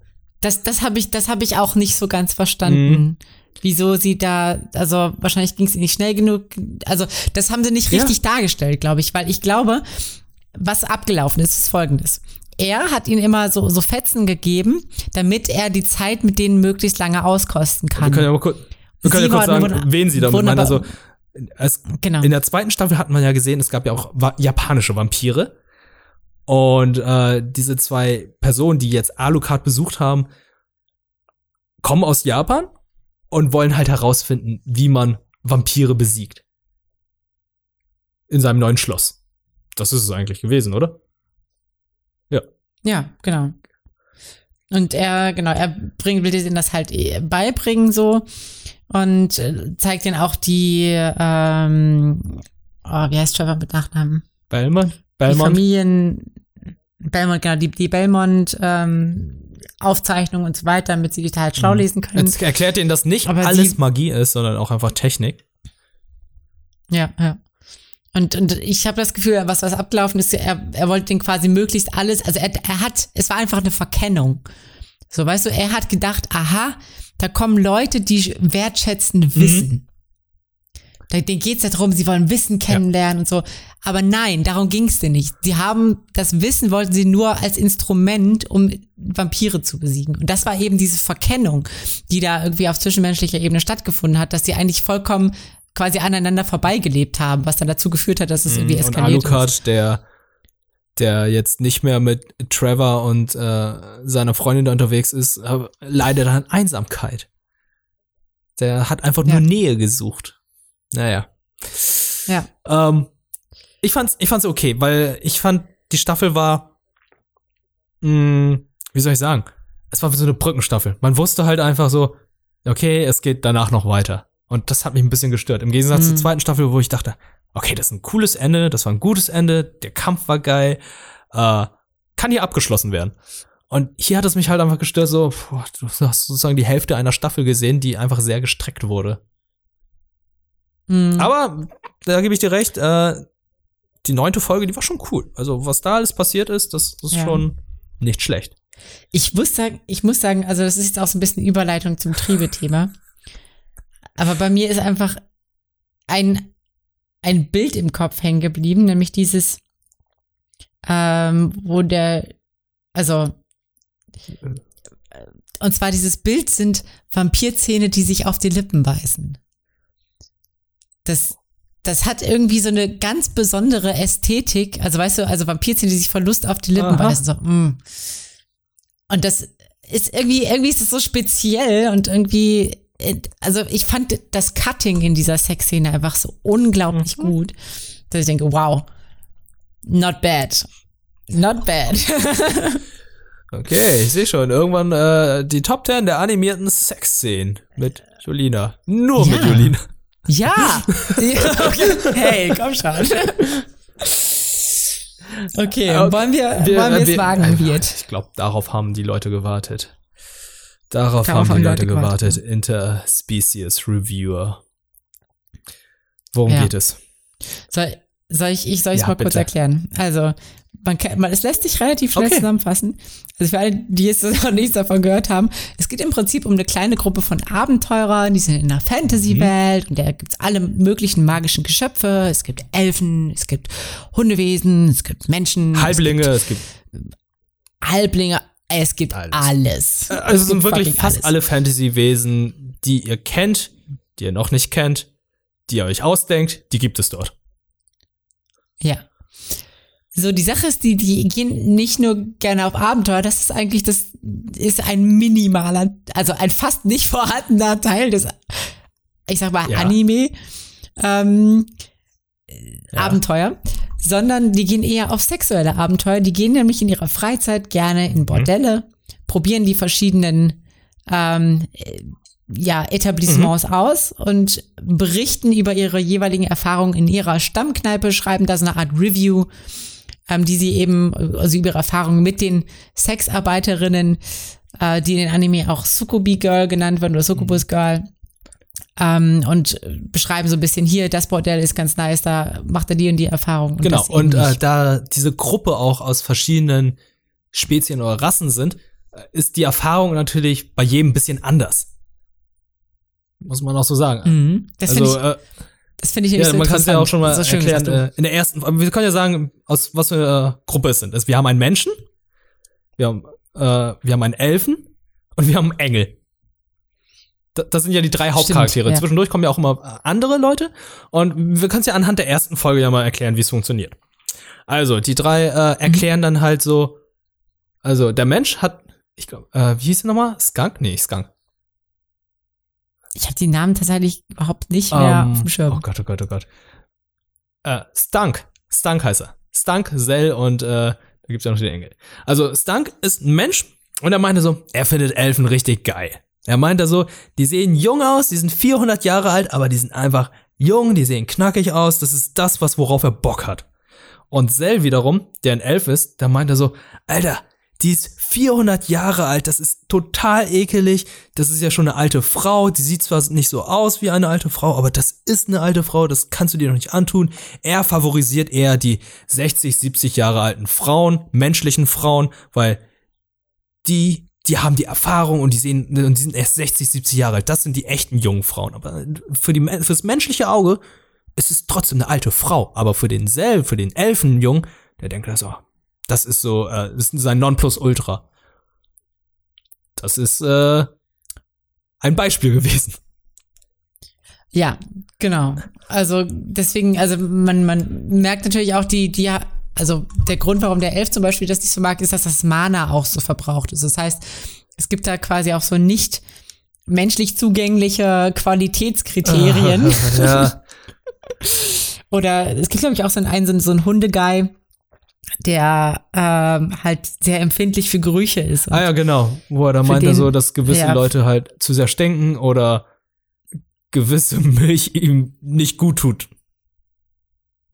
[SPEAKER 2] Das, das habe ich, das habe ich auch nicht so ganz verstanden. Wieso sie da, also wahrscheinlich ging es nicht schnell genug. Also das haben sie nicht
[SPEAKER 1] Ja.
[SPEAKER 2] richtig dargestellt, glaube ich, weil ich glaube, was abgelaufen ist, ist folgendes. Er hat ihnen immer so, so Fetzen gegeben, damit er die Zeit mit denen möglichst lange auskosten
[SPEAKER 1] Wir
[SPEAKER 2] kann.
[SPEAKER 1] können ja mal kurz, wir können ja kurz sagen, wen sie damit meinen. Also, es,
[SPEAKER 2] Genau.
[SPEAKER 1] in der zweiten Staffel hat man ja gesehen, es gab ja auch japanische Vampire. Und äh, diese zwei Personen, die jetzt Alucard besucht haben, kommen aus Japan und wollen halt herausfinden, wie man Vampire besiegt. In seinem neuen Schloss. Das ist es eigentlich gewesen, oder?
[SPEAKER 2] Ja, genau. Und er, genau, er bringt, will denen das halt eh beibringen so und äh, zeigt ihnen auch die, ähm, oh, wie heißt Trevor mit Nachnamen?
[SPEAKER 1] Belmont?
[SPEAKER 2] Die? Familien, Belmont, genau, die, die Belmont, ähm, Aufzeichnungen und so weiter, damit sie die halt schlau
[SPEAKER 1] Mhm.
[SPEAKER 2] lesen können.
[SPEAKER 1] Jetzt erklärt ihnen, dass nicht
[SPEAKER 2] Aber
[SPEAKER 1] alles
[SPEAKER 2] sie-
[SPEAKER 1] Magie ist, sondern auch einfach Technik.
[SPEAKER 2] Ja, ja. Und, und ich habe das Gefühl, was was abgelaufen ist, er, er wollte den quasi möglichst alles, also er, er hat, es war einfach eine Verkennung. So, weißt du, er hat gedacht, aha, da kommen Leute, die wertschätzend wissen. Da, denen geht's ja darum, sie wollen Wissen kennenlernen und so. Aber nein, darum ging's denen nicht. Sie haben das Wissen wollten sie nur als Instrument, um Vampire zu besiegen. Und das war eben diese Verkennung, die da irgendwie auf zwischenmenschlicher Ebene stattgefunden hat, dass sie eigentlich vollkommen quasi aneinander vorbeigelebt haben, was dann dazu geführt hat, dass es irgendwie
[SPEAKER 1] Mhm. und
[SPEAKER 2] eskaliert ist.
[SPEAKER 1] Alucard, der, der jetzt nicht mehr mit Trevor und äh, seiner Freundin da unterwegs ist, äh, leidet an Einsamkeit. Der hat einfach
[SPEAKER 2] Ja.
[SPEAKER 1] nur Nähe gesucht. Naja.
[SPEAKER 2] Ja.
[SPEAKER 1] Ähm, ich fand's, ich fand's okay, weil ich fand, die Staffel war, mh, wie soll ich sagen? Es war wie so eine Brückenstaffel. Man wusste halt einfach so, okay, es geht danach noch weiter. Und das hat mich ein bisschen gestört. Im Gegensatz
[SPEAKER 2] Mhm.
[SPEAKER 1] zur zweiten Staffel, wo ich dachte, okay, das ist ein cooles Ende, das war ein gutes Ende, der Kampf war geil, äh, kann hier abgeschlossen werden. Und hier hat es mich halt einfach gestört, so, boah, du hast sozusagen die Hälfte einer Staffel gesehen, die einfach sehr gestreckt wurde.
[SPEAKER 2] Mhm.
[SPEAKER 1] Aber da gebe ich dir recht, äh, die neunte Folge, die war schon cool. Also, was da alles passiert ist, das, das ist
[SPEAKER 2] Ja.
[SPEAKER 1] schon nicht schlecht.
[SPEAKER 2] Ich muss sagen, ich muss sagen, also das ist jetzt auch so ein bisschen Überleitung zum Triebe-Thema. Aber bei mir ist einfach ein, ein Bild im Kopf hängen geblieben, nämlich dieses, ähm, wo der, also, und zwar dieses Bild sind Vampirzähne, die sich auf die Lippen beißen. Das, das hat irgendwie so eine ganz besondere Ästhetik. Also weißt du, also Vampirzähne, die sich vor Lust auf die Lippen
[SPEAKER 1] Aha.
[SPEAKER 2] beißen. So, mm. Und das ist irgendwie, irgendwie ist es so speziell und irgendwie, äh, also ich fand das Cutting in dieser Sexszene einfach so unglaublich gut, dass ich denke, wow, not bad. Not bad.
[SPEAKER 1] Okay, ich sehe schon. Irgendwann äh, die Top 10 der animierten Sexszenen mit Jolina. Nur mit
[SPEAKER 2] Ja. Ja. ja okay. Hey, komm schon. Okay,
[SPEAKER 1] Okay,
[SPEAKER 2] wollen wir, wollen wir es wagen, wird?
[SPEAKER 1] Ich glaube, darauf haben die Leute gewartet. Darauf,
[SPEAKER 2] Darauf
[SPEAKER 1] haben die Leute
[SPEAKER 2] Leute gewartet,
[SPEAKER 1] gewartet. Interspecies Reviewer. Worum
[SPEAKER 2] Ja.
[SPEAKER 1] geht es?
[SPEAKER 2] Soll, soll ich, ich soll es
[SPEAKER 1] Ja,
[SPEAKER 2] mal kurz
[SPEAKER 1] bitte.
[SPEAKER 2] erklären? Also, man kann, man, es lässt sich relativ schnell
[SPEAKER 1] Okay.
[SPEAKER 2] zusammenfassen. Also für alle, die jetzt noch nichts davon gehört haben, es geht im Prinzip um eine kleine Gruppe von Abenteurern, die sind in einer Fantasy-Welt und da gibt's alle möglichen magischen Geschöpfe. Es gibt Elfen, es gibt Hundewesen, es gibt Menschen,
[SPEAKER 1] Halblinge, es gibt,
[SPEAKER 2] es gibt Halblinge, es gibt
[SPEAKER 1] Alles.
[SPEAKER 2] alles.
[SPEAKER 1] also
[SPEAKER 2] es
[SPEAKER 1] es sind
[SPEAKER 2] gibt
[SPEAKER 1] wirklich fast
[SPEAKER 2] alles.
[SPEAKER 1] alle Fantasy-Wesen, die ihr kennt, die ihr noch nicht kennt, die ihr euch ausdenkt, die gibt es dort.
[SPEAKER 2] Ja. So, die Sache ist, die, die gehen nicht nur gerne auf Abenteuer, das ist eigentlich, das ist ein minimaler, also ein fast nicht vorhandener Teil des, ich sag mal,
[SPEAKER 1] Ja.
[SPEAKER 2] Anime, ähm,
[SPEAKER 1] Ja.
[SPEAKER 2] Abenteuer, sondern die gehen eher auf sexuelle Abenteuer. Die gehen nämlich in ihrer Freizeit gerne in Bordelle, probieren die verschiedenen ähm, äh, ja, Etablissements
[SPEAKER 1] Mhm.
[SPEAKER 2] aus und berichten über ihre jeweiligen Erfahrungen in ihrer Stammkneipe, schreiben da so eine Art Review, ähm, die sie eben, also über ihre Erfahrungen mit den Sexarbeiterinnen, äh, die in den Anime auch Sukubi Girl genannt werden oder Succubus
[SPEAKER 1] Mhm.
[SPEAKER 2] Girl. Ähm, und beschreiben so ein bisschen hier, das Bordell ist ganz nice, da macht er die und die Erfahrung. Und
[SPEAKER 1] Genau, und äh, da diese Gruppe auch aus verschiedenen Spezien oder Rassen sind, äh, ist die Erfahrung natürlich bei jedem ein bisschen anders. Muss man auch so sagen.
[SPEAKER 2] Mhm. Das finde
[SPEAKER 1] also,
[SPEAKER 2] ich,
[SPEAKER 1] äh,
[SPEAKER 2] das finde ich
[SPEAKER 1] ja,
[SPEAKER 2] so
[SPEAKER 1] man kann es ja auch schon mal erklären.
[SPEAKER 2] gesagt.
[SPEAKER 1] Äh, in der ersten, wir können ja sagen, aus was für eine Gruppe es sind. Also, wir haben einen Menschen, wir haben, äh, wir haben einen Elfen und wir haben einen Engel. Da- Das sind ja die drei Hauptcharaktere.
[SPEAKER 2] ja.
[SPEAKER 1] Zwischendurch kommen ja auch immer äh, andere Leute. Und wir können es ja anhand der ersten Folge ja mal erklären, wie es funktioniert. Also, die drei äh, erklären dann halt so, also der Mensch hat, ich glaube, äh, wie hieß der nochmal? Skunk? Nee, Skunk.
[SPEAKER 2] Ich habe die Namen tatsächlich überhaupt nicht mehr
[SPEAKER 1] Ähm,
[SPEAKER 2] auf dem Schirm.
[SPEAKER 1] Oh Gott, oh Gott, oh Gott. Äh, Stunk. Stunk heißt er. Stunk, Zell und äh, da gibt's ja noch den Engel. Also Stunk ist ein Mensch und er meinte so, er findet Elfen richtig geil. Er meinte so, die sehen jung aus, die sind 400 Jahre alt, aber die sind einfach jung, die sehen knackig aus, das ist das, was worauf er Bock hat. Und Zell wiederum, der ein Elf ist, der meinte so, Alter, die ist 400 Jahre alt, das ist total ekelig, das ist ja schon eine alte Frau, die sieht zwar nicht so aus wie eine alte Frau, aber das ist eine alte Frau, das kannst du dir doch nicht antun. Er favorisiert eher die 60, 70 Jahre alten Frauen, menschlichen Frauen, weil die, die haben die Erfahrung und die sehen, und die sind erst 60, 70 Jahre alt. Das sind die echten jungen Frauen. Aber für die, fürs menschliche Auge ist es trotzdem eine alte Frau. Aber für den selben, für den Elfenjungen, der denkt das, oh, das ist so, äh, das ist sein Nonplusultra. Das ist äh, ein Beispiel gewesen.
[SPEAKER 2] Ja, genau. Also deswegen, also man, man merkt natürlich auch die, die, also der Grund, warum der Elf zum Beispiel das nicht so mag, ist, dass das Mana auch so verbraucht ist. Das heißt, es gibt da quasi auch so nicht menschlich zugängliche Qualitätskriterien.
[SPEAKER 1] ja.
[SPEAKER 2] Oder es gibt, glaube ich, auch so einen, so einen, so einen Hundeguy, der ähm, halt sehr empfindlich für Gerüche ist.
[SPEAKER 1] Ah ja, genau. Wo er da meinte
[SPEAKER 2] den-
[SPEAKER 1] so, dass gewisse
[SPEAKER 2] ja.
[SPEAKER 1] Leute halt zu sehr stinken oder gewisse Milch ihm nicht gut tut.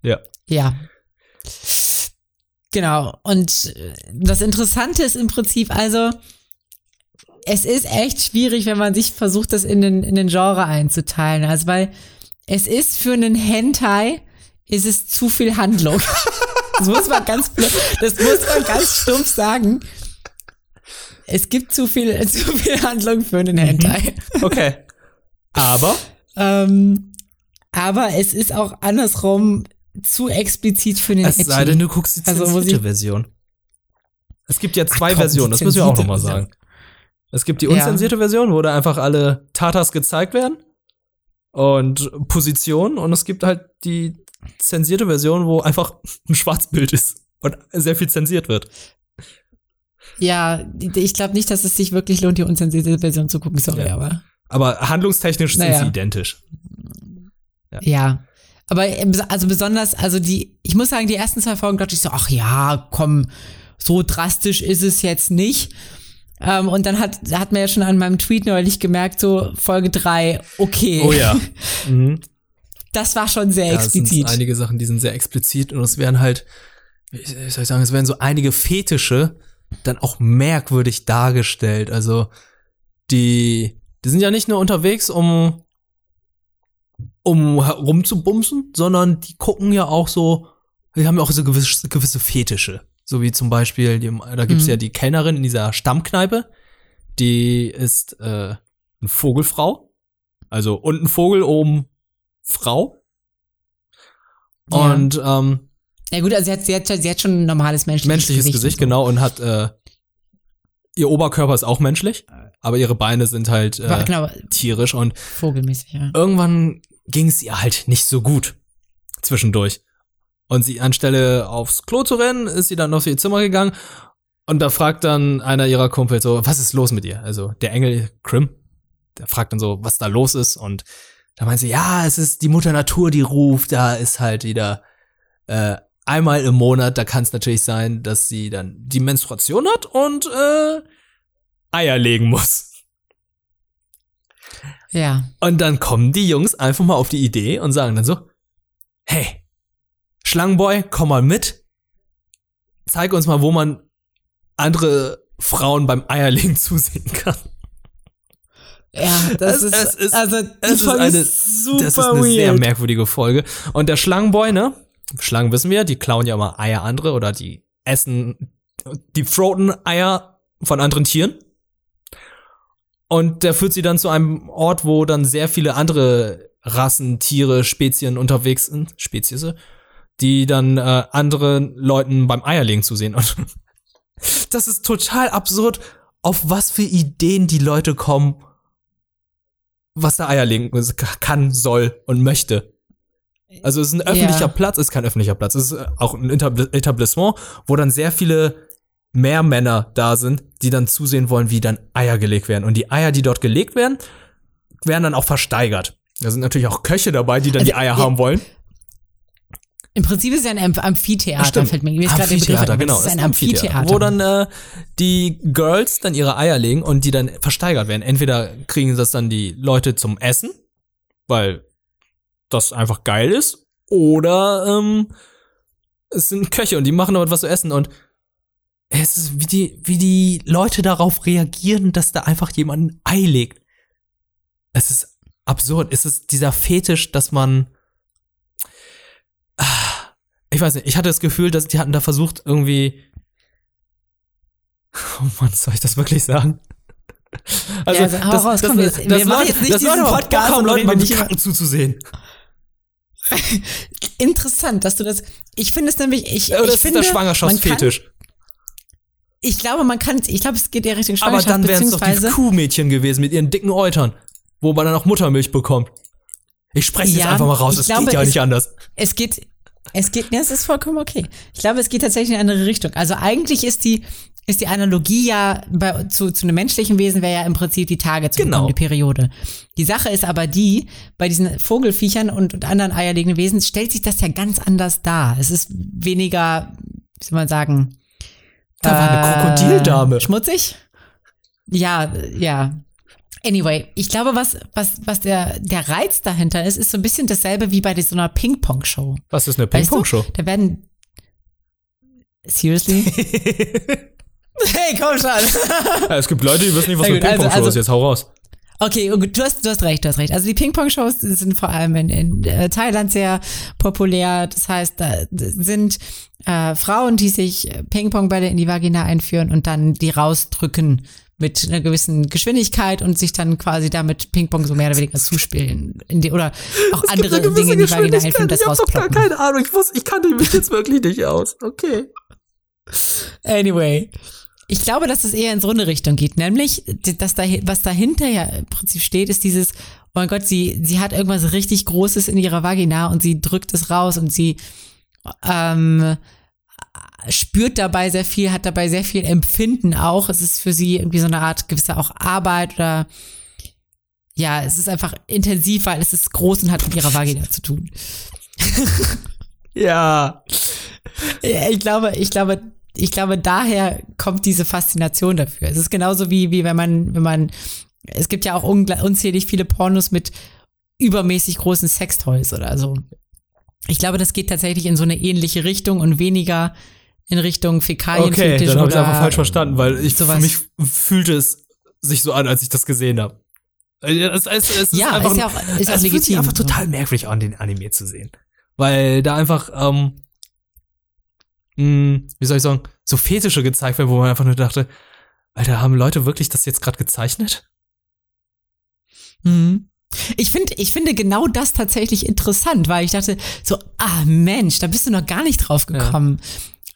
[SPEAKER 1] Ja.
[SPEAKER 2] Ja. Genau. Und äh, das Interessante ist im Prinzip also, es ist echt schwierig, wenn man sich versucht, das in den, in den Genre einzuteilen. Also, weil es ist für einen Hentai, ist es zu viel Handlung. Das muss man ganz, das muss man ganz stumpf sagen. Es gibt zu viel, zu viel Handlung für einen Hentai.
[SPEAKER 1] Okay. Aber
[SPEAKER 2] Ähm, aber es ist auch andersrum zu explizit für den
[SPEAKER 1] es sei denn, du guckst die
[SPEAKER 2] Also,
[SPEAKER 1] zensierte Version. Es gibt ja zwei
[SPEAKER 2] komm, die
[SPEAKER 1] Versionen, das müssen wir auch nochmal sagen. Es gibt die
[SPEAKER 2] Ja.
[SPEAKER 1] unzensierte Version, wo da einfach alle Tatas gezeigt werden und Positionen und es gibt halt die zensierte Version, wo einfach ein Schwarzbild ist und sehr viel zensiert wird.
[SPEAKER 2] Ja, ich glaube nicht, dass es sich wirklich lohnt, die unzensierte Version zu gucken, sorry,
[SPEAKER 1] Ja.
[SPEAKER 2] aber
[SPEAKER 1] Aber handlungstechnisch sind
[SPEAKER 2] Naja.
[SPEAKER 1] sie identisch.
[SPEAKER 2] ja. Aber äh, bes- also besonders, also die, ich muss sagen, die ersten zwei Folgen dachte ich so, ach ja, komm, so drastisch ist es jetzt nicht. Ähm, und dann hat, hat man ja schon an meinem Tweet neulich gemerkt, so Folge drei, okay.
[SPEAKER 1] Oh ja. mhm.
[SPEAKER 2] Das war schon sehr
[SPEAKER 1] Ja, es sind
[SPEAKER 2] explizit.
[SPEAKER 1] einige Sachen, die sind sehr explizit und es werden halt, wie soll ich sagen, es werden so einige Fetische dann auch merkwürdig dargestellt. Also die, die sind ja nicht nur unterwegs, um um rumzubumsen, sondern die gucken ja auch so, die haben ja auch so gewisse, gewisse Fetische. So wie zum Beispiel, die, da gibt's
[SPEAKER 2] Mhm.
[SPEAKER 1] ja die Kellnerin in dieser Stammkneipe, die ist äh, eine Vogelfrau. Also unten Vogel, oben Frau.
[SPEAKER 2] Ja.
[SPEAKER 1] Und ähm,
[SPEAKER 2] Ja gut, also sie hat, sie hat, sie hat schon ein normales menschliches,
[SPEAKER 1] menschliches Gesicht,
[SPEAKER 2] und so.
[SPEAKER 1] genau, und hat äh, ihr Oberkörper ist auch menschlich, aber ihre Beine sind halt äh,
[SPEAKER 2] genau,
[SPEAKER 1] tierisch und
[SPEAKER 2] vogelmäßig, ja.
[SPEAKER 1] irgendwann ging es ihr halt nicht so gut zwischendurch. Und sie anstelle aufs Klo zu rennen, ist sie dann auf ihr Zimmer gegangen und da fragt dann einer ihrer Kumpel so, was ist los mit ihr? Also der Engel Krim, der fragt dann so, was da los ist und da meint sie, ja, es ist die Mutter Natur, die ruft, da ist halt wieder äh, einmal im Monat, da kann es natürlich sein, dass sie dann die Menstruation hat und äh, Eier legen muss.
[SPEAKER 2] Ja.
[SPEAKER 1] Und dann kommen die Jungs einfach mal auf die Idee und sagen dann so, hey, Schlangenboy, komm mal mit. Zeig uns mal, wo man andere Frauen beim Eierlegen zusehen kann.
[SPEAKER 2] Ja, das
[SPEAKER 1] Es-
[SPEAKER 2] ist,
[SPEAKER 1] es ist-
[SPEAKER 2] also,
[SPEAKER 1] Es ist eine,
[SPEAKER 2] super
[SPEAKER 1] das ist eine
[SPEAKER 2] weird.
[SPEAKER 1] sehr merkwürdige Folge. Und der Schlangenboy, ne? Schlangen wissen wir, die klauen ja immer Eier andere oder die essen, die froten Eier von anderen Tieren. Und der führt sie dann zu einem Ort, wo dann sehr viele andere Rassen, Tiere, Spezien unterwegs sind, Spezies, die dann äh, anderen Leuten beim Eierlegen zusehen. Und das ist total absurd, auf was für Ideen die Leute kommen, was der Eierlegen kann, soll und möchte. Also es ist ein öffentlicher
[SPEAKER 2] Ja.
[SPEAKER 1] Platz, ist kein öffentlicher Platz, es ist äh, auch ein Etabl- Etablissement, wo dann sehr viele mehr Männer da sind, die dann zusehen wollen, wie dann Eier gelegt werden. Und die Eier, die dort gelegt werden, werden dann auch versteigert. Da sind natürlich auch Köche dabei, die dann
[SPEAKER 2] Also,
[SPEAKER 1] die Eier haben wollen.
[SPEAKER 2] Im Prinzip ist es ja ein Amph- Amphitheater,
[SPEAKER 1] Stimmt.
[SPEAKER 2] fällt mir gerade der Begriff,
[SPEAKER 1] Amphitheater,
[SPEAKER 2] ein,
[SPEAKER 1] genau.
[SPEAKER 2] Das ist ein
[SPEAKER 1] ist
[SPEAKER 2] Amphitheater.
[SPEAKER 1] Wo dann äh, die Girls dann ihre Eier legen und die dann versteigert werden. Entweder kriegen das dann die Leute zum Essen, weil das einfach geil ist, oder ähm, es sind Köche und die machen dort was zu essen und es ist, wie die, wie die Leute darauf reagieren, dass da einfach jemand ein Ei legt. Es ist absurd. Es ist dieser Fetisch, dass man weiß nicht, ich hatte das Gefühl, dass die hatten da versucht, irgendwie. Oh Mann, soll ich das wirklich sagen? Also,
[SPEAKER 2] Ja, also, hau raus, komm, jetzt- wir machen jetzt nicht diesen
[SPEAKER 1] Leute mal
[SPEAKER 2] Podcast und
[SPEAKER 1] Leuten beim Kacken zuzusehen.
[SPEAKER 2] Interessant, dass du das. Ich finde es nämlich, ich, ich
[SPEAKER 1] das ist
[SPEAKER 2] finde,
[SPEAKER 1] der
[SPEAKER 2] man kann,
[SPEAKER 1] Schwangerschaftsfetisch.
[SPEAKER 2] ich glaube, man kann, ich glaube, es geht ja Richtung
[SPEAKER 1] Aber
[SPEAKER 2] Schwangerschaft,
[SPEAKER 1] dann wären es doch die Kuhmädchen gewesen mit ihren dicken Eutern, wo man dann auch Muttermilch bekommt. Ich spreche jetzt
[SPEAKER 2] Ja,
[SPEAKER 1] einfach mal raus,
[SPEAKER 2] ich
[SPEAKER 1] es geht ja nicht anders.
[SPEAKER 2] es geht, es geht, ja, es ist vollkommen okay. Ich glaube, es geht tatsächlich in eine andere Richtung. Also eigentlich ist die, ist die Analogie ja bei, zu, zu einem menschlichen Wesen wäre ja im Prinzip die Tage zu
[SPEAKER 1] Genau.
[SPEAKER 2] die Periode. Die Sache ist aber die, bei diesen Vogelfiechern und, und anderen eierlegenden Wesen stellt sich das ja ganz anders dar. Es ist weniger, wie soll man sagen,
[SPEAKER 1] Da war eine Krokodildame.
[SPEAKER 2] Schmutzig? Ja, ja. Anyway, ich glaube, was, was, was der, der Reiz dahinter ist, ist so ein bisschen dasselbe wie bei so einer Ping-Pong-Show.
[SPEAKER 1] Was ist eine
[SPEAKER 2] Weißt du?
[SPEAKER 1] Ping-Pong-Show?
[SPEAKER 2] Da werden. Seriously? hey, komm schon.
[SPEAKER 1] Ja, es gibt Leute, die wissen nicht, was eine
[SPEAKER 2] also-
[SPEAKER 1] Ping-Pong-Show
[SPEAKER 2] also-
[SPEAKER 1] ist. Jetzt hau raus.
[SPEAKER 2] Okay, gut, du hast, du hast recht, du hast recht. Also die Ping-Pong-Shows sind vor allem in, in äh, Thailand sehr populär. Das heißt, da sind äh, Frauen, die sich Ping-Pong-Bälle in die Vagina einführen und dann die rausdrücken mit einer gewissen Geschwindigkeit und sich dann quasi damit Ping-Pong so mehr oder weniger zuspielen. In die, oder auch andere Dinge in die Vagina einführen, das rausploppen.
[SPEAKER 1] keine Ahnung. Ich, muss, ich kannte mich jetzt wirklich nicht aus. Okay.
[SPEAKER 2] Anyway. Ich glaube, dass es eher in so eine Richtung geht, nämlich, dass da, was dahinter ja im Prinzip steht, ist dieses, oh mein Gott, sie, sie hat irgendwas richtig Großes in ihrer Vagina und sie drückt es raus und sie ähm, spürt dabei sehr viel, hat dabei sehr viel Empfinden auch. Es ist für sie irgendwie so eine Art gewisse auch Arbeit oder ja, es ist einfach intensiv, weil es ist groß und hat mit ihrer Vagina zu tun.
[SPEAKER 1] Ja.
[SPEAKER 2] Ja, ich glaube, ich glaube, ich glaube, daher kommt diese Faszination dafür. Es ist genauso wie, wie wenn man, wenn man, es gibt ja auch unzählig viele Pornos mit übermäßig großen Sextoys oder so. Ich glaube, das geht tatsächlich in so eine ähnliche Richtung und weniger in Richtung
[SPEAKER 1] Okay,
[SPEAKER 2] Fäkalienfetisch
[SPEAKER 1] dann habe ich einfach falsch verstanden, weil ich
[SPEAKER 2] sowas.
[SPEAKER 1] für mich fühlte es sich so an, als ich das gesehen habe. Es, es, es ist
[SPEAKER 2] Ja,
[SPEAKER 1] einfach,
[SPEAKER 2] ist ja auch, ist auch
[SPEAKER 1] es fühlt sich
[SPEAKER 2] legitim.
[SPEAKER 1] einfach total merkwürdig an, den Anime zu sehen. Weil da einfach, ähm, mh, wie soll ich sagen, so Fetische gezeigt werden, wo man einfach nur dachte, Alter, haben Leute wirklich das jetzt gerade gezeichnet?
[SPEAKER 2] Mhm. Ich finde, ich finde genau das tatsächlich interessant, weil ich dachte so, ah Mensch, da bist du noch gar nicht drauf gekommen.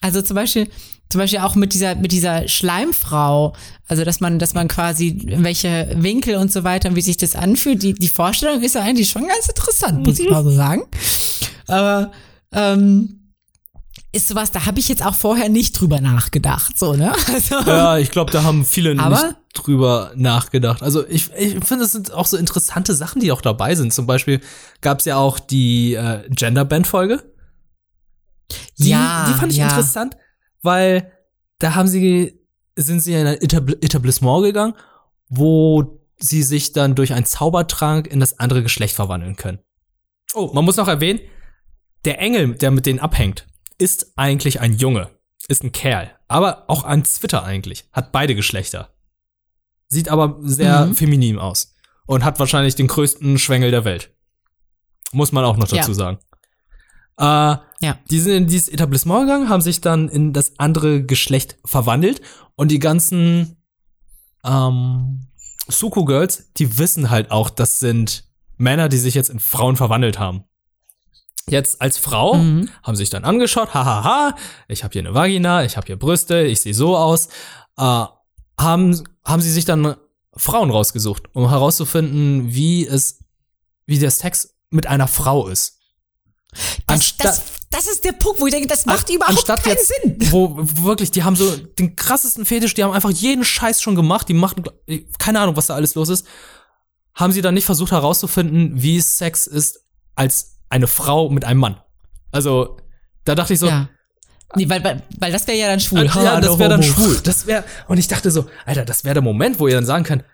[SPEAKER 2] Also zum Beispiel, zum Beispiel auch mit dieser, mit dieser Schleimfrau, also dass man, dass man quasi welche Winkel und so weiter und wie sich das anfühlt, die, die Vorstellung ist ja eigentlich schon ganz interessant, muss ich mal so sagen. Aber ähm, ist sowas, da habe ich jetzt auch vorher nicht drüber nachgedacht, so, ne? Also,
[SPEAKER 1] Ja, ich glaube, da haben viele
[SPEAKER 2] Aber-
[SPEAKER 1] nicht drüber nachgedacht. Also ich, ich finde, es sind auch so interessante Sachen, die auch dabei sind. Zum Beispiel gab es ja auch die äh, Gender-Band-Folge. Die,
[SPEAKER 2] Ja,
[SPEAKER 1] die fand ich
[SPEAKER 2] ja.
[SPEAKER 1] interessant, weil da haben sie, sind sie in ein Etabl Etablissement gegangen, wo sie sich dann durch einen Zaubertrank in das andere Geschlecht verwandeln können. Oh, man muss noch erwähnen, der Engel, der mit denen abhängt, ist eigentlich ein Junge, ist ein Kerl, aber auch ein Zwitter eigentlich, hat beide Geschlechter. Sieht aber sehr
[SPEAKER 2] Mhm.
[SPEAKER 1] feminin aus und hat wahrscheinlich den größten Schwengel der Welt. Muss man auch noch dazu
[SPEAKER 2] Ja.
[SPEAKER 1] sagen. Äh,
[SPEAKER 2] Ja.
[SPEAKER 1] die sind in dieses Etablissement gegangen, haben sich dann in das andere Geschlecht verwandelt und die ganzen ähm, Suku Girls, die wissen halt auch, das sind Männer, die sich jetzt in Frauen verwandelt haben. Jetzt als Frau
[SPEAKER 2] Mhm.
[SPEAKER 1] haben sich dann angeschaut, hahaha, ich habe hier eine Vagina, ich habe hier Brüste, ich sehe so aus. Äh, haben, haben sie sich dann Frauen rausgesucht, um herauszufinden, wie es, wie der Sex mit einer Frau ist.
[SPEAKER 2] Das, das, das ist der Punkt, wo ich denke, das macht
[SPEAKER 1] An-
[SPEAKER 2] überhaupt
[SPEAKER 1] anstatt
[SPEAKER 2] keinen
[SPEAKER 1] jetzt,
[SPEAKER 2] Sinn.
[SPEAKER 1] Wo, wirklich, die haben so den krassesten Fetisch, die haben einfach jeden Scheiß schon gemacht, die machen, keine Ahnung, was da alles los ist. Haben sie dann nicht versucht herauszufinden, wie Sex ist als eine Frau mit einem Mann. Also, da dachte ich so,
[SPEAKER 2] ja. Nee, weil, weil, weil das wäre ja dann schwul.
[SPEAKER 1] äh, ja, das wäre dann schwul. Das wäre, und ich dachte so, Alter, das wäre der Moment, wo ihr dann sagen könnt,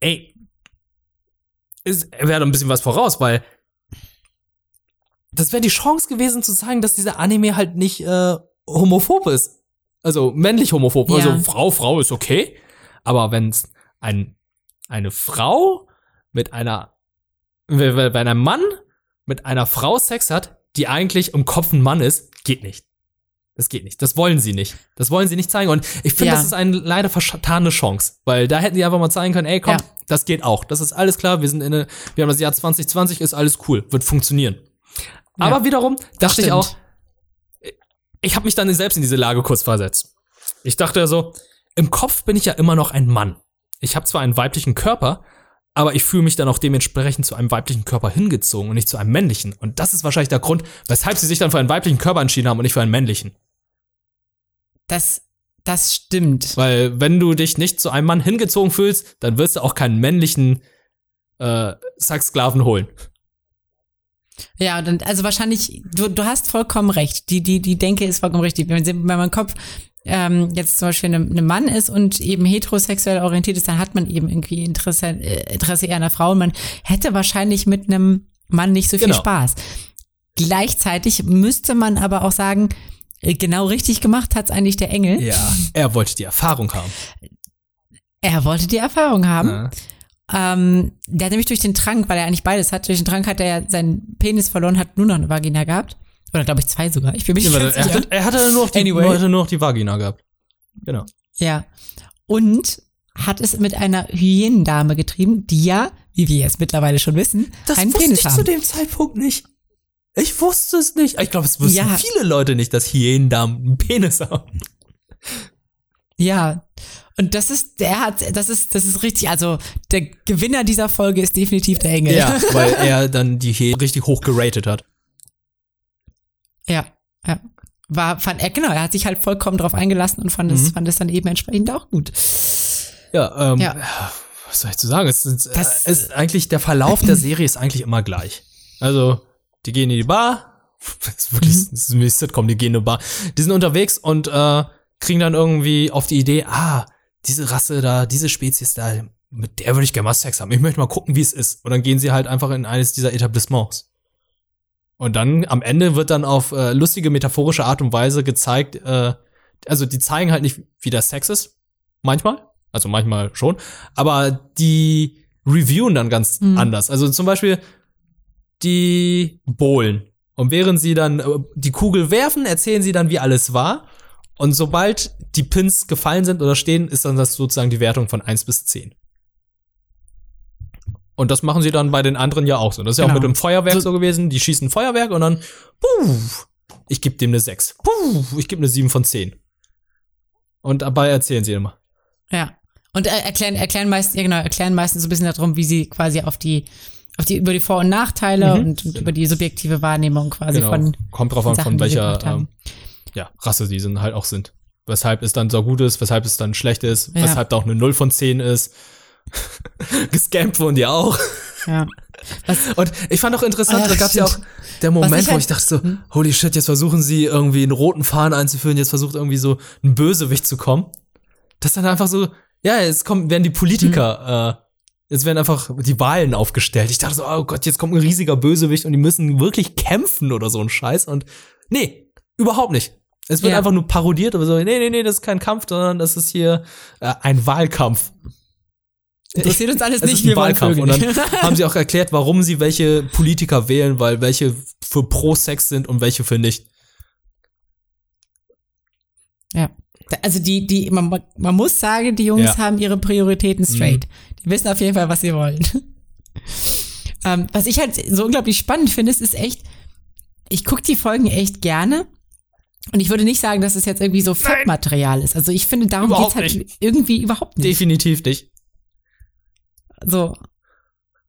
[SPEAKER 1] ey, ist- wäre da ein bisschen was voraus, weil das wäre die Chance gewesen zu sagen, dass dieser Anime halt nicht äh, homophob ist. Also männlich homophob.
[SPEAKER 2] Ja.
[SPEAKER 1] Also Frau, Frau ist okay. Aber wenn es ein, eine Frau mit einer, wenn ein Mann mit einer Frau Sex hat, die eigentlich im Kopf ein Mann ist, geht nicht. Das geht nicht. Das wollen sie nicht. Das wollen sie nicht zeigen. Und ich finde,
[SPEAKER 2] Ja.
[SPEAKER 1] das ist eine leider vertane Chance. Weil da hätten die einfach mal zeigen können, ey, komm,
[SPEAKER 2] Ja.
[SPEAKER 1] das geht auch. Das ist alles klar. Wir sind in eine, wir haben das Jahr 2020, ist alles cool. Wird funktionieren. Aber wiederum dachte ich auch, ich habe mich dann selbst in diese Lage kurz versetzt. Ich dachte so, im Kopf bin ich ja immer noch ein Mann. Ich habe zwar einen weiblichen Körper, aber ich fühle mich dann auch dementsprechend zu einem weiblichen Körper hingezogen und nicht zu einem männlichen. Und das ist wahrscheinlich der Grund, weshalb sie sich dann für einen weiblichen Körper entschieden haben und nicht für einen männlichen.
[SPEAKER 2] Das, das stimmt.
[SPEAKER 1] Weil wenn du dich nicht zu einem Mann hingezogen fühlst, dann wirst du auch keinen männlichen äh, Sexsklaven holen.
[SPEAKER 2] Ja, dann, also wahrscheinlich, du, du hast vollkommen recht. Die, die, die Denke ist vollkommen richtig. Wenn, wenn mein Kopf ähm, jetzt zum Beispiel ein Mann ist und eben heterosexuell orientiert ist, dann hat man eben irgendwie Interesse, äh, Interesse eher an einer Frau und man hätte wahrscheinlich mit einem Mann nicht so viel
[SPEAKER 1] Genau.
[SPEAKER 2] Spaß. Gleichzeitig müsste man aber auch sagen, äh, genau richtig gemacht hat's eigentlich der Engel.
[SPEAKER 1] Ja. Er wollte die Erfahrung haben.
[SPEAKER 2] Er wollte die Erfahrung haben.
[SPEAKER 1] Ja.
[SPEAKER 2] Ähm, der hat nämlich durch den Trank, weil er eigentlich beides hat, durch den Trank hat er ja seinen Penis verloren, hat nur noch eine Vagina gehabt. Oder glaube ich zwei sogar. Ich bin mir nicht
[SPEAKER 1] Ja,
[SPEAKER 2] ganz
[SPEAKER 1] er, hatte, er hatte nur noch die,
[SPEAKER 2] Anyway.
[SPEAKER 1] hatte nur noch die Vagina gehabt. Genau.
[SPEAKER 2] Ja. Und hat es mit einer Hyänendame getrieben, die ja, wie wir jetzt mittlerweile schon wissen, einen Penis haben.
[SPEAKER 1] dem Zeitpunkt nicht. Ich wusste es nicht. Ich glaube, es wussten
[SPEAKER 2] Ja.
[SPEAKER 1] viele Leute nicht, dass Hyänendamen einen Penis haben.
[SPEAKER 2] Ja. Und das ist, der hat, das ist, das ist richtig, also der Gewinner dieser Folge ist definitiv der Engel.
[SPEAKER 1] Ja, weil er dann die Hyänen richtig hoch geratet hat.
[SPEAKER 2] Ja, ja. War, fand er, genau, er hat sich halt vollkommen drauf eingelassen und fand es,
[SPEAKER 1] Mhm.
[SPEAKER 2] fand es dann eben entsprechend auch gut.
[SPEAKER 1] Ja, ähm,
[SPEAKER 2] Ja.
[SPEAKER 1] was soll ich zu sagen? Es ist,
[SPEAKER 2] Das-
[SPEAKER 1] äh, ist eigentlich, der Verlauf der Serie ist eigentlich immer gleich. Also, die gehen in die Bar. Das ist wirklich,
[SPEAKER 2] Mhm.
[SPEAKER 1] das ist wie Sitcom, die gehen in eine Bar. Die sind unterwegs und äh, kriegen dann irgendwie auf die Idee, ah, diese Rasse da, diese Spezies da, mit der würde ich gerne mal Sex haben. Ich möchte mal gucken, wie es ist. Und dann gehen sie halt einfach in eines dieser Etablissements. Und dann am Ende wird dann auf äh, lustige metaphorische Art und Weise gezeigt, äh, also die zeigen halt nicht, wie der Sex ist, manchmal, also manchmal schon, aber die reviewen dann ganz
[SPEAKER 2] Mhm.
[SPEAKER 1] anders. Also zum Beispiel die Bohlen. Und während sie dann äh, die Kugel werfen, erzählen sie dann, wie alles war. Und sobald die Pins gefallen sind oder stehen, ist dann das sozusagen die Wertung von 1 bis 10. Und das machen sie dann bei den anderen ja auch so. Das ist ja auch
[SPEAKER 2] Genau.
[SPEAKER 1] mit dem Feuerwerk
[SPEAKER 2] So-
[SPEAKER 1] so gewesen. Die schießen Feuerwerk und dann, puh, ich gebe dem eine 6. Puh, ich gebe eine 7 von 10. Und dabei erzählen sie immer.
[SPEAKER 2] Ja. Und äh, erklären, erklären meistens, ja genau, erklären meistens so ein bisschen darum, wie sie quasi auf die, auf die, über die Vor- und Nachteile
[SPEAKER 1] Mhm.
[SPEAKER 2] und, und über die subjektive Wahrnehmung quasi
[SPEAKER 1] Genau.
[SPEAKER 2] von,
[SPEAKER 1] Kommt drauf an,
[SPEAKER 2] Sachen,
[SPEAKER 1] von
[SPEAKER 2] sie
[SPEAKER 1] welcher ähm, ja, Rasse die sind halt auch sind. Weshalb es dann so gut ist, weshalb es dann schlecht ist,
[SPEAKER 2] Ja.
[SPEAKER 1] weshalb da auch eine 0 von 10 ist. Gescampt wurden die auch.
[SPEAKER 2] ja. Was,
[SPEAKER 1] Und ich fand auch interessant,
[SPEAKER 2] Ah,
[SPEAKER 1] da gab es ja auch der Moment,
[SPEAKER 2] ich
[SPEAKER 1] wo
[SPEAKER 2] halt-
[SPEAKER 1] ich dachte so, holy shit, jetzt versuchen sie irgendwie einen roten Faden einzuführen, jetzt versucht irgendwie so ein Bösewicht zu kommen. Das dann einfach so, ja, jetzt kommen, werden die Politiker Jetzt werden einfach die Wahlen aufgestellt. Ich dachte so, oh Gott, jetzt kommt ein riesiger Bösewicht und die müssen wirklich kämpfen oder so ein Scheiß. Und nee, überhaupt nicht. Es wird
[SPEAKER 2] Ja.
[SPEAKER 1] einfach nur parodiert, aber so, nee, nee, nee, das ist kein Kampf, sondern das ist hier äh, ein Wahlkampf.
[SPEAKER 2] Interessiert uns alles
[SPEAKER 1] Es
[SPEAKER 2] nicht,
[SPEAKER 1] ist ein Wahlkampf. Und dann haben sie auch erklärt, warum sie welche Politiker wählen, weil welche für Pro-Sex sind und welche für nicht.
[SPEAKER 2] Ja. Also die, die, man, man muss sagen, die Jungs
[SPEAKER 1] Ja. Mhm.
[SPEAKER 2] haben ihre Prioritäten straight. Die wissen auf jeden Fall, was sie wollen. ähm, was ich halt so unglaublich spannend finde, es ist echt, ich gucke die Folgen echt gerne. Und ich würde nicht sagen, dass es jetzt irgendwie so Fettmaterial ist. Also ich finde, darum
[SPEAKER 1] Überhaupt
[SPEAKER 2] geht's halt irgendwie überhaupt nicht.
[SPEAKER 1] Definitiv nicht.
[SPEAKER 2] So.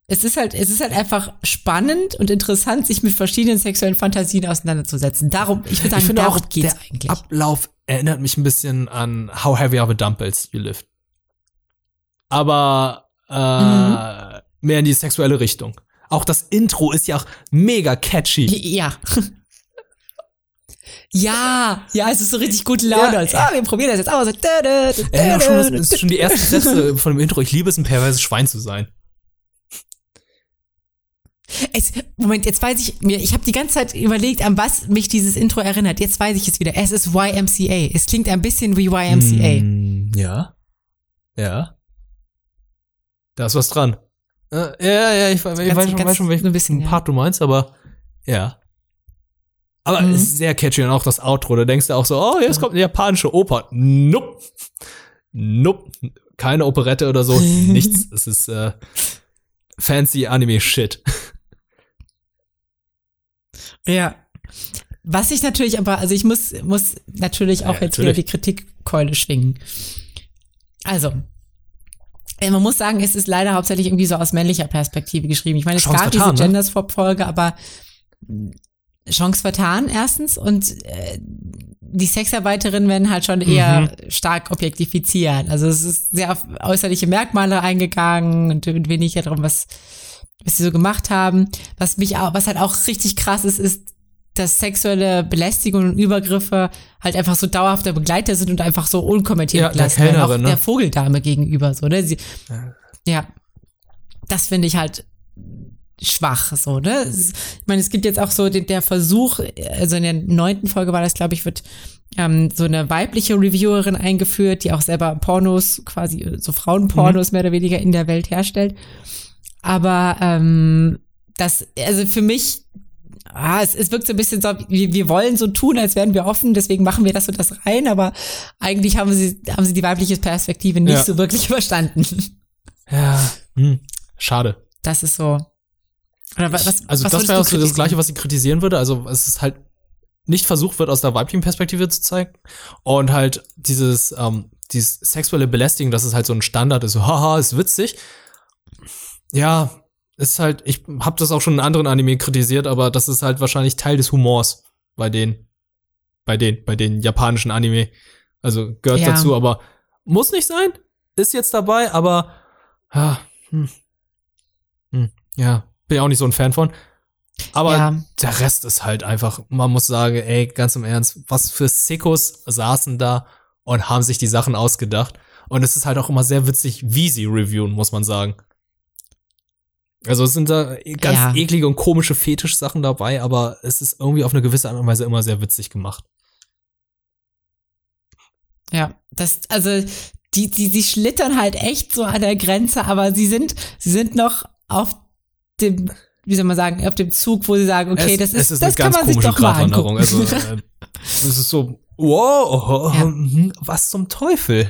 [SPEAKER 2] Es ist halt, es ist halt einfach spannend und interessant, sich mit verschiedenen sexuellen Fantasien auseinanderzusetzen. Darum, ich würde sagen,
[SPEAKER 1] ich finde
[SPEAKER 2] darum
[SPEAKER 1] auch,
[SPEAKER 2] geht's
[SPEAKER 1] der
[SPEAKER 2] eigentlich.
[SPEAKER 1] Ablauf erinnert mich ein bisschen an How Heavy Are the Dumbbells You Lift. Aber äh,
[SPEAKER 2] Mhm.
[SPEAKER 1] mehr in die sexuelle Richtung. Auch das Intro ist ja auch mega catchy.
[SPEAKER 2] Ja. Ja, ja, es ist so richtig gute Laune.
[SPEAKER 1] Ja,
[SPEAKER 2] als, ah, wir probieren das jetzt aus. Da, da, da,
[SPEAKER 1] ja, schon, das ist schon die ersten Sätze von dem Intro. Ich liebe es, ein perverses Schwein zu sein.
[SPEAKER 2] Es, Moment, jetzt weiß ich mir, ich habe die ganze Zeit überlegt, an was mich dieses Intro erinnert. Jetzt weiß ich es wieder. Es ist YMCA. Es klingt ein bisschen wie YMCA.
[SPEAKER 1] Mm, ja. Ja. Da ist was dran. Äh, ja, ja, ich, ich weiß, schon,
[SPEAKER 2] ganz-
[SPEAKER 1] weiß schon, welchen
[SPEAKER 2] so ein bisschen, ja.
[SPEAKER 1] Part du meinst, aber ja. Aber
[SPEAKER 2] Mhm.
[SPEAKER 1] es ist sehr catchy und auch das Outro. Da denkst du auch so, oh, jetzt kommt eine japanische Oper. Nope. Nope. Keine Operette oder so. Nichts. Es ist äh, fancy Anime-Shit.
[SPEAKER 2] Ja. Was ich natürlich aber, also ich muss, muss natürlich auch
[SPEAKER 1] Ja,
[SPEAKER 2] jetzt
[SPEAKER 1] natürlich.
[SPEAKER 2] wieder die Kritikkeule schwingen. Also, äh, man muss sagen, es ist leider hauptsächlich irgendwie so aus männlicher Perspektive geschrieben. Ich meine, es
[SPEAKER 1] Chance
[SPEAKER 2] gab diese
[SPEAKER 1] ne?
[SPEAKER 2] Genderswap-Folge, aber Chance vertan erstens und äh, die Sexarbeiterinnen werden halt schon eher
[SPEAKER 1] Mhm.
[SPEAKER 2] stark objektifiziert. Also es ist sehr auf äußerliche Merkmale eingegangen und weniger darum, was, was sie so gemacht haben. Was mich auch, was halt auch richtig krass ist, ist, dass sexuelle Belästigung und Übergriffe halt einfach so dauerhafter Begleiter sind und einfach so unkommentiert
[SPEAKER 1] Ja, der
[SPEAKER 2] gelassen werden. Auch
[SPEAKER 1] ne?
[SPEAKER 2] der Vogeldame gegenüber, so, ne? Sie,
[SPEAKER 1] Ja.
[SPEAKER 2] ja. Das finde ich halt schwach, so, ne? Ich meine, es gibt jetzt auch so den, der Versuch, also in der neunten Folge war das, glaube ich, wird ähm, so eine weibliche Reviewerin eingeführt, die auch selber Pornos, quasi so Frauenpornos mehr oder weniger in der Welt herstellt. Aber ähm, das, also für mich, ah, es, es wirkt so ein bisschen so, wir, wir wollen so tun, als wären wir offen, deswegen machen wir das und das rein, aber eigentlich haben sie, haben sie die weibliche Perspektive nicht
[SPEAKER 1] Ja.
[SPEAKER 2] so wirklich verstanden.
[SPEAKER 1] Ja. Hm. Schade.
[SPEAKER 2] Das ist so. Oder wa- was,
[SPEAKER 1] Also
[SPEAKER 2] was
[SPEAKER 1] das wäre auch so das? Gleiche, was ich kritisieren würde. Also es ist halt nicht versucht wird, aus der weiblichen Perspektive zu zeigen. Und halt dieses, ähm, dieses sexuelle Belästigen, dass es halt so ein Standard ist, so, haha, ist witzig. Ja, ist halt, ich habe das auch schon in anderen Anime kritisiert, aber das ist halt wahrscheinlich Teil des Humors bei den, bei den, bei den japanischen Anime. Also gehört
[SPEAKER 2] Ja.
[SPEAKER 1] dazu, aber muss nicht sein. Ist jetzt dabei, aber ah, hm, hm, ja, bin ja auch nicht so ein Fan von. Aber
[SPEAKER 2] Ja.
[SPEAKER 1] der Rest ist halt einfach, man muss sagen, ey, ganz im Ernst, was für Sickos saßen da und haben sich die Sachen ausgedacht. Und es ist halt auch immer sehr witzig, wie sie reviewen, muss man sagen. Also es sind da ganz
[SPEAKER 2] Ja.
[SPEAKER 1] eklige und komische Fetischsachen dabei, aber es ist irgendwie auf eine gewisse Art und Weise immer sehr witzig gemacht.
[SPEAKER 2] Ja, das, also, die, die, sie schlittern halt echt so an der Grenze, aber sie sind, sie sind noch auf dem, wie soll man sagen, auf dem Zug, wo sie sagen, okay,
[SPEAKER 1] es,
[SPEAKER 2] das ist,
[SPEAKER 1] ist
[SPEAKER 2] das kann man sich doch mal angucken.
[SPEAKER 1] Also äh, es ist so, wow,
[SPEAKER 2] Ja.
[SPEAKER 1] mhm, was zum Teufel?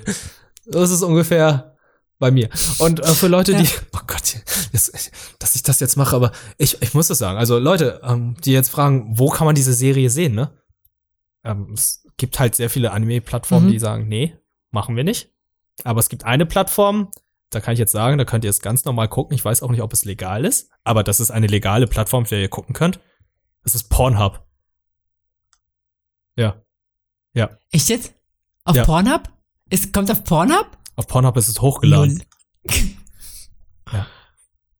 [SPEAKER 1] Das ist ungefähr bei mir. Und äh, für Leute, die, oh Gott, jetzt, dass ich das jetzt mache, aber ich, ich muss das sagen. Also Leute, ähm, die jetzt fragen, wo kann man diese Serie sehen, ne? Ähm, es gibt halt sehr viele Anime-Plattformen,
[SPEAKER 2] Mhm.
[SPEAKER 1] die sagen, nee, machen wir nicht. Aber es gibt eine Plattform, da kann ich jetzt sagen, da könnt ihr es ganz normal gucken. Ich weiß auch nicht, ob es legal ist, aber das ist eine legale Plattform, auf der ihr gucken könnt. Das ist Pornhub. Ja. Ja.
[SPEAKER 2] Echt jetzt? Auf
[SPEAKER 1] Ja.
[SPEAKER 2] Pornhub? Es kommt auf Pornhub?
[SPEAKER 1] Auf Pornhub ist es hochgeladen.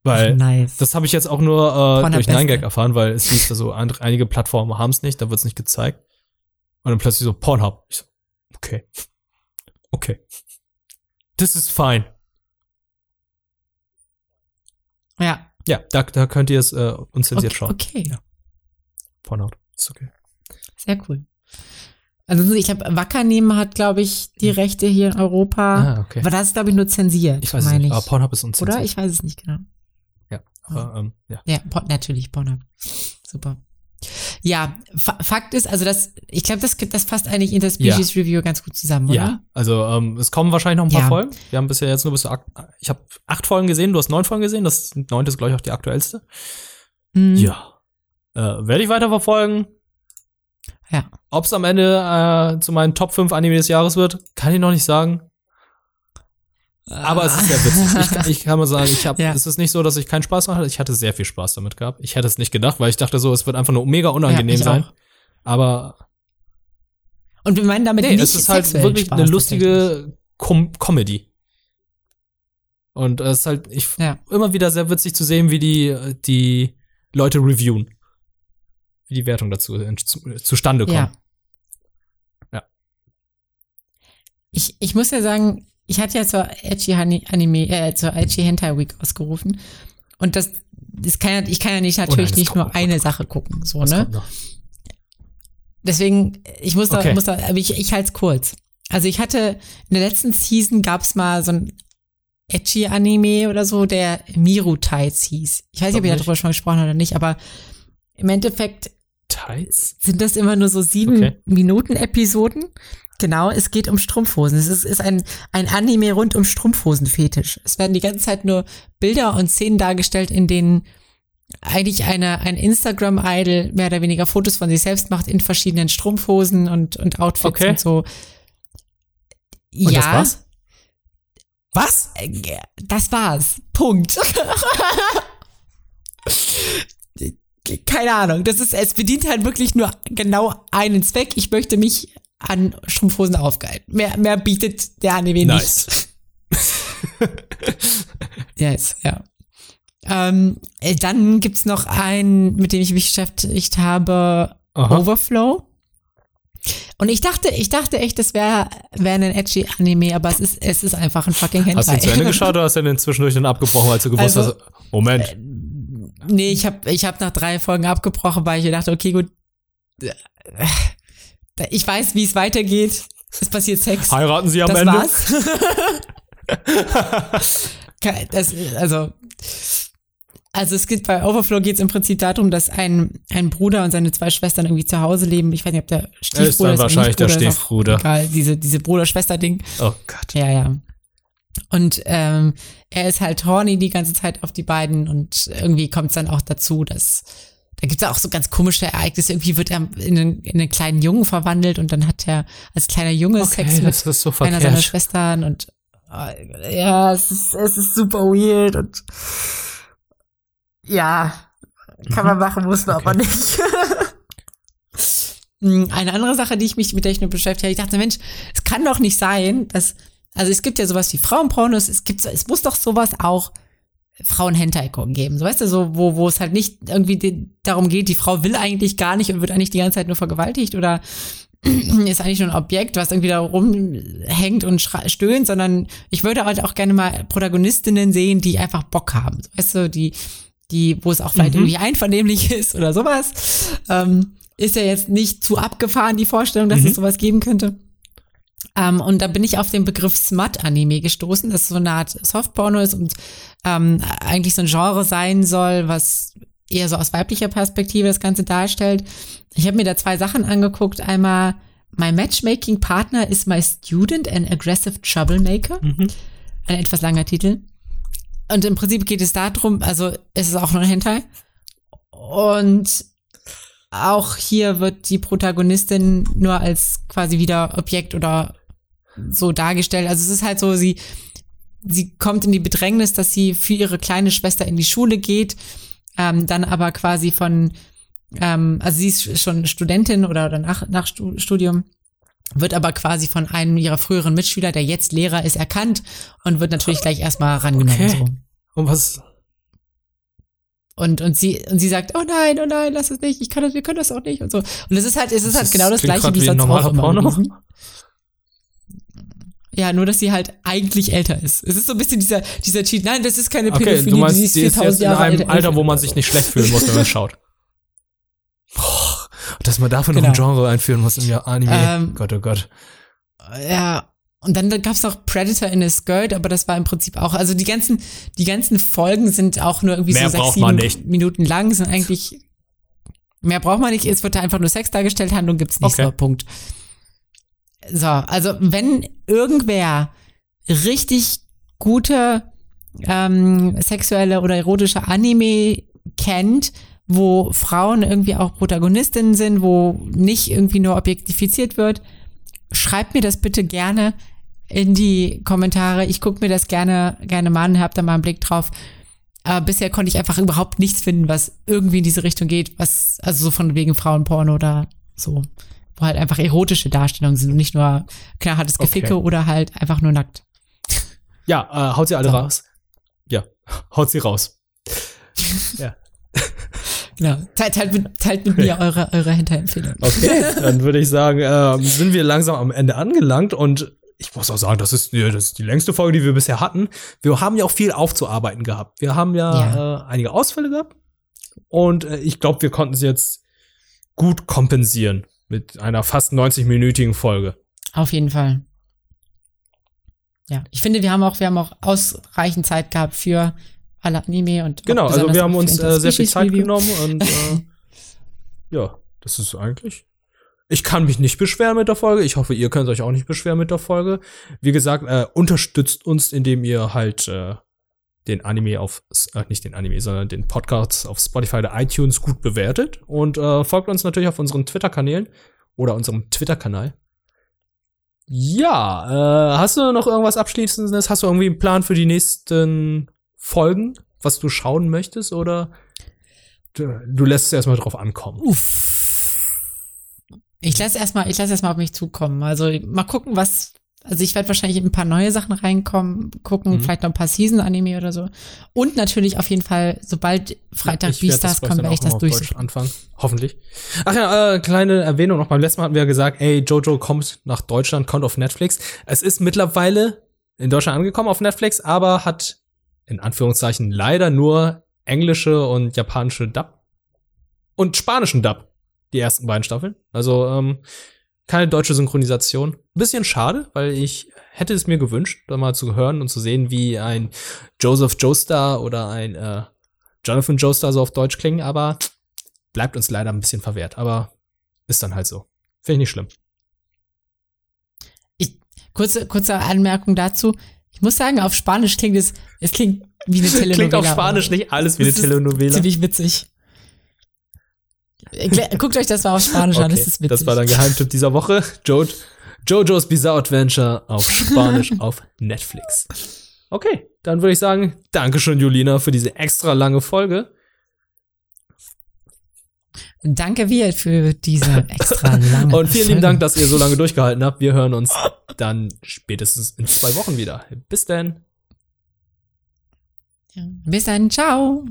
[SPEAKER 1] Weil
[SPEAKER 2] nice.
[SPEAKER 1] das habe ich jetzt auch nur äh,
[SPEAKER 2] Pornhub
[SPEAKER 1] durch. 9gag erfahren, weil es hieß da so, andere, einige Plattformen haben es nicht, da wird es nicht gezeigt. Und dann plötzlich so, Pornhub. Ich so, okay. Okay. Das ist fine.
[SPEAKER 2] Ja.
[SPEAKER 1] Ja, da, da könnt ihr es äh, unzensiert
[SPEAKER 2] Okay.
[SPEAKER 1] schauen.
[SPEAKER 2] okay.
[SPEAKER 1] Ja. Pornhub. Ist okay.
[SPEAKER 2] Sehr cool. Also ich habe Wackernehmen hat, glaube ich, die Rechte hier in Europa.
[SPEAKER 1] Ah, okay.
[SPEAKER 2] Aber das ist, glaube ich, nur zensiert.
[SPEAKER 1] Ich weiß es nicht.
[SPEAKER 2] ich.
[SPEAKER 1] Aber Pornhub ist unzensiert.
[SPEAKER 2] Oder? Ich weiß es nicht genau.
[SPEAKER 1] Ja. Aber, ähm, ja.
[SPEAKER 2] Ja, natürlich, Pornhub. Super. Ja, Fa Fakt ist, also das, ich glaube, das, das fasst eigentlich Interspecies Review ganz gut zusammen, oder?
[SPEAKER 1] Ja, also ähm, es kommen wahrscheinlich noch ein paar
[SPEAKER 2] Ja.
[SPEAKER 1] Folgen. Wir haben bisher jetzt nur bis zur Ak ich habe acht Folgen gesehen, du hast neun Folgen gesehen, das neunte ist glaube ich auch die aktuellste.
[SPEAKER 2] Mhm.
[SPEAKER 1] Ja. Äh, Werde ich weiter verfolgen.
[SPEAKER 2] Ja.
[SPEAKER 1] Ob es am Ende äh, zu meinen Top 5 Anime des Jahres wird, kann ich noch nicht sagen. Aber es ist sehr witzig. Ich, kann- ich kann mal sagen, ich habe,
[SPEAKER 2] Ja.
[SPEAKER 1] es ist nicht so, dass ich keinen Spaß hatte. Ich hatte sehr viel Spaß damit gehabt. Ich hätte es nicht gedacht, weil ich dachte so, es wird einfach nur mega unangenehm
[SPEAKER 2] ich
[SPEAKER 1] sein.
[SPEAKER 2] auch.
[SPEAKER 1] Aber
[SPEAKER 2] Und wir meinen damit
[SPEAKER 1] nee,
[SPEAKER 2] nicht
[SPEAKER 1] es ist halt wirklich
[SPEAKER 2] Spaß
[SPEAKER 1] eine lustige Com Comedy. Und es ist halt ich,
[SPEAKER 2] Ja.
[SPEAKER 1] immer wieder sehr witzig zu sehen, wie die, die Leute reviewen. Wie die Wertung dazu in, zu, zustande kommt.
[SPEAKER 2] Ja.
[SPEAKER 1] Ja.
[SPEAKER 2] Ich, ich muss ja sagen, ich hatte ja zur Edgy Anime, äh, zur Edgy Hentai Week ausgerufen. Und das, das kann ja, ich kann ja nicht natürlich
[SPEAKER 1] das
[SPEAKER 2] nicht
[SPEAKER 1] kommt
[SPEAKER 2] nur
[SPEAKER 1] noch,
[SPEAKER 2] eine
[SPEAKER 1] kommt
[SPEAKER 2] Sache gucken, so,
[SPEAKER 1] Was
[SPEAKER 2] ne?
[SPEAKER 1] noch?
[SPEAKER 2] Deswegen, ich muss da,
[SPEAKER 1] Okay.
[SPEAKER 2] muss da, aber ich, ich halte es kurz. Also ich hatte, in der letzten Season gab's mal so ein edgy Anime oder so, der Miru Tides hieß. Ich weiß nicht, ob ihr
[SPEAKER 1] nicht.
[SPEAKER 2] darüber schon gesprochen habt oder nicht, aber im Endeffekt
[SPEAKER 1] Tights?
[SPEAKER 2] sind das immer nur so sieben
[SPEAKER 1] Okay.
[SPEAKER 2] Minuten Episoden. Genau, es geht um Strumpfhosen. Es ist, ist ein, ein Anime rund um Strumpfhosen-Fetisch. Es werden die ganze Zeit nur Bilder und Szenen dargestellt, in denen eigentlich eine, ein Instagram-Idol mehr oder weniger Fotos von sich selbst macht in verschiedenen Strumpfhosen und, und Outfits
[SPEAKER 1] Okay.
[SPEAKER 2] und so.
[SPEAKER 1] Und
[SPEAKER 2] ja,
[SPEAKER 1] das war's? Was?
[SPEAKER 2] Das war's. Punkt. Keine Ahnung. Das ist, es bedient halt wirklich nur genau einen Zweck. Ich möchte mich an Strumpfhosen aufgeilen. Mehr, mehr bietet der Anime
[SPEAKER 1] Nice.
[SPEAKER 2] nicht. Yes, ja. Ähm, äh, dann gibt's noch einen, mit dem ich mich beschäftigt habe,
[SPEAKER 1] Aha.
[SPEAKER 2] Overflow. Und ich dachte, ich dachte echt, das wäre wär ein edgy Anime, aber es ist, es ist einfach ein fucking Hentai.
[SPEAKER 1] Hast du zu Ende geschaut oder hast du den zwischendurch dann abgebrochen, als du gewusst
[SPEAKER 2] Also,
[SPEAKER 1] hast, Moment,
[SPEAKER 2] Nee, ich habe ich hab nach drei Folgen abgebrochen, weil ich mir dachte, okay, gut, äh, ich weiß, wie es weitergeht. Es passiert Sex.
[SPEAKER 1] heiraten sie am
[SPEAKER 2] das
[SPEAKER 1] Ende?
[SPEAKER 2] war's. Das, also, also es geht bei Overflow geht es im Prinzip darum, dass ein, ein Bruder und seine zwei Schwestern irgendwie zu Hause leben. Ich weiß nicht, ob der Stiefbruder
[SPEAKER 1] ist dann
[SPEAKER 2] oder
[SPEAKER 1] wahrscheinlich der
[SPEAKER 2] ist
[SPEAKER 1] Stiefbruder.
[SPEAKER 2] Egal, diese, diese Bruder-Schwester-Ding.
[SPEAKER 1] Oh Gott.
[SPEAKER 2] Ja, ja. Und ähm, er ist halt horny die ganze Zeit auf die beiden und irgendwie kommt es dann auch dazu, dass da gibt es auch so ganz komische Ereignisse. Irgendwie wird er in einen, in einen kleinen Jungen verwandelt und dann hat er als kleiner Junge
[SPEAKER 1] Okay,
[SPEAKER 2] Sex mit
[SPEAKER 1] so
[SPEAKER 2] einer seiner. Schwestern und äh, ja, es ist, es ist super weird und ja, kann man machen, muss man
[SPEAKER 1] Okay.
[SPEAKER 2] aber nicht. Hm, Eine andere Sache, die ich mich mit der ich nur beschäftigt habe, ich dachte, Mensch, es kann doch nicht sein, dass, also es gibt ja sowas wie Frauenpornos, es gibt, es muss doch sowas auch Frauen-Hentai geben. So weißt du, so, wo, wo es halt nicht irgendwie die, darum geht, die Frau will eigentlich gar nicht und wird eigentlich die ganze Zeit nur vergewaltigt oder ist eigentlich nur ein Objekt, was irgendwie da rumhängt und stöhnt, sondern ich würde halt auch gerne mal Protagonistinnen sehen, die einfach Bock haben. So, weißt du, die, die, wo es auch vielleicht
[SPEAKER 1] Mhm.
[SPEAKER 2] irgendwie einvernehmlich ist oder sowas. Ähm, ist ja jetzt nicht zu abgefahren, die Vorstellung, dass
[SPEAKER 1] Mhm.
[SPEAKER 2] es sowas geben könnte. Ähm, und da bin ich auf den Begriff Smut-Anime gestoßen, das so eine Art Softporno ist und ähm, eigentlich so ein Genre sein soll, was eher so aus weiblicher Perspektive das Ganze darstellt. Ich habe mir da zwei Sachen angeguckt. Einmal My Matchmaking Partner is my student and aggressive troublemaker.
[SPEAKER 1] Mhm.
[SPEAKER 2] Ein etwas langer Titel. Und im Prinzip geht es darum, also es ist auch nur ein Hentai. Und auch hier wird die Protagonistin nur als quasi wieder Objekt oder so dargestellt. Also es ist halt so, sie, sie kommt in die Bedrängnis, dass sie für ihre kleine Schwester in die Schule geht, ähm, dann aber quasi von, ähm, also sie ist schon Studentin oder, oder nach, nach Stu- Studium, wird aber quasi von einem ihrer früheren Mitschüler, der jetzt Lehrer ist, erkannt und wird natürlich gleich erstmal rangenommen.
[SPEAKER 1] Okay.
[SPEAKER 2] So.
[SPEAKER 1] Und was?
[SPEAKER 2] Und, und sie, und sie sagt, oh nein, oh nein, lass es nicht, ich kann das, wir können das auch nicht und so. Und es ist halt, es ist halt genau das gleiche wie sonst auch immer
[SPEAKER 1] Porno.
[SPEAKER 2] gewesen. Ja, nur dass sie halt eigentlich älter ist. Es ist so ein bisschen dieser, dieser Cheat. Nein, das ist keine
[SPEAKER 1] Okay,
[SPEAKER 2] Pädophilie,
[SPEAKER 1] du meinst,
[SPEAKER 2] sie ist
[SPEAKER 1] die ist
[SPEAKER 2] 4000
[SPEAKER 1] jetzt in
[SPEAKER 2] Jahre
[SPEAKER 1] einem
[SPEAKER 2] alt.
[SPEAKER 1] Alter, wo man sich nicht schlecht fühlen muss, wenn man schaut. Boah, dass man dafür noch ein
[SPEAKER 2] Genau.
[SPEAKER 1] Genre einführen muss im Anime.
[SPEAKER 2] Ähm,
[SPEAKER 1] Gott, oh Gott.
[SPEAKER 2] Ja. Und dann gab's noch Predator in a Skirt, aber das war im Prinzip auch, also die ganzen, die ganzen Folgen sind auch nur irgendwie
[SPEAKER 1] Mehr
[SPEAKER 2] so sechs, sieben. Minuten lang, sind eigentlich, mehr braucht man nicht, es wird da einfach nur Sex dargestellt, Handlung gibt's nicht
[SPEAKER 1] Okay.
[SPEAKER 2] so, Punkt. So, also wenn irgendwer richtig gute ähm, sexuelle oder erotische Anime kennt, wo Frauen irgendwie auch Protagonistinnen sind, wo nicht irgendwie nur objektifiziert wird, schreibt mir das bitte gerne in die Kommentare. Ich gucke mir das gerne, gerne mal an, hab da mal einen Blick drauf. Aber bisher konnte ich einfach überhaupt nichts finden, was irgendwie in diese Richtung geht, was, also so von wegen Frauenporno oder so, wo halt einfach erotische Darstellungen sind und nicht nur knallhartes Geficke
[SPEAKER 1] Okay.
[SPEAKER 2] oder halt einfach nur nackt.
[SPEAKER 1] Ja, äh, haut sie alle
[SPEAKER 2] So.
[SPEAKER 1] raus. Ja, haut sie raus. ja.
[SPEAKER 2] Genau. Teilt, teilt, mit, teilt mit mir eure, eure Hinterempfehlung.
[SPEAKER 1] Okay, dann würde ich sagen, ähm, sind wir langsam am Ende angelangt und ich muss auch sagen, das ist, die- das ist die längste Folge, die wir bisher hatten. Wir haben ja auch viel aufzuarbeiten gehabt. Wir haben ja, Äh, einige Ausfälle gehabt und äh, ich glaube, wir konnten sie jetzt gut kompensieren mit einer fast 90-minütigen Folge.
[SPEAKER 2] Auf jeden Fall. Ja, ich finde, wir haben auch, wir haben auch ausreichend Zeit gehabt für alle Anime und
[SPEAKER 1] Genau, also wir haben uns äh, sehr viel Zeit genommen und äh, ja, das ist eigentlich. Ich kann mich nicht beschweren mit der Folge. Ich hoffe, ihr könnt euch auch nicht beschweren mit der Folge. Wie gesagt, äh, unterstützt uns, indem ihr halt äh, den Anime auf, äh, nicht den Anime, sondern den Podcast auf Spotify oder iTunes gut bewertet und äh, folgt uns natürlich auf unseren Twitter-Kanälen oder unserem Twitter-Kanal. Ja, äh, hast du noch irgendwas Abschließendes? Hast du irgendwie einen Plan für die nächsten Folgen, was du schauen möchtest oder du, lässt es erstmal drauf ankommen?
[SPEAKER 2] Uff. Ich lasse erstmal, ich lasse erstmal auf mich zukommen. Also mal gucken, was. Also ich werde wahrscheinlich in ein paar neue Sachen reinkommen, gucken,
[SPEAKER 1] Mhm.
[SPEAKER 2] vielleicht noch ein paar Season-Anime oder so. Und natürlich auf jeden Fall, sobald Freitag
[SPEAKER 1] werd
[SPEAKER 2] Beastars kommt, werde ich das durchsuchen.
[SPEAKER 1] anfangen. Hoffentlich. Ach ja, äh, kleine Erwähnung noch. Beim letzten Mal hatten wir ja gesagt, ey, Jojo kommt nach Deutschland, kommt auf Netflix. Es ist mittlerweile in Deutschland angekommen auf Netflix, aber hat in Anführungszeichen leider nur englische und japanische Dub und spanischen Dub, die ersten beiden Staffeln. Also ähm, keine deutsche Synchronisation. Bisschen schade, weil ich hätte es mir gewünscht, da mal zu hören und zu sehen, wie ein Joseph Joestar oder ein äh, Jonathan Joestar so auf Deutsch klingen, aber bleibt uns leider ein bisschen verwehrt. Aber ist dann halt so. Finde ich nicht schlimm.
[SPEAKER 2] Kurze, kurze Anmerkung dazu. Ich muss sagen, auf Spanisch klingt es, es klingt wie eine Telenovela.
[SPEAKER 1] Klingt auf Spanisch nicht alles wie eine Telenovela.
[SPEAKER 2] Ziemlich witzig. Erklär- Guckt euch das mal auf Spanisch an, das
[SPEAKER 1] Okay,
[SPEAKER 2] ist witzig.
[SPEAKER 1] das war dein Geheimtipp dieser Woche. Jo Jojo's Bizarre Adventure auf Spanisch auf Netflix. Okay, dann würde ich sagen, Dankeschön, Julina, für diese extra lange Folge.
[SPEAKER 2] Danke, Wirt, für diese extra lange
[SPEAKER 1] Und vielen lieben. Dank, dass ihr so lange durchgehalten habt. Wir hören uns dann spätestens in zwei Wochen wieder. Bis dann.
[SPEAKER 2] Bis dann, ciao.